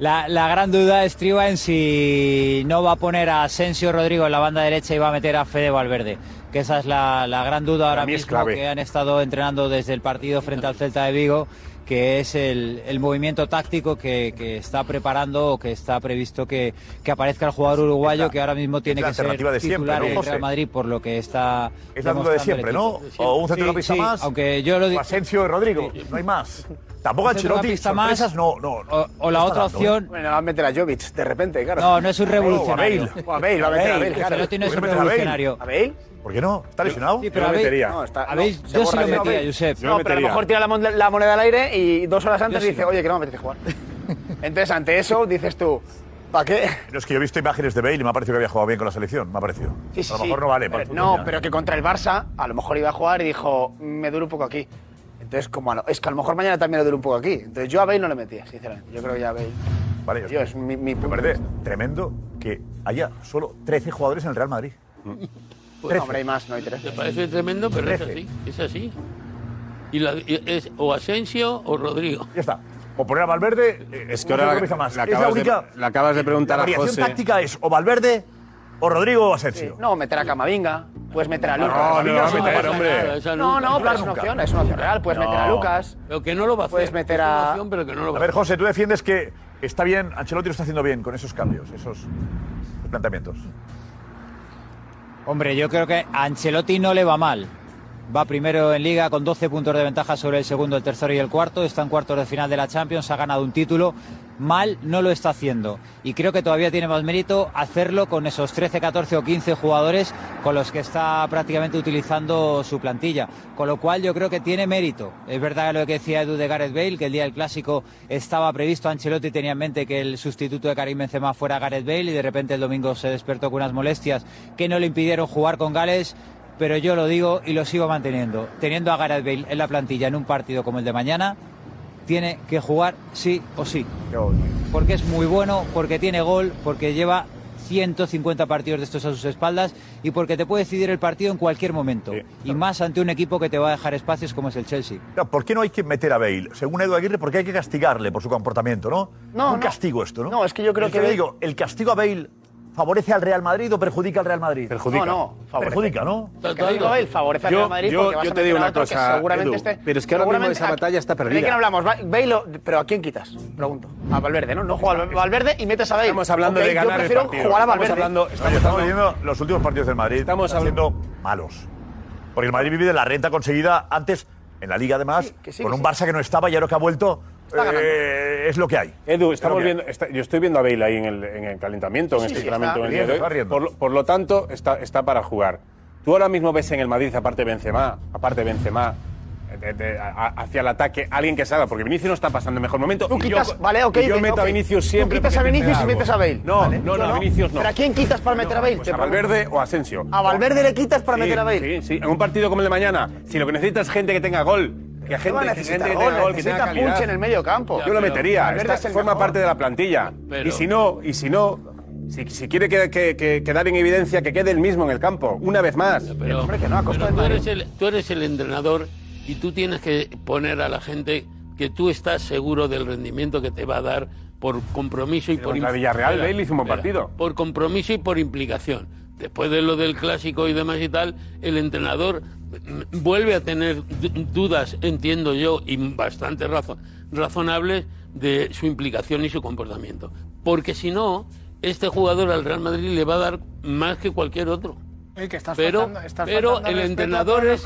Speaker 13: la, la gran duda estriba en si no va a poner a Asensio Rodrigo en la banda derecha y va a meter a Fede Valverde. Que esa es la, la gran duda ahora mismo
Speaker 7: clave.
Speaker 13: que han estado entrenando desde el partido frente al Celta de Vigo, que es el, el movimiento táctico que, que está preparando o que está previsto que, que aparezca el jugador uruguayo, que ahora mismo tiene que ser
Speaker 8: alternativa de siempre,
Speaker 13: titular
Speaker 8: ¿no,
Speaker 13: en? Real Madrid por lo que está
Speaker 8: Es la duda de siempre, ¿no? O un centrocampista
Speaker 13: Sí, sí,
Speaker 8: más.
Speaker 13: aunque yo lo
Speaker 8: o
Speaker 13: digo
Speaker 8: Asensio y Rodrigo. No hay más. Tampoco Ancelotti.
Speaker 13: centrocampista más.
Speaker 8: sorpresas, no, no.
Speaker 13: O, o la
Speaker 8: no
Speaker 13: otra
Speaker 8: ¿eh?
Speaker 13: opción.
Speaker 1: Bueno, va a meter a Jovic de repente, claro.
Speaker 13: No, no es un revolucionario.
Speaker 1: O a Bale, va a meter a Bale, claro.
Speaker 13: Ancelotti no es
Speaker 8: ¿Por
Speaker 13: un
Speaker 8: qué metes a Bale?
Speaker 13: revolucionario.
Speaker 1: ¿A Bale?
Speaker 8: ¿Por qué no? ¿Está lesionado?
Speaker 13: Sí, pero
Speaker 1: Yo lo metería. No, está- no, se
Speaker 13: yo sí lo metía, Josep.
Speaker 1: No, pero a lo mejor tira la, mon- la moneda al aire y dos horas antes
Speaker 13: Yo sí.
Speaker 1: dice, oye, que no me apetece jugar. Entonces, ante eso, dices tú, ¿para qué?
Speaker 8: No, es que yo he visto imágenes de Bale y me ha parecido que había jugado bien con la selección. Me ha parecido.
Speaker 1: Sí, sí,
Speaker 8: a lo
Speaker 1: sí.
Speaker 8: mejor no vale. para el
Speaker 1: Pero-
Speaker 8: fútbol
Speaker 1: no, pero que contra el Barça a lo mejor iba a jugar y dijo, me duele un poco aquí. Entonces, como a lo- es que a lo mejor mañana también le duele un poco aquí. Entonces, yo a Bale no le metía, sinceramente. Yo creo que ya a Bale.
Speaker 8: Vale,
Speaker 1: Yo, es mi, mi
Speaker 8: Me parece tremendo que haya solo 13 jugadores en el Real Madrid.
Speaker 1: No, hombre, hay más, no hay tres.
Speaker 3: Me parece tremendo, pero es así. Es así. Y la- y es o Asensio o Rodrigo.
Speaker 8: Ya está. O poner a Valverde. eh,
Speaker 7: Es que ahora la-
Speaker 8: más. Es la
Speaker 7: acabas de-
Speaker 8: única.
Speaker 7: le acabas de preguntar
Speaker 8: la
Speaker 7: a
Speaker 8: variación
Speaker 7: José.
Speaker 8: táctica es o Valverde o Rodrigo o Asensio.
Speaker 1: No, meter a Camavinga, puedes meter a Lucas.
Speaker 8: no, no, no, no, no, hombre.
Speaker 1: No,
Speaker 3: nunca.
Speaker 1: no, pero es una opción, es una opción real. Puedes
Speaker 8: No.
Speaker 1: meter a Lucas.
Speaker 3: Pero que no lo va a hacer.
Speaker 1: Puedes meter
Speaker 3: Es una
Speaker 1: a-
Speaker 3: opción, pero que no lo va
Speaker 8: A ver, José, tú defiendes que está bien, Ancelotti lo está haciendo bien con esos cambios, esos planteamientos.
Speaker 13: Hombre, yo creo que a Ancelotti no le va mal. Va primero en liga con 12 puntos de ventaja sobre el segundo, el tercero y el cuarto. Está en cuartos de final de la Champions, ha ganado un título. Mal no lo está haciendo. Y creo que todavía tiene más mérito hacerlo con esos 13, 14 o 15 jugadores con los que está prácticamente utilizando su plantilla. Con lo cual yo creo que tiene mérito. Es verdad lo que decía Edu de Gareth Bale, que el día del clásico estaba previsto. Ancelotti tenía en mente que el sustituto de Karim Benzema fuera Gareth Bale y de repente el domingo se despertó con unas molestias que no le impidieron jugar con Gales pero yo lo digo y lo sigo manteniendo. Teniendo a Gareth Bale en la plantilla en un partido como el de mañana, tiene que jugar sí o sí. Porque es muy bueno, porque tiene gol, porque lleva 150 partidos de estos a sus espaldas y porque te puede decidir el partido en cualquier momento. Y más ante un equipo que te va a dejar espacios como es el Chelsea.
Speaker 8: ¿Por qué no hay que meter a Bale? Según Edu Aguirre, porque hay que castigarle por su comportamiento, ¿no?
Speaker 1: No.
Speaker 8: Un castigo esto, ¿no?
Speaker 1: No, es que yo creo que.
Speaker 8: que
Speaker 1: Bale...
Speaker 8: digo, el castigo a Bale ¿Favorece al Real Madrid o perjudica al Real Madrid?
Speaker 7: Perjudica.
Speaker 1: No, no.
Speaker 8: Perjudica, ¿no?
Speaker 1: Pero te digo él, favorece al Real Madrid
Speaker 7: yo, yo te digo una cosa,
Speaker 1: este
Speaker 7: pero es que ahora mismo esa batalla está perdida.
Speaker 1: ¿De quién hablamos? Bale, pero ¿a quién quitas? Pregunto. A Valverde, ¿no? No juega Valverde y metes a Bale.
Speaker 7: Estamos hablando de ganar Estamos hablando,
Speaker 8: viendo los últimos partidos del Madrid. Estamos hablando malos. Porque el Madrid vive de la renta conseguida antes en la Liga además
Speaker 1: sí,
Speaker 8: con un Barça que no estaba y ahora que ha vuelto Está eh, es lo que hay.
Speaker 7: Edu, estamos viendo, está, yo estoy viendo a Bale ahí en el, en el calentamiento,
Speaker 8: sí,
Speaker 7: en el
Speaker 8: sí,
Speaker 7: entrenamiento. en el día de hoy. Por, por, lo tanto, está, está para jugar. Tú ahora mismo ves en el Madrid, aparte Benzema, aparte Benzema, de, de, a, hacia el ataque alguien que salga, porque Vinicius no está pasando el mejor momento.
Speaker 1: Tú quitas,
Speaker 7: yo,
Speaker 1: vale,
Speaker 7: okay, yo meto okay. a Vinicius siempre.
Speaker 1: Tú quitas a Vinicius y metes a Bale.
Speaker 7: No,
Speaker 1: vale.
Speaker 7: no,
Speaker 1: no,
Speaker 7: no, a Vinicius no.
Speaker 1: ¿Pero a quién quitas para meter no, a Bale?
Speaker 7: Pues a Valverde o a Asensio.
Speaker 1: ¿A Valverde le quitas para
Speaker 7: sí,
Speaker 1: meter a Bale?
Speaker 7: Sí, sí. En un partido como el de mañana, si lo que necesitas es gente que tenga gol, que gente,
Speaker 1: van a
Speaker 7: gente
Speaker 1: gol,
Speaker 7: gol, que tenga calidad.
Speaker 1: en el medio campo.
Speaker 7: Ya, Yo lo metería. Está, forma
Speaker 1: mejor.
Speaker 7: parte de la plantilla.
Speaker 3: Pero,
Speaker 7: y si no, y si no, si, si, quiere que, que, que, quedar en evidencia, que quede el mismo en el campo, una vez más.
Speaker 3: Pero, pero,
Speaker 1: hombre, que no,
Speaker 3: pero tú, eres el, tú, eres el, entrenador y tú tienes que poner a la gente que tú estás seguro del rendimiento que te va a dar por compromiso y
Speaker 7: pero
Speaker 3: por... La
Speaker 7: Villarreal, Bailey hizo un buen partido.
Speaker 3: Por compromiso y por implicación después de lo del clásico y demás y tal, el entrenador vuelve a tener dudas, entiendo yo, y bastante razo razonables de su implicación y su comportamiento. Porque si no, este jugador al Real Madrid le va a dar más que cualquier otro.
Speaker 1: Que estás
Speaker 3: pero
Speaker 1: faltando, estás
Speaker 3: pero el entrenador es,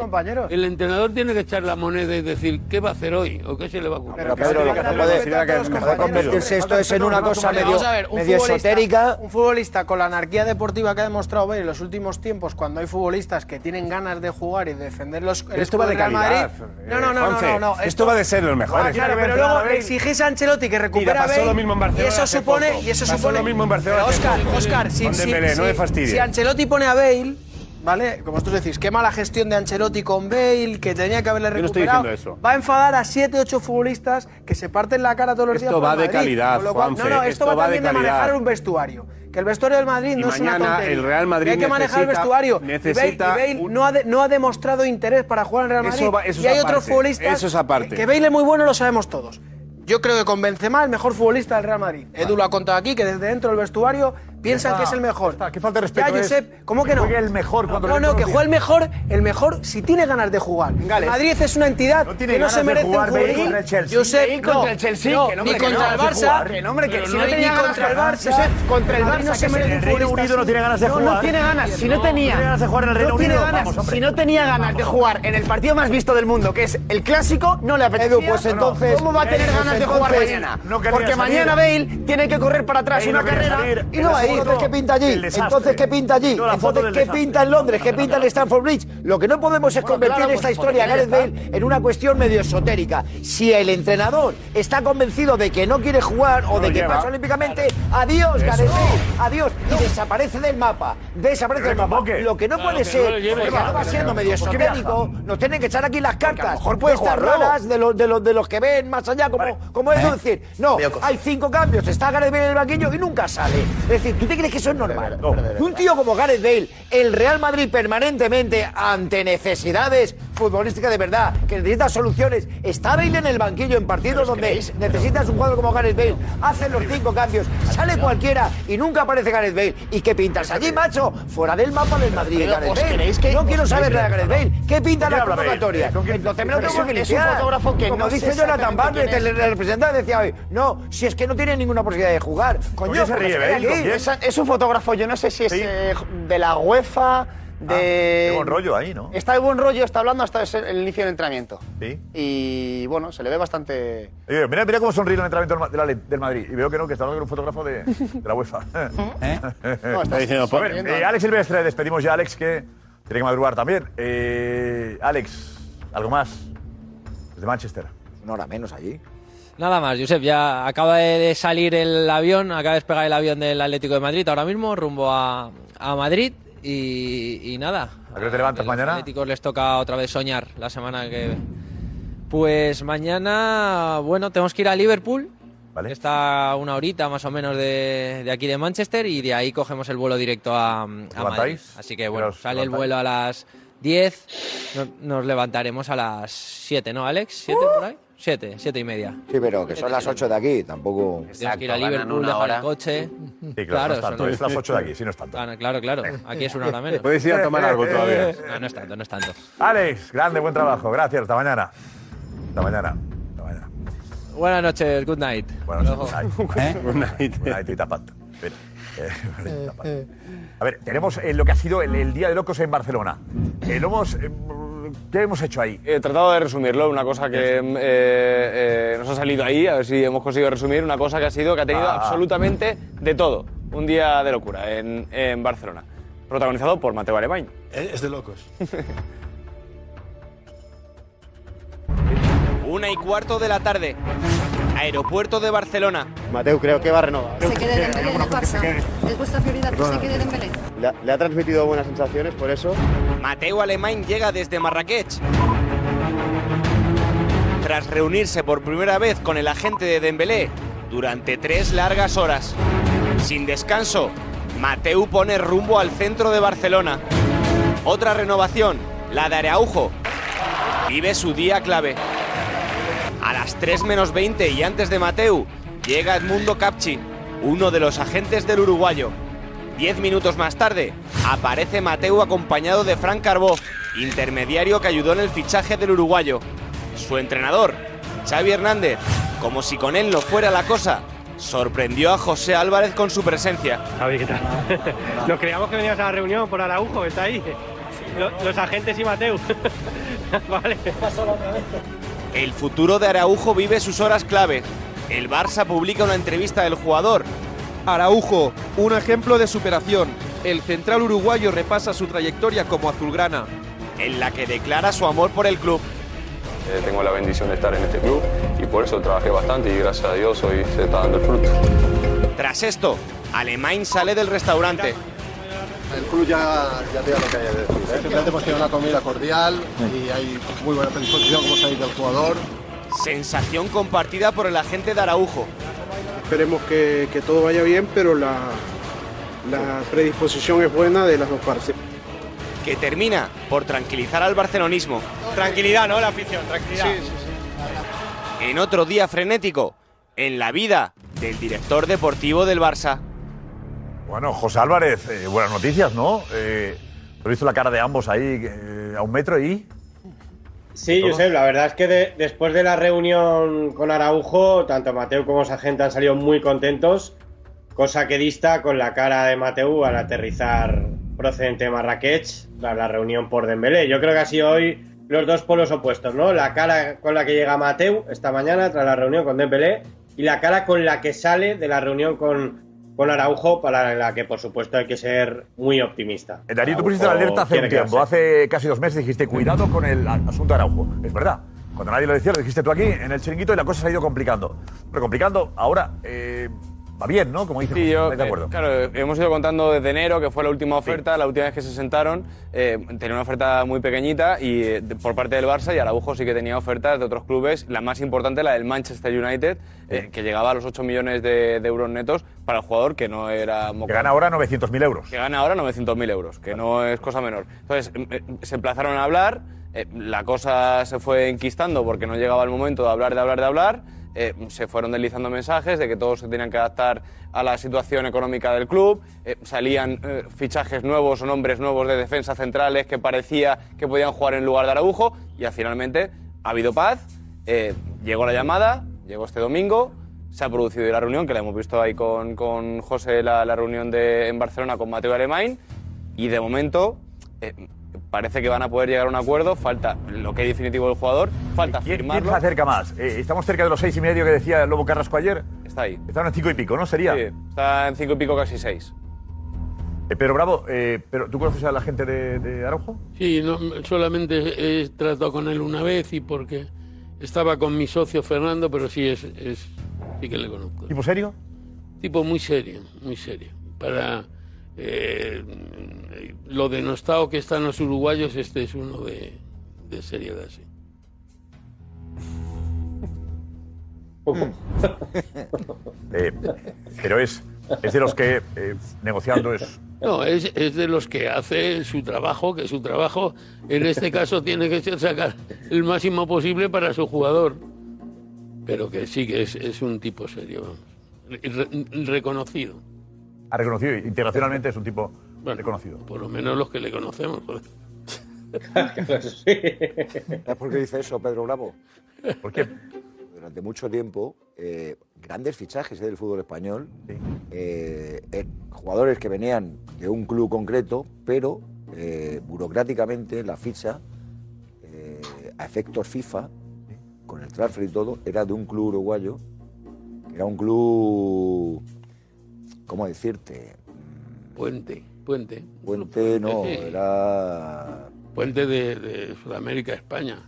Speaker 3: el entrenador tiene que echar la moneda y decir qué va a hacer hoy o qué se le va a ocurrir.
Speaker 5: Pero, lo que no puede, decir que convertirse esto es en una cosa medio,
Speaker 30: un
Speaker 5: esotérica.
Speaker 30: Un futbolista con la anarquía deportiva que ha demostrado ver en los últimos tiempos, cuando hay futbolistas que tienen ganas de jugar y defender los.
Speaker 7: Esto va de calidad.
Speaker 30: No, no, no, no, no,
Speaker 7: Esto va de ser los mejores.
Speaker 30: Claro, pero luego exigís a Ancelotti que recupera
Speaker 7: pasó lo mismo en Barcelona.
Speaker 30: Y eso supone, y eso supone.
Speaker 7: lo mismo en Barcelona.
Speaker 30: Oscar, Oscar, si Ancelotti pone a Bale ¿vale? Como vosotros decís, qué mala gestión de Ancelotti con Bale, que tenía que haberle
Speaker 7: recuperado. No estoy eso.
Speaker 30: Va a enfadar a 7, 8 futbolistas que se parten la cara todos los
Speaker 7: esto
Speaker 30: días.
Speaker 7: Va
Speaker 30: Madrid,
Speaker 7: calidad,
Speaker 30: cual,
Speaker 7: Juanfe,
Speaker 30: no, no, esto, va
Speaker 7: va,
Speaker 30: también de, manejar un vestuario. Que el vestuario del Madrid no es una tontería.
Speaker 7: el Real Madrid
Speaker 30: que hay que manejar el vestuario.
Speaker 7: Necesita
Speaker 30: y Bale, no, ha de, no, ha demostrado interés para jugar en Real Madrid. Y hay otros futbolistas.
Speaker 7: Eso es aparte.
Speaker 30: Que Bale es muy bueno, lo sabemos todos. Yo creo que con Benzema el mejor futbolista del Real Madrid. Edu lo ha contado aquí, que desde dentro del vestuario piensan que es el mejor.
Speaker 8: Está, falta de respeto.
Speaker 30: Ya, Josep, ¿cómo que, no?
Speaker 8: El mejor cuando
Speaker 30: No, no, que juegue el mejor, el mejor si tiene ganas de jugar. Gales. Madrid es una entidad no
Speaker 8: tiene
Speaker 30: que no se merece un
Speaker 8: jugador.
Speaker 30: Josep,
Speaker 1: no, contra el Chelsea,
Speaker 30: no,
Speaker 1: que
Speaker 30: ni contra el Barça.
Speaker 1: Que que si
Speaker 30: no
Speaker 1: tenía ganas
Speaker 30: contra el Barça,
Speaker 1: contra el Barça
Speaker 30: no se merece un
Speaker 1: Reino
Speaker 8: Unido no tiene ganas de jugar.
Speaker 1: No tiene ganas, si no tenía.
Speaker 8: ganas de jugar en el Reino Unido.
Speaker 1: Si no tenía ganas de jugar en el partido más visto del mundo, que es el clásico, no le apetece.
Speaker 5: Edu, pues entonces
Speaker 1: ¿cómo va a tener
Speaker 5: pues
Speaker 1: ganas de jugar mañana? Porque mañana Bale tiene que correr para atrás una carrera y no va a ir.
Speaker 5: Entonces, ¿qué pinta allí? Entonces, ¿qué pinta allí? Entonces, ¿qué pinta en Londres? ¿Qué pinta en Stamford Bridge? Lo que no podemos es convertir esta historia, Gareth Bale, en una cuestión medio esotérica. Si el entrenador está convencido de que no quiere jugar o de que pasa olímpicamente, adiós, Gareth Bale, adiós. Y desaparece del mapa, desaparece del mapa. Lo que no puede ser, porque va siendo medio esotérico, nos tienen que echar aquí las cartas.
Speaker 1: mejor puede jugar
Speaker 5: de los, de, los, de los que ven más allá, como, como es decir. No, hay cinco cambios, está Gareth Bale en el banquillo y nunca sale. Es decir, ¿Tú te crees que eso es normal? Un tío como Gareth Bale, el Real Madrid permanentemente ante necesidades futbolística de verdad, que necesita soluciones. Está Bale en el banquillo en partidos donde creéis? necesitas un jugador como Gareth Bale. Hace los cinco cambios, sale cualquiera y nunca aparece Gareth Bale. ¿Y qué pintas allí, macho? Fuera del mapa del Madrid.
Speaker 1: Pero,
Speaker 5: Bale. No quiero saber nada de Gareth Bale. ¿Qué pinta la convocatoria? Entonces, lo que
Speaker 1: es un fotógrafo que
Speaker 5: como
Speaker 1: no
Speaker 5: dice Jonathan
Speaker 1: Barnes,
Speaker 5: el representante decía hoy, no, si es que no tiene ninguna posibilidad de jugar.
Speaker 1: Coño, se ríe, es, un fotógrafo, yo no sé si es eh, de la UEFA de...
Speaker 8: qué buen rollo ahí, ¿no?
Speaker 1: Está de buen rollo, está hablando hasta el inicio del entrenamiento.
Speaker 8: Sí.
Speaker 1: Y bueno, se le ve bastante...
Speaker 8: Oye, mira, mira cómo sonríe el entrenamiento del, de del Madrid. Y veo que no, que está hablando con un fotógrafo de, de la UEFA. *laughs*
Speaker 1: ¿Eh? No, está
Speaker 7: diciendo,
Speaker 8: A ver, eh, Alex Silvestre, despedimos ya a Alex, que tiene que madrugar también. Eh, Alex, ¿algo más? Desde Manchester.
Speaker 5: Una hora menos allí.
Speaker 12: Nada más, Josep, ya acaba de de salir el avión, acaba de despegar el avión del Atlético de Madrid ahora mismo, rumbo a, a Madrid y, y nada.
Speaker 8: ¿A qué te levantas
Speaker 12: A los
Speaker 8: mañana?
Speaker 12: Atléticos les toca otra vez soñar la semana que... Pues mañana, bueno, tenemos que ir a Liverpool. que Está una horita más o menos de, de aquí de Manchester y de ahí cogemos el vuelo directo a, a Madrid. Así que bueno,
Speaker 8: ¿Os
Speaker 12: sale el vuelo a las 10, nos, nos levantaremos a las 7, ¿no, Alex? ¿7 por ahí? 7, 7 y media.
Speaker 5: Sí, pero que son las 8 de aquí, tampoco.
Speaker 12: Tienes que ir a Liverpool, dejar el coche.
Speaker 8: Sí, *laughs* claro, no es tanto,
Speaker 12: son-
Speaker 8: es las 8 de aquí, sí, no es tanto.
Speaker 12: Claro, claro, claro. Aquí es una hora menos.
Speaker 8: Puedes ir a tomar algo todavía. *laughs*
Speaker 12: No, no es tanto, no es tanto.
Speaker 8: Alex, grande, buen trabajo. Gracias, hasta mañana. Hasta mañana. Hasta mañana.
Speaker 12: Buenas noches, good night.
Speaker 8: Buenas noches. Good night. *laughs* Good night. Good night y tapad. Eh, tapad. A ver, tenemos eh, lo que ha sido el, el Día de Locos en Barcelona. Eh, lo hemos, eh, ¿Qué hemos hecho ahí?
Speaker 34: He tratado de resumirlo, una cosa que eh, eh, nos ha salido ahí, a ver si hemos conseguido resumir, una cosa que ha sido que ha tenido
Speaker 8: Ah.
Speaker 34: absolutamente de todo. Un día de locura en, en Barcelona. Protagonizado por Mateo Alemán.
Speaker 42: Es de locos. *laughs*
Speaker 43: Una y cuarto de la tarde. Aeropuerto de Barcelona.
Speaker 23: Mateu creo que va a renovar.
Speaker 44: Se quede Dembélé en el Barça. ¿Es vuestra prioridad que se quede Dembélé?
Speaker 23: Le, le ha transmitido buenas sensaciones, por eso.
Speaker 43: Mateo Alemán llega desde Marrakech. Tras reunirse por primera vez con el agente de Dembélé durante tres largas horas. Sin descanso, Mateu pone rumbo al centro de Barcelona. Otra renovación, la de Araujo. Vive su día clave. A las 3 menos 20 y antes de Mateu, llega Edmundo Capchi, uno de los agentes del uruguayo. Diez minutos más tarde, aparece Mateu acompañado de Frank Carbó, intermediario que ayudó en el fichaje del uruguayo. Su entrenador, Xavi Hernández, como si con él no fuera la cosa, sorprendió a José Álvarez con su presencia.
Speaker 23: Javi, ¿qué tal? *laughs* Nos creíamos que venías a la reunión por Araujo, está ahí. Lo- Los, agentes y Mateu. *laughs* vale.
Speaker 43: El futuro de Araujo vive sus horas clave. El Barça publica una entrevista del jugador.
Speaker 45: Araujo, un ejemplo de superación. El central uruguayo repasa su trayectoria como azulgrana.
Speaker 43: En la que declara su amor por el club.
Speaker 46: Eh, tengo la bendición de estar en este club y por eso trabajé bastante y gracias a Dios hoy se está dando el fruto.
Speaker 43: Tras esto, Alemán sale del restaurante.
Speaker 42: El club ya, ya te da lo que hay que decir. ¿eh? Simplemente hemos tenido una comida cordial y hay muy buena predisposición, como sabéis, del jugador.
Speaker 43: Sensación compartida por el agente de Araujo.
Speaker 47: Esperemos que, que todo vaya bien, pero la, la predisposición es buena de las dos partes.
Speaker 43: que termina por tranquilizar al barcelonismo.
Speaker 23: Tranquilidad, ¿no? La afición, tranquilidad.
Speaker 43: En otro día frenético, en la vida del director deportivo del Barça.
Speaker 8: Bueno, José Álvarez, eh, buenas noticias, ¿no? Eh, he visto la cara de ambos ahí eh, a un metro y...
Speaker 23: Sí,
Speaker 8: ¿Cómo?
Speaker 23: Josep, la verdad es que de- después de la reunión con Araujo, tanto Mateu como su agente han salido muy contentos, cosa que dista con la cara de Mateu al aterrizar procedente de Marrakech tras la reunión por Dembélé. Yo creo que ha sido hoy los dos polos opuestos, ¿no? La cara con la que llega Mateu esta mañana tras la reunión con Dembélé y la cara con la que sale de la reunión con, con Araujo, para la que por supuesto hay que ser muy optimista.
Speaker 8: Eh, Darío, tú pusiste la alerta hace un tiempo, hace casi dos meses dijiste, cuidado con el asunto de Araujo. Es verdad. Cuando nadie lo decía, lo dijiste tú aquí en el chiringuito y la cosa se ha ido complicando. Pero complicando, ahora eh, va bien, ¿no? Como dices,
Speaker 34: Sí, yo,
Speaker 8: ¿estáis de acuerdo?
Speaker 34: eh, claro, hemos ido contando desde enero, que fue la última oferta, la última vez que se sentaron, eh, tenía una oferta muy pequeñita y eh, por parte del Barça y Araujo sí que tenía ofertas de otros clubes, la más importante la del Manchester United, eh, que llegaba a los 8 millones de, de euros netos para el jugador que no era...
Speaker 8: Que gana ahora 900.000 euros.
Speaker 34: Que gana ahora 900.000 euros, que no es cosa menor. Entonces, eh, se emplazaron a hablar, eh, la cosa se fue enquistando porque no llegaba el momento de hablar, de hablar, de hablar. Eh, se fueron deslizando mensajes de que todos se tenían que adaptar a la situación económica del club. eh, salían eh, fichajes nuevos o nombres nuevos de defensa centrales que parecía que podían jugar en lugar de Araujo. Y finalmente ha habido paz. llegó la llamada, llegó este domingo. Se ha producido la reunión, que la hemos visto ahí con, con José, la, la reunión de, en Barcelona con Mateo Alemán. Y de momento parece que van a poder llegar a un acuerdo. Falta lo que hay definitivo del jugador, falta
Speaker 8: ¿Quién, quién
Speaker 34: firmarlo.
Speaker 8: se acerca más? Eh, ¿Estamos cerca de los seis y medio que decía el Lobo Carrasco ayer?
Speaker 34: Está ahí.
Speaker 8: Están en cinco y pico, ¿no? Sería.
Speaker 34: Sí, está en cinco y pico, casi seis.
Speaker 8: Eh, pero Bravo, eh, pero ¿tú conoces a la gente de, de Araujo?
Speaker 3: Sí, no, solamente he tratado con él una vez y porque estaba con mi socio Fernando, pero sí es, es sí que le conozco.
Speaker 8: ¿Tipo serio?
Speaker 3: Tipo muy serio, muy serio. Para eh, lo denostado que están los uruguayos, este es uno de, de seriedad, sí. *laughs*
Speaker 8: Eh, pero es, es de los que eh, negociando es.
Speaker 3: No, es, es de los que hace su trabajo, que su trabajo en este caso *laughs* tiene que ser sacar el máximo posible para su jugador. Pero que sí, que es, es un tipo serio, vamos. Re- reconocido.
Speaker 8: Ha reconocido internacionalmente, es un tipo reconocido.
Speaker 3: Por lo menos los que le conocemos. joder. *laughs*
Speaker 5: ¿Sabes por qué dice eso Pedro Bravo?
Speaker 8: ¿Por qué?
Speaker 5: Durante mucho tiempo, eh, grandes fichajes eh, del fútbol español, eh, eh, jugadores que venían de un club concreto, pero eh, burocráticamente la ficha, eh, a efectos FIFA, con el transfer y todo, era de un club uruguayo, que era un club, ¿cómo decirte?
Speaker 3: Puente, puente.
Speaker 5: Puente, no,
Speaker 3: sí.
Speaker 5: era...
Speaker 3: Puente de, de Sudamérica a España.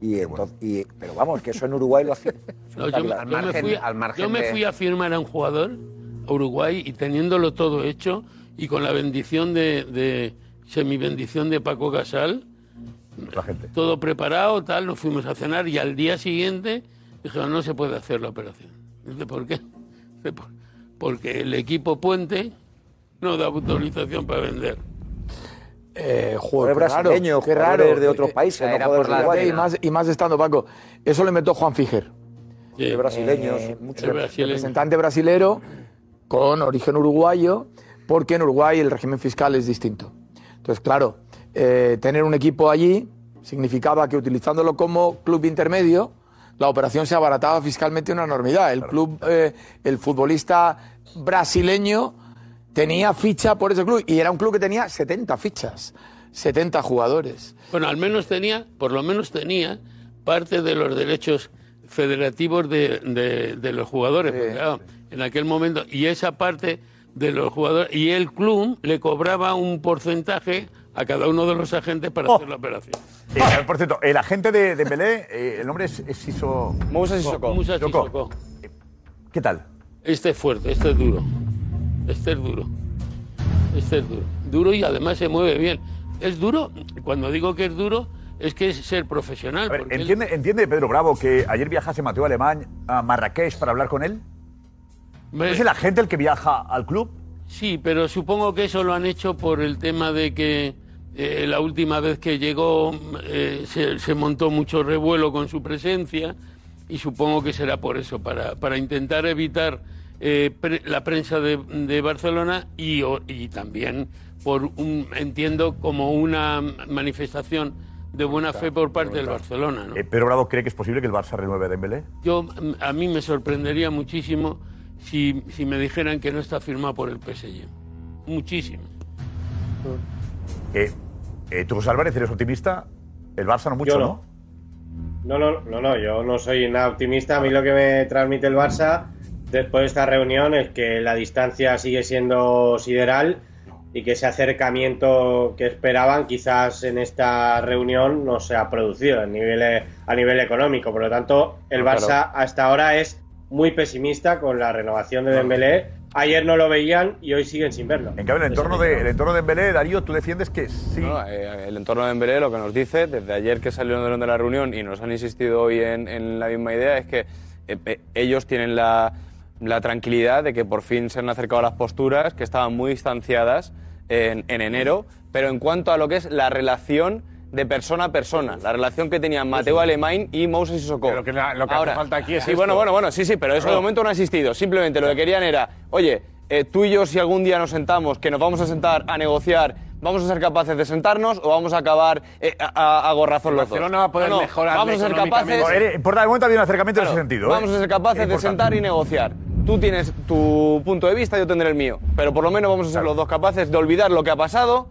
Speaker 5: Y entonces, y- pero vamos, que eso en Uruguay lo hacía. *laughs*
Speaker 3: No, yo, me- yo me fui, yo me fui a firmar a un jugador a Uruguay y teniéndolo todo hecho y con la bendición de, de semi-bendición de Paco Casal, todo preparado, tal, nos fuimos a cenar y al día siguiente dijeron no se puede hacer la operación. Dice, ¿por qué? Dice, "Por- Porque el equipo Puente no da autorización para vender.
Speaker 11: Eh, joder,
Speaker 5: Jugadores
Speaker 11: qué raro,
Speaker 5: brasileños,
Speaker 11: qué raro.
Speaker 5: jugadores de otros
Speaker 11: Eh,
Speaker 5: países, no
Speaker 11: por la ley, y más, y más estando Paco. Eso lo inventó Juan Fijer.
Speaker 5: De brasileños,
Speaker 11: Eh,
Speaker 5: muchos
Speaker 11: rep-
Speaker 5: brasileños.
Speaker 11: representante brasilero con origen uruguayo, porque en Uruguay el régimen fiscal es distinto. Entonces, claro, eh, tener un equipo allí significaba que utilizándolo como club intermedio, la operación se abarataba fiscalmente una enormidad. El club, eh, el futbolista brasileño tenía ficha por ese club y era un club que tenía 70 fichas, 70 jugadores.
Speaker 3: Bueno, al menos tenía, por lo menos tenía parte de los derechos federativos de, de- de los jugadores. porque, claro, en aquel momento, y esa parte de los jugadores, y el club le cobraba un porcentaje a cada uno de los agentes para hacer la operación.
Speaker 8: Eh, por cierto, el agente de Dembélé, eh, el nombre es, es
Speaker 3: Sissoko. Moussa Sissoko.
Speaker 8: ¿Qué tal?
Speaker 3: Este es fuerte, este es duro. Este es duro. Este es duro. Duro y además se mueve bien. Es duro, cuando digo que es duro, es que es ser profesional.
Speaker 8: Ver,
Speaker 3: porque él-
Speaker 8: ¿entiende, ¿Entiende Pedro Bravo que ayer viajase Mateo Alemán a Marrakech para hablar con él? ¿Es el agente el que viaja al club?
Speaker 3: Sí, pero supongo que eso lo han hecho por el tema de que eh, la última vez que llegó eh, se, se montó mucho revuelo con su presencia y supongo que será por eso, para, para intentar evitar eh, pre- la prensa de, de Barcelona y, o- y también por un, entiendo, como una manifestación de buena fe por parte del Barcelona. ¿no?
Speaker 8: Eh, Pedro Bravo cree que es posible que el Barça renueve a Dembélé.
Speaker 3: Yo, a mí me sorprendería muchísimo si, si me dijeran que no está firmado por el PSG. Muchísimo.
Speaker 8: Eh, eh, tú, José Álvarez, eres optimista. El Barça no mucho,
Speaker 23: Yo
Speaker 8: ¿no?
Speaker 23: no. No, no, no, no, yo no soy nada optimista. A mí lo que me transmite el Barça después de esta reunión es que la distancia sigue siendo sideral y que ese acercamiento que esperaban quizás en esta reunión no se ha producido a nivel, a nivel económico. Por lo tanto, el Barça
Speaker 8: claro.
Speaker 23: hasta ahora es muy pesimista con la renovación de Dembélé. Ayer no lo veían y hoy siguen sin verlo.
Speaker 8: En cambio, el entorno de, el entorno de Dembélé, Darío, tú defiendes que sí.
Speaker 34: No, eh, el entorno de Dembélé lo que nos dice, desde ayer que salieron de la reunión y nos han insistido hoy en, en la misma idea, es que eh, eh, ellos tienen la, la tranquilidad de que por fin se han acercado las posturas, que estaban muy distanciadas en, en enero, pero en cuanto a lo que es la relación de persona a persona, la relación que tenían Mateo Alemán y Moses Sissoko.
Speaker 7: Pero que la- lo que hace falta aquí es
Speaker 34: Sí,
Speaker 7: esto.
Speaker 34: bueno, bueno, bueno, sí, sí, pero eso de
Speaker 7: Claro.
Speaker 34: momento no ha existido. Simplemente lo que querían era, oye, eh, tú y yo si algún día nos sentamos, que nos vamos a sentar a negociar, ¿vamos a ser capaces de sentarnos o vamos a acabar eh, a, a- a gorrazos los dos?
Speaker 7: Va a poder
Speaker 34: No, no,
Speaker 7: mejorar
Speaker 34: Vamos a ser capaces...
Speaker 8: Eh, Por el momento ha habido un acercamiento en ese sentido. ¿eh?
Speaker 34: Vamos a ser capaces de sentar y negociar. tú tienes tu punto de vista, yo tendré el mío. Pero por lo menos vamos a ser los dos capaces de olvidar lo que ha pasado.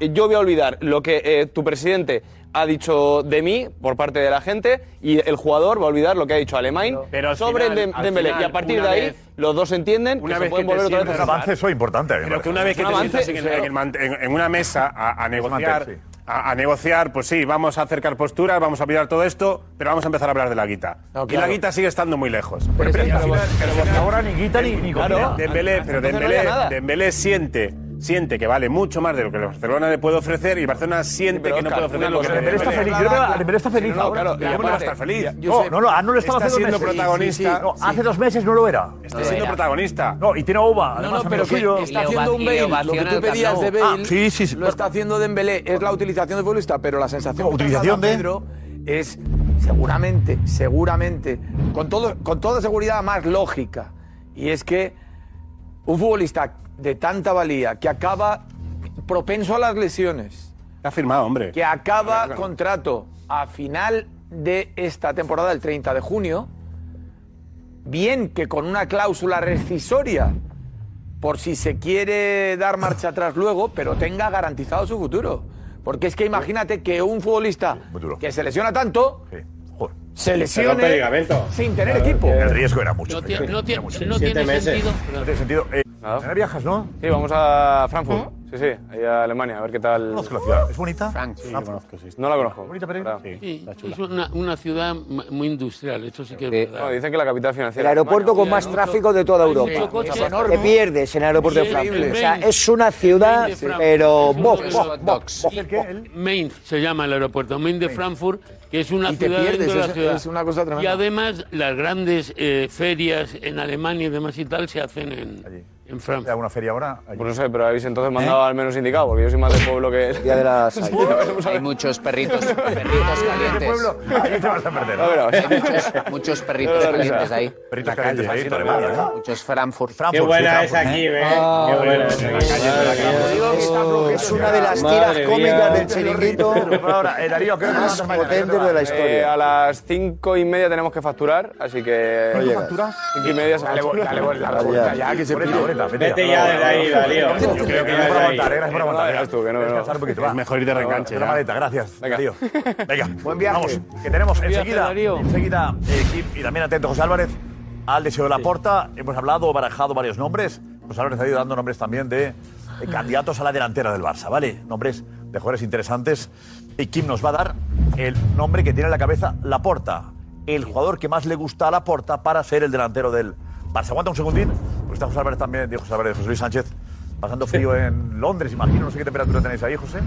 Speaker 34: Yo voy a olvidar lo que eh, tu presidente ha dicho de mí por parte de la gente y el jugador va a olvidar lo que ha dicho Alemán sobre
Speaker 7: final-
Speaker 34: Dem-
Speaker 7: al
Speaker 34: Dembélé.
Speaker 7: final,
Speaker 34: y a partir de ahí,
Speaker 7: vez-
Speaker 34: los dos entienden
Speaker 7: una
Speaker 34: que
Speaker 7: vez
Speaker 34: se pueden
Speaker 7: que te
Speaker 34: volver otra vez a
Speaker 8: Un avance, eso es importante.
Speaker 7: Pero que una vez que te
Speaker 34: avance,
Speaker 7: sientas en, una mesa a, a negociar,
Speaker 8: sí.
Speaker 7: a, a negociar, pues sí, vamos a acercar posturas, vamos a pillar todo esto, pero vamos a empezar a hablar de la guita.
Speaker 11: No,
Speaker 7: Y
Speaker 11: claro.
Speaker 7: la guita sigue estando muy lejos.
Speaker 8: Pero,
Speaker 7: Pero
Speaker 8: pero,
Speaker 7: final-
Speaker 8: pero, pero ahora ni guita ni, ni
Speaker 7: Claro. Dembélé, pero
Speaker 34: no
Speaker 7: Dembélé,
Speaker 34: nada.
Speaker 7: Dembélé siente, siente que vale mucho más de lo que el Barcelona le puede ofrecer y el Barcelona siente
Speaker 34: pero,
Speaker 7: que no
Speaker 34: Oscar,
Speaker 7: puede ofrecer lo que Dembélé
Speaker 8: está feliz. Yo creo que Dembélé está feliz
Speaker 34: No, no,
Speaker 8: ahora.
Speaker 34: claro,
Speaker 7: ¿Cómo no va a estar feliz?
Speaker 8: No, no, no, no lo estaba
Speaker 7: Está
Speaker 8: haciendo
Speaker 7: siendo
Speaker 8: meses.
Speaker 7: protagonista.
Speaker 8: No, hace dos meses no lo era.
Speaker 7: Está siendo protagonista.
Speaker 8: No, y tiene uva.
Speaker 11: No, no, pero que
Speaker 8: suyo.
Speaker 11: está haciendo un
Speaker 48: le
Speaker 11: Bale. Lo que tú pedías de. Bale
Speaker 8: Ah, sí, sí, sí.
Speaker 11: lo está haciendo Dembélé. Es la utilización de futbolista, pero la sensación
Speaker 8: Utilización de-
Speaker 11: Pedro es seguramente, seguramente, con, todo, con toda seguridad más lógica. Y es que un futbolista de tanta valía que acaba propenso a las lesiones,
Speaker 7: Está firmado, hombre.
Speaker 11: que acaba
Speaker 7: Claro,
Speaker 11: contrato a final de esta temporada, el 30 de junio, bien que con una cláusula rescisoria por si se quiere dar marcha atrás luego, pero tenga garantizado su futuro. Porque es que imagínate que un futbolista que se lesiona tanto se lesione sin tener equipo.
Speaker 8: El riesgo era mucho.
Speaker 49: No, tiene- no tiene- no
Speaker 7: Siete
Speaker 49: tiene
Speaker 7: meses.
Speaker 49: sentido.
Speaker 8: No tiene sentido. Eh,
Speaker 34: Nada.
Speaker 8: mañana viajas, ¿no?
Speaker 34: Sí, vamos a Frankfurt. Sí, sí, ahí a Alemania, a ver qué tal.
Speaker 8: Conozco la ciudad. ¿Es bonita?
Speaker 7: Sí, yo conozco, sí.
Speaker 34: No la conozco.
Speaker 8: ¿Bonita, Pereira?
Speaker 34: Ahora.
Speaker 49: Sí, es una, una ciudad muy industrial, eso sí que es
Speaker 48: Sí.
Speaker 49: verdad.
Speaker 34: No, dicen que la capital
Speaker 5: El
Speaker 34: financiera.
Speaker 5: aeropuerto con
Speaker 49: Sí,
Speaker 5: más tráfico de toda Europa.
Speaker 49: coche.
Speaker 11: Es enorme.
Speaker 5: Te pierdes en el aeropuerto de
Speaker 11: Sí,
Speaker 5: Frankfurt. O sea, es una ciudad,
Speaker 49: Sí.
Speaker 5: pero...
Speaker 49: Es.
Speaker 8: ¿El qué? ¿El?
Speaker 49: Mainz se llama el aeropuerto, Mainz de Frankfurt, que es una
Speaker 11: Y te
Speaker 49: ciudad
Speaker 11: pierdes,
Speaker 49: dentro de la
Speaker 11: es-
Speaker 49: ciudad.
Speaker 11: es una cosa tremenda.
Speaker 49: Y además las grandes eh, ferias en Alemania y demás y tal se hacen en,
Speaker 8: Allí.
Speaker 49: En
Speaker 8: ¿Hay
Speaker 49: Frankfurt.
Speaker 8: alguna feria ahora? Allí.
Speaker 34: Pues no sé, pero habéis entonces mandado al menos indicado, porque yo soy más del pueblo que él.
Speaker 5: Día de las... *laughs*
Speaker 48: Hay muchos perritos, *laughs* perritos calientes.
Speaker 8: pueblo? Ahí te vas a perder.
Speaker 34: A ver, a ver.
Speaker 48: Hay muchos, muchos perritos calientes ahí.
Speaker 8: Perritos calientes ahí, Alemania, ¿no?
Speaker 48: Muchos Frankfurt.
Speaker 7: Qué
Speaker 8: Frankfurt,
Speaker 7: buena
Speaker 8: sí,
Speaker 7: es
Speaker 8: Frankfurt.
Speaker 7: aquí, ¿eh? Qué buena es aquí.
Speaker 5: Es una de las tiras cómicas del chiringuito
Speaker 8: eh, ¿qué
Speaker 5: más potentes de la
Speaker 34: Eh,
Speaker 5: historia.
Speaker 34: a las cinco y media tenemos que facturar, así que.
Speaker 5: No llegas.
Speaker 8: factura?
Speaker 34: Cinco y media se factura.
Speaker 11: dale, vuelta ya, que se pide.
Speaker 8: Vete
Speaker 7: Vete ya desde ahí, Darío. Yo creo que
Speaker 8: Gracias por aguantar, eh, gracias por aguantar.
Speaker 34: Tú, que no, no.
Speaker 8: Descansar un poquito,
Speaker 7: Es mejor ir de reenganche.
Speaker 8: Una maleta, gracias,
Speaker 34: Venga.
Speaker 8: Darío. Venga, *laughs*
Speaker 5: Buen viaje.
Speaker 8: Vamos, que tenemos enseguida, enseguida eh, y también atento José Álvarez al deseo de la porta. Hemos hablado, barajado varios nombres. José Álvarez ha ido dando nombres también de, eh, candidatos a la delantera del Barça, ¿vale? Nombres de jugadores interesantes. Y Kim nos va a dar el nombre que tiene en la cabeza la porta. El jugador que más le gusta a la porta para ser el delantero del Barça. Aguanta un segundín, porque está José Álvarez también, dijo José Álvarez, José Luis Sánchez, pasando frío en Londres, imagino. No sé qué temperatura tenéis ahí, José.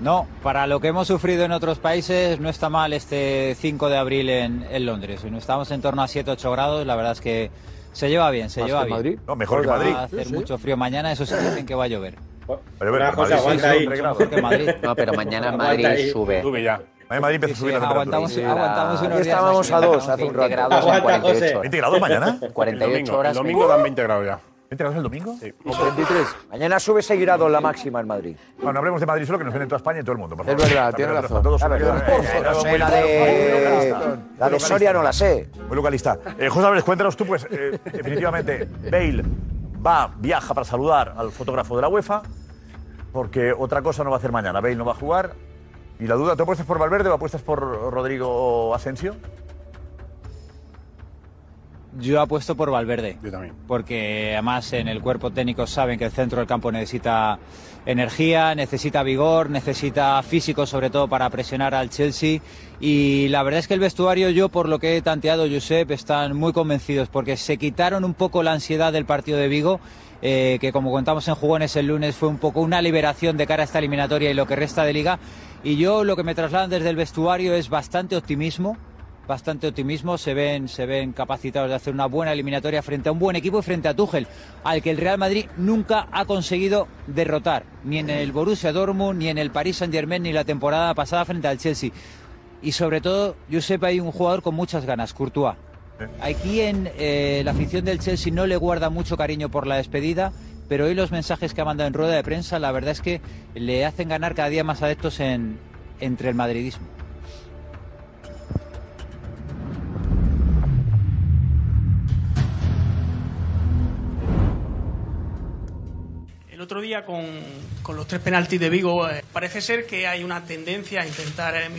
Speaker 13: No, para lo que hemos sufrido en otros países no está mal este 5 de abril en, en Londres. No Estamos en torno a 7-8 grados, la verdad es que se lleva bien, se
Speaker 11: Más
Speaker 13: lleva
Speaker 11: que
Speaker 13: bien.
Speaker 11: Madrid.
Speaker 8: No, mejor que Madrid.
Speaker 13: Va a hacer mucho frío mañana, eso sí *clears throat* dicen que va a llover.
Speaker 8: Pero, bueno,
Speaker 7: Una cosa,
Speaker 8: Madrid sí.
Speaker 13: Mejor que Madrid.
Speaker 48: No, pero mañana Madrid sube.
Speaker 7: Sube ya.
Speaker 8: Mañana Madrid empieza a subir la temperatura.
Speaker 13: aguantamos,
Speaker 48: Sí,
Speaker 13: aguantamos unos días
Speaker 5: Estábamos a dos hace un
Speaker 48: 20
Speaker 5: rato.
Speaker 48: grados en
Speaker 7: Aguanta,
Speaker 48: 48
Speaker 7: José.
Speaker 48: horas.
Speaker 8: 20 grados mañana.
Speaker 48: 48
Speaker 7: El
Speaker 48: horas.
Speaker 7: domingo dan 20 grados ya.
Speaker 8: ¿20 grados el domingo?
Speaker 7: Sí.
Speaker 11: 23.
Speaker 5: Mañana sube 6 grados la máxima en Madrid.
Speaker 8: Bueno, no hablemos de Madrid solo, que nos ven en toda España y todo el mundo. Por
Speaker 11: Es
Speaker 8: favor.
Speaker 11: verdad,
Speaker 8: La
Speaker 11: tiene razón.
Speaker 8: todos
Speaker 5: La verdad.
Speaker 8: Eh, eh,
Speaker 5: de,
Speaker 8: localista.
Speaker 5: la de Soria no la sé.
Speaker 8: Muy localista. Eh, José Álvarez, cuéntanos tú, pues, eh, definitivamente, Bale va, viaja para saludar al fotógrafo de la UEFA, porque otra cosa no va a hacer mañana. Bale no va a jugar. Y la duda, ¿tú apuestas por Valverde o apuestas por Rodrigo Asensio?
Speaker 13: Yo apuesto por Valverde.
Speaker 7: Yo también.
Speaker 13: porque además en el cuerpo técnico saben que el centro del campo necesita energía, necesita vigor, necesita físico sobre todo para presionar al Chelsea y la verdad es que el vestuario yo por lo que he tanteado Josep están muy convencidos porque se quitaron un poco la ansiedad del partido de Vigo eh, que como contamos en Jugones el lunes fue un poco una liberación de cara a esta eliminatoria y lo que resta de liga y yo lo que me trasladan desde el vestuario es bastante optimismo bastante optimismo, se ven, se ven capacitados de hacer una buena eliminatoria frente a un buen equipo y frente a Tuchel, al que el Real Madrid nunca ha conseguido derrotar, ni en el Borussia Dortmund, ni en el Paris Saint-Germain, ni la temporada pasada frente al Chelsea. Y sobre todo, Josep, hay un jugador con muchas ganas, Courtois. Aquí en eh, la afición del Chelsea no le guarda mucho cariño por la despedida, pero hoy los mensajes que ha mandado en rueda de prensa, la verdad es que le hacen ganar cada día más adeptos entre el madridismo.
Speaker 50: El otro día con, con los tres penaltis de Vigo, eh, parece ser que hay una tendencia a intentar eh,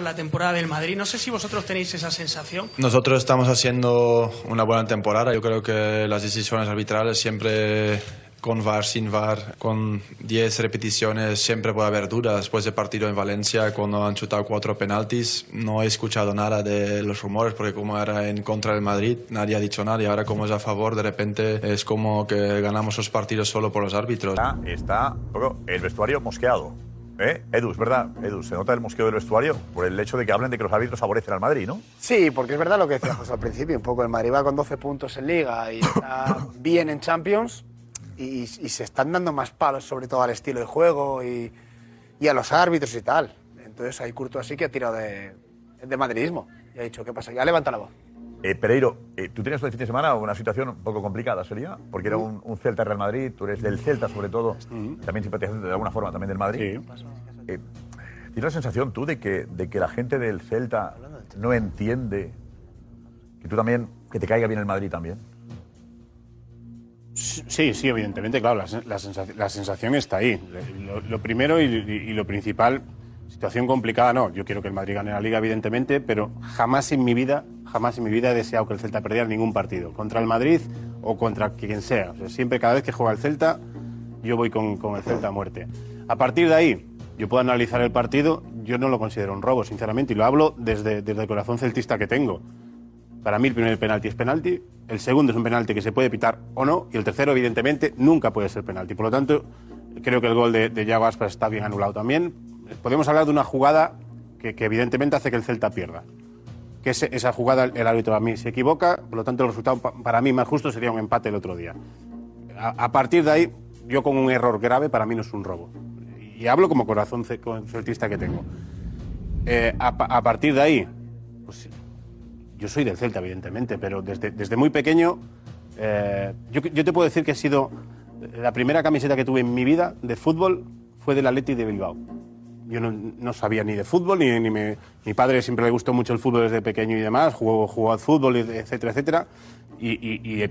Speaker 50: la temporada del Madrid. No sé si vosotros tenéis esa sensación.
Speaker 51: Nosotros estamos haciendo una buena temporada. Yo creo que las decisiones arbitrales siempre con VAR, sin VAR, con 10 repeticiones, siempre puede haber dudas. Después del partido en Valencia, cuando han chutado cuatro penaltis, no he escuchado nada de los rumores, porque como era en contra del Madrid, nadie ha dicho nada. Y ahora, como es a favor, de repente es como que ganamos los partidos solo por los árbitros.
Speaker 8: Está, está bueno, el vestuario mosqueado. ¿Eh? Edu, es verdad, Edu, se nota el mosqueo del vestuario por el hecho de que hablen de que los árbitros favorecen al Madrid, ¿no?
Speaker 1: Sí, porque es verdad lo que decía José al principio, un poco el Madrid va con 12 puntos en Liga y está bien en Champions y, y se están dando más palos sobre todo al estilo de juego y, y a los árbitros y tal. Entonces ahí Curto así que ha tirado de, de madridismo y ha dicho, ¿qué pasa? Ya levanta la voz.
Speaker 8: Eh, Pereiro, eh, tú tenías el fin de semana una situación un poco complicada, ¿sería? Porque era un, un Celta Real Madrid, tú eres del Celta sobre todo, también simpatizante de alguna forma también del Madrid. Eh, ¿Tienes la sensación tú de que, de que la gente del Celta no entiende que tú también, que te caiga bien el Madrid también?
Speaker 7: Sí, sí, evidentemente, claro, la, sen- la sensación, está ahí. Lo, primero y, lo principal, situación complicada, no. Yo quiero que el Madrid gane la Liga, evidentemente, pero jamás en mi vida, jamás en mi vida he deseado que el Celta perdiera ningún partido, contra el Madrid o contra quien sea. Siempre, cada vez que juega el Celta, yo voy con, el Celta a muerte. A partir de ahí, yo puedo analizar el partido, yo no lo considero un robo, sinceramente, y lo hablo desde el corazón celtista que tengo. Para mí el primer penalti es penalti, el segundo es un penalti que se puede pitar o no, y el tercero, evidentemente, nunca puede ser penalti. Por lo tanto, creo que el gol de, de Aspas está bien anulado también. Podemos hablar de una jugada que, evidentemente hace que el Celta pierda. Que ese- esa jugada el árbitro a mí se equivoca, por lo tanto el resultado pa- para mí más justo sería un empate el otro día. A, partir de ahí, yo con un error grave, para mí no es un robo. Y hablo como corazón celtista que tengo. Eh, a, pa- a partir de ahí, pues yo soy del Celta, evidentemente, pero desde, desde muy pequeño, eh, yo, te puedo decir que he sido. La primera camiseta que tuve en mi vida de fútbol fue del Atleti de Bilbao. Yo no, no sabía ni de fútbol, ni, ni me- mi padre siempre le gustó mucho el fútbol desde pequeño y demás, jugó, jugó al fútbol, etcétera, etcétera. Y, eh,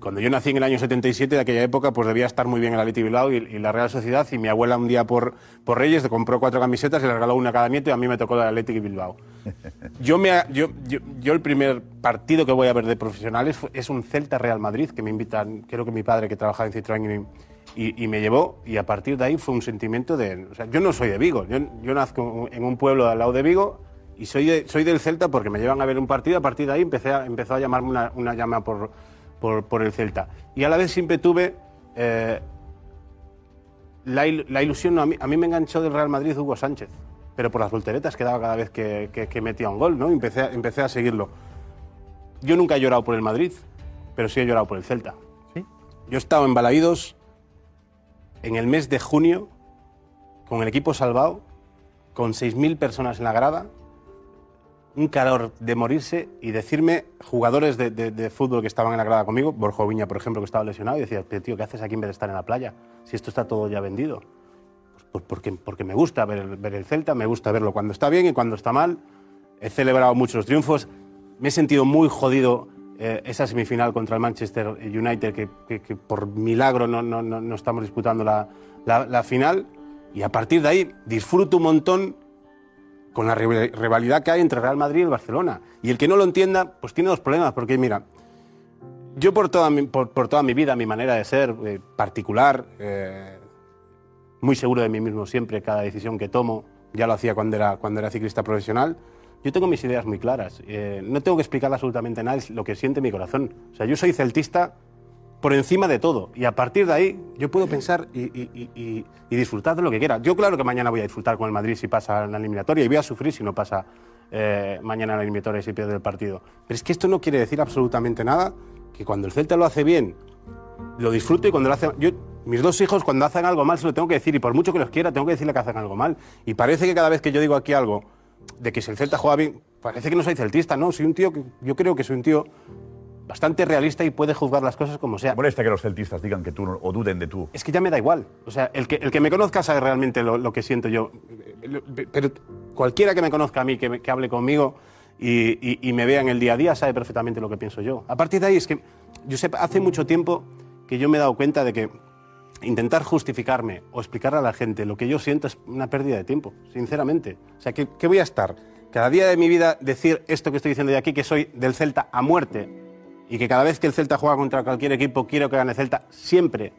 Speaker 7: cuando yo nací en el año 77, de aquella época, pues debía estar muy bien el Atleti Bilbao y, y la Real Sociedad. Y mi abuela un día por, por Reyes le compró cuatro camisetas y le regaló una a cada nieto y a mí me tocó la Atleti Bilbao. *laughs* Yo, me, yo, yo, yo el primer partido que voy a ver de profesionales fue- es un Celta Real Madrid, que me invitan, creo que mi padre que trabajaba en Citroën y, y- y me llevó, y a partir de ahí fue un sentimiento de... O sea, yo no soy de Vigo, yo, yo nazco en un pueblo al lado de Vigo y soy, de- soy del Celta porque me llevan a ver un partido, a partir de ahí empecé a, empezó a llamarme una, una llama por, por, por el Celta. Y a la vez siempre tuve... eh, la, il- la ilusión, a, mí, a mí me enganchó del Real Madrid Hugo Sánchez, pero por las volteretas que daba cada vez que, que- que metía un gol, ¿no? Empecé, a- empecé a seguirlo. Yo nunca he llorado por el Madrid, pero sí he llorado por el Celta. Yo he estado en Balaídos en el mes de junio, con el equipo salvado, con 6.000 personas en la grada, un calor de morirse y decirme jugadores de, de- de fútbol que estaban en la grada conmigo, Borja Viña, por ejemplo, que estaba lesionado, y decía, "Pero, tío, ¿qué haces aquí en vez de estar en la playa? Si esto está todo ya vendido. Pues, pues porque, porque me gusta ver ver el Celta, me gusta verlo cuando está bien y cuando está mal. He celebrado muchos triunfos. Me he sentido muy jodido eh, esa semifinal contra el Manchester United, que, que- que por milagro no, no- no- no estamos disputando la, la- la final. Y a partir de ahí disfruto un montón con la rival- rivalidad que hay entre Real Madrid y el Barcelona. Y el que no lo entienda, pues tiene dos problemas, porque mira, yo por toda mi, por, toda mi vida, mi manera de ser eh, particular, eh, muy seguro de mí mismo siempre, cada decisión que tomo, ya lo hacía cuando era, cuando era ciclista profesional, yo tengo mis ideas muy claras. Eh, no tengo que explicarle absolutamente a nadie lo que siente mi corazón. O sea, yo soy celtista por encima de todo. Y a partir de ahí yo puedo pensar y, disfrutar de lo que quiera. Yo claro que mañana voy a disfrutar con el Madrid si pasa la eliminatoria y voy a sufrir si no pasa eh, mañana la eliminatoria y si pierde el partido. Pero es que esto no quiere decir absolutamente nada que cuando el Celta lo hace bien, lo disfruto y cuando lo hace... Mis dos hijos cuando hacen algo mal se lo tengo que decir y por mucho que los quiera tengo que decirle que hacen algo mal. Y parece que cada vez que yo digo aquí algo de que si el Celta juega bien, parece que no soy celtista, no, soy un tío que yo creo que soy un tío bastante realista y puede juzgar las cosas como sea.
Speaker 8: Molesta que los celtistas digan que tú no- o duden de tú.
Speaker 7: Es que ya me da igual. O sea, el que, el que me conozca sabe realmente lo, lo que siento yo. Pero cualquiera que me conozca a mí, que, me- que hable conmigo y, y- y me vea en el día a día, sabe perfectamente lo que pienso yo. A partir de ahí, es que, yo sé, hace mucho tiempo que yo me he dado cuenta de que intentar justificarme o explicarle a la gente lo que yo siento es una pérdida de tiempo, sinceramente. O sea, ¿qué, qué voy a estar? Cada día de mi vida decir esto que estoy diciendo de aquí, que soy del Celta a muerte y que cada vez que el Celta juega contra cualquier equipo quiero que gane Celta, siempre.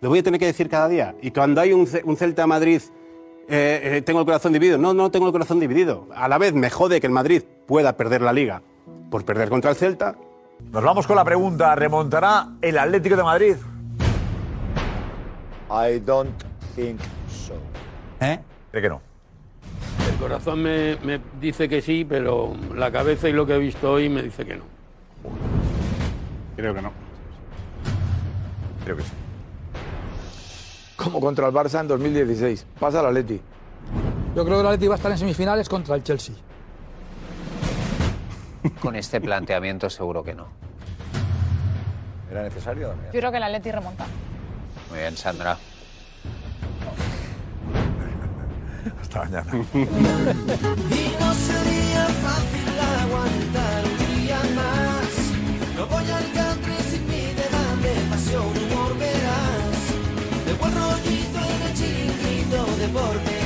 Speaker 7: Lo voy a tener que decir cada día. Y cuando hay un, un Celta Madrid, eh, eh, tengo el corazón dividido. No, no tengo el corazón dividido. A la vez me jode que el Madrid pueda perder la liga por perder contra el Celta.
Speaker 8: Nos vamos con la pregunta. ¿Remontará el Atlético de Madrid?
Speaker 5: I don't think so.
Speaker 8: ¿Eh? ¿Cree que no?
Speaker 3: El corazón me, me dice que sí, pero la cabeza y lo que he visto hoy me dice que no.
Speaker 7: Creo que no.
Speaker 8: Creo que sí.
Speaker 11: Como contra el Barça en 2016. Pasa el Atleti.
Speaker 6: Yo creo que el Atleti va a estar en semifinales contra el Chelsea. *laughs*
Speaker 4: Con este planteamiento seguro que no.
Speaker 5: ¿Era necesario? Damián?
Speaker 2: Yo creo que el Atleti remonta.
Speaker 4: Muy bien, Sandra. *laughs*
Speaker 8: Hasta mañana. *laughs*
Speaker 52: Y no sería fácil la
Speaker 8: no voy al country sin mi derrame, pasión, humor, verás. De buen rollito en el chiringuito, deporte.